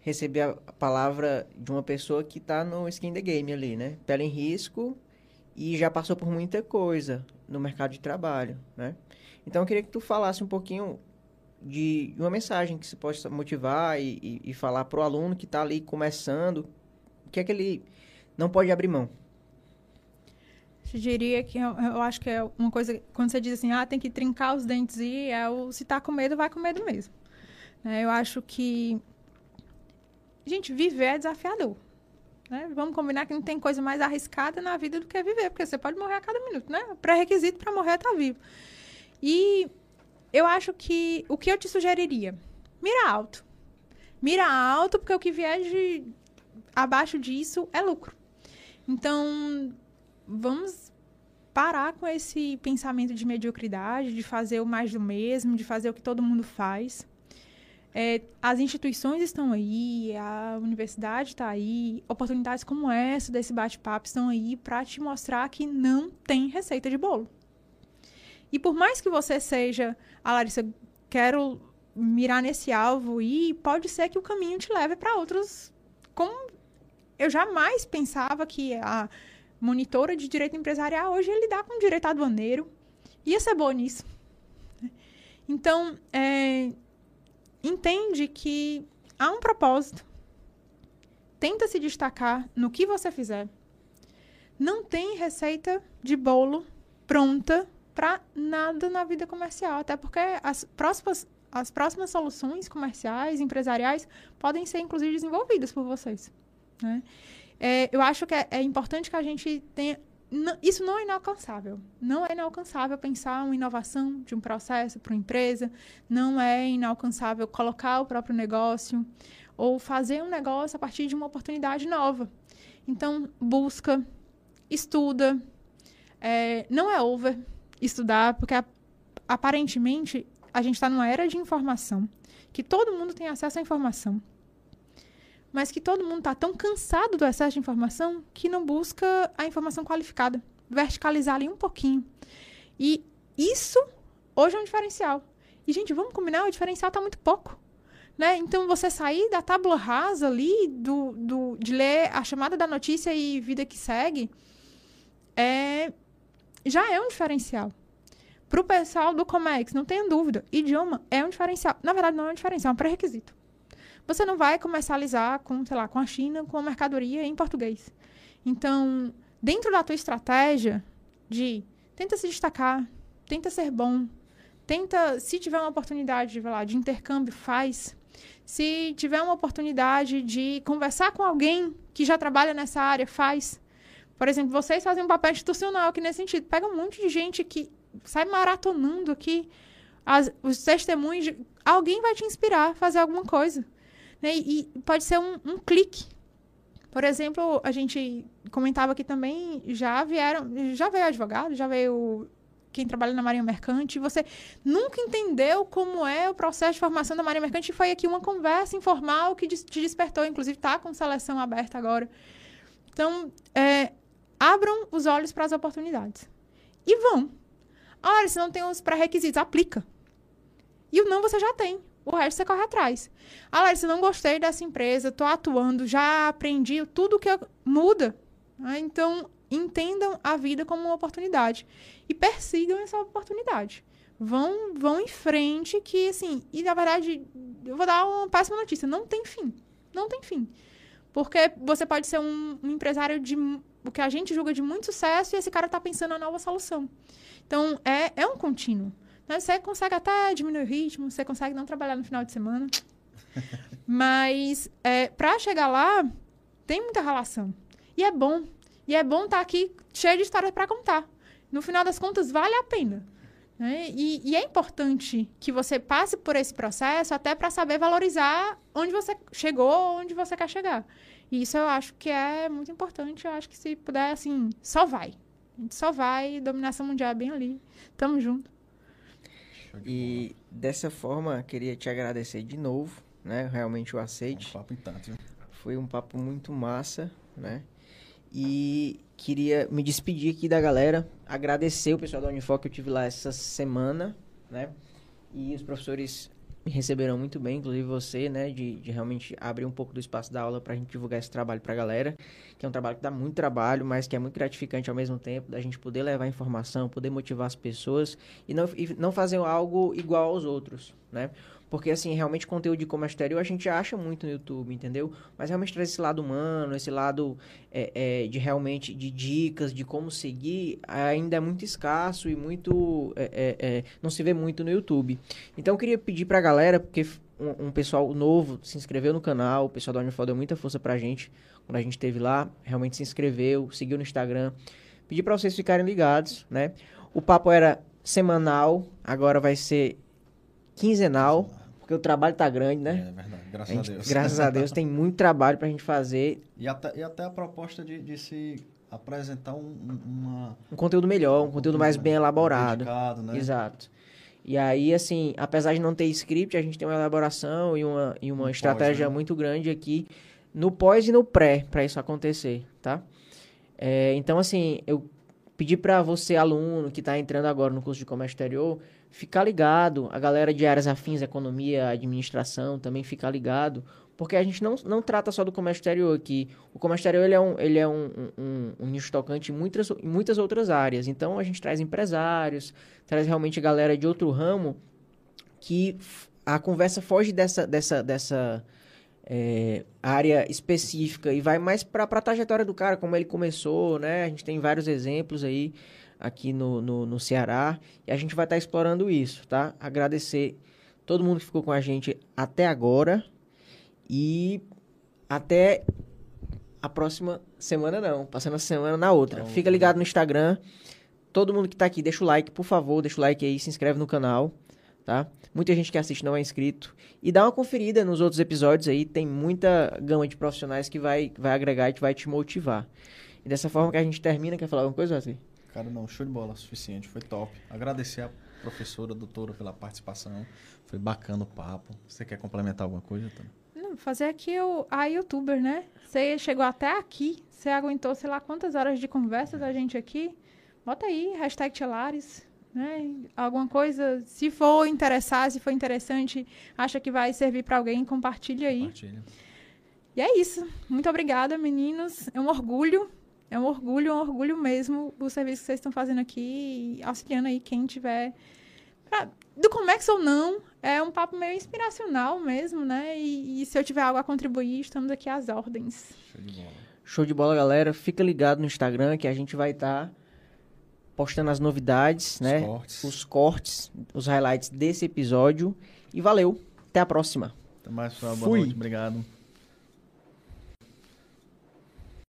S1: receber a palavra de uma pessoa que está no skin the game ali, né? Pele em risco e já passou por muita coisa no mercado de trabalho, né? Então eu queria que tu falasse um pouquinho de uma mensagem que se possa motivar e, e, e falar para o aluno que está ali começando, o que é que ele não pode abrir mão.
S3: Eu diria que eu, eu acho que é uma coisa, quando você diz assim, ah, tem que trincar os dentes e é o, se tá com medo, vai com medo mesmo. Né, eu acho que, gente, viver é desafiador. Né? Vamos combinar que não tem coisa mais arriscada na vida do que viver, porque você pode morrer a cada minuto, né? Pré-requisito para morrer é estar vivo. E eu acho que o que eu te sugeriria? Mira alto. Mira alto, porque o que vier de abaixo disso é lucro. Então, vamos parar com esse pensamento de mediocridade, de fazer o mais do mesmo, de fazer o que todo mundo faz. É, as instituições estão aí, a universidade está aí, oportunidades como essa desse bate-papo estão aí para te mostrar que não tem receita de bolo. E por mais que você seja, a Larissa, quero mirar nesse alvo e pode ser que o caminho te leve para outros. Como eu jamais pensava que a monitora de direito empresarial hoje ia lidar com direito aduaneiro. Ia ser boa nisso. Então, é, entende que há um propósito. Tenta se destacar no que você fizer. Não tem receita de bolo pronta para nada na vida comercial, até porque as próximas, as próximas soluções comerciais, empresariais, podem ser inclusive desenvolvidas por vocês. Né? É, eu acho que é, é, importante que a gente tenha. Isso não é inalcançável. Não é inalcançável pensar uma inovação de um processo para uma empresa. Não é inalcançável colocar o próprio negócio ou fazer um negócio a partir de uma oportunidade nova. Então, busca, estuda. É, não é over estudar, porque aparentemente a gente está numa era de informação, que todo mundo tem acesso à informação mas que todo mundo está tão cansado do excesso de informação que não busca a informação qualificada, verticalizar ali um pouquinho. E isso hoje é um diferencial. E, gente, vamos combinar, o diferencial está muito pouco. Né? Então, você sair da tábula rasa ali, do, do, de ler a chamada da notícia e vida que segue, é, já é um diferencial. Para o pessoal do Comex, não tenha dúvida, idioma é um diferencial. Na verdade, não é um diferencial, é um pré-requisito você não vai comercializar com, sei lá, com a China, com a mercadoria em português. Então, dentro da tua estratégia de tenta se destacar, tenta ser bom, tenta, se tiver uma oportunidade lá, de intercâmbio, faz. Se tiver uma oportunidade de conversar com alguém que já trabalha nessa área, faz. Por exemplo, vocês fazem um papel institucional aqui nesse sentido. Pega um monte de gente que sai maratonando aqui as, os testemunhos. De, alguém vai te inspirar a fazer alguma coisa. Né? E pode ser um, um, clique. Por exemplo, a gente comentava aqui também, já vieram, já veio advogado, já veio quem trabalha na Marinha Mercante, você nunca entendeu como é o processo de formação da Marinha Mercante, foi aqui uma conversa informal que te despertou, inclusive está com seleção aberta agora. Então, é, abram os olhos para as oportunidades. E vão. Olha, se não tem os pré-requisitos, aplica. E o não você já tem. O resto você corre atrás. Ah, Larissa, não gostei dessa empresa, tô atuando, já aprendi tudo que eu... muda. Ah, então, entendam a vida como uma oportunidade e persigam essa oportunidade. Vão, vão em frente que, assim, e na verdade, eu vou dar uma péssima notícia, não tem fim. Não tem fim. Porque você pode ser um, um empresário de o que a gente julga de muito sucesso e esse cara está pensando na nova solução. Então, é, é um contínuo. Né? Você consegue até diminuir o ritmo, você consegue não trabalhar no final de semana. Mas, é, para chegar lá, tem muita relação. E é bom. E é bom estar tá aqui cheio de histórias para contar. No final das contas, vale a pena. Né? E, e, é importante que você passe por esse processo até para saber valorizar onde você chegou, onde você quer chegar. E isso eu acho que é muito importante. Eu acho que se puder, assim, só vai. A gente só vai. Dominação mundial é bem ali. Tamo junto.
S1: E dessa forma, queria te agradecer de novo, né? Realmente o aceite.
S2: Um papo.
S1: Foi um papo muito massa, né? E queria me despedir aqui da galera, agradecer o pessoal da Unifoc que eu tive lá essa semana, né? E os professores me receberam muito bem, inclusive você, né, de, de realmente abrir um pouco do espaço da aula para a gente divulgar esse trabalho para a galera, que é um trabalho que dá muito trabalho, mas que é muito gratificante ao mesmo tempo, da gente poder levar informação, poder motivar as pessoas e não, e não fazer algo igual aos outros, né? Porque, assim, realmente conteúdo de comércio exterior a gente acha muito no YouTube, entendeu? Mas realmente traz esse lado humano, esse lado é, é, de realmente de dicas, de como seguir, ainda é muito escasso e muito. É, é, é não se vê muito no YouTube. Então eu queria pedir pra galera, porque um, um pessoal novo se inscreveu no canal, o pessoal da Unifol deu muita força pra gente quando a gente esteve lá, realmente se inscreveu, seguiu no Instagram. Pedir para vocês ficarem ligados, né? O papo era semanal, agora vai ser quinzenal, porque o trabalho tá grande,
S2: né? É verdade, graças a, gente, a Deus.
S1: Graças a Deus, tem muito trabalho pra gente fazer.
S2: E até, e até a proposta de, de se apresentar um, uma...
S1: um conteúdo melhor, um, um conteúdo mais bem elaborado.
S2: Dedicado, né?
S1: Exato. E aí, assim, apesar de não ter script, a gente tem uma elaboração e uma, e uma estratégia pós, né? muito grande aqui no pós e no pré para isso acontecer, tá? É, então, assim, eu pedi para você, aluno que está entrando agora no curso de comércio exterior, ficar ligado. A galera de áreas afins, economia, administração, também ficar ligado. Porque a gente não, não trata só do comércio exterior aqui. O comércio exterior ele é um, ele é um, um, um nicho tocante em muitas, em muitas outras áreas. Então, a gente traz empresários, traz realmente galera de outro ramo que a conversa foge dessa, dessa, dessa é, área específica e vai mais para a trajetória do cara, como ele começou, né? A gente tem vários exemplos aí aqui no, no, no Ceará e a gente vai estar tá explorando isso, tá? Agradecer todo mundo que ficou com a gente até agora e até a próxima semana não, passando a semana na outra. Então, Fica ligado no Instagram. Todo mundo que está aqui, deixa o like, por favor, deixa o like aí, se inscreve no canal, tá? Muita gente que assiste não é inscrito. E dá uma conferida nos outros episódios aí, tem muita gama de profissionais que vai, vai agregar e vai te motivar. E dessa forma que a gente termina, quer falar alguma coisa, Wesley?
S2: Cara, não, show de bola, suficiente, foi top. Agradecer a professora, a doutora, pela participação. Foi bacana o papo. Você quer complementar alguma coisa, Tânia?
S3: Não, fazer aqui o, a youtuber, né? Você chegou até aqui, você aguentou sei lá quantas horas de conversa da gente aqui. Bota aí, hashtag Telares, né? Alguma coisa, se for interessar, se for interessante, acha que vai servir para alguém, compartilha aí. Compartilha. E é isso. Muito obrigada, meninos. É um orgulho é um orgulho, um orgulho mesmo o serviço que vocês estão fazendo aqui, auxiliando aí quem tiver. Pra, do Comex ou não, é um papo meio inspiracional mesmo, né? E, e, se eu tiver algo a contribuir, estamos aqui às ordens.
S1: Show de bola. Show de bola, galera. Fica ligado no Instagram que a gente vai estar tá postando as novidades, os né? Cortes. Os cortes, os highlights desse episódio. E valeu. Até a próxima.
S2: Até mais, pessoal. Boa Fui. noite. Obrigado.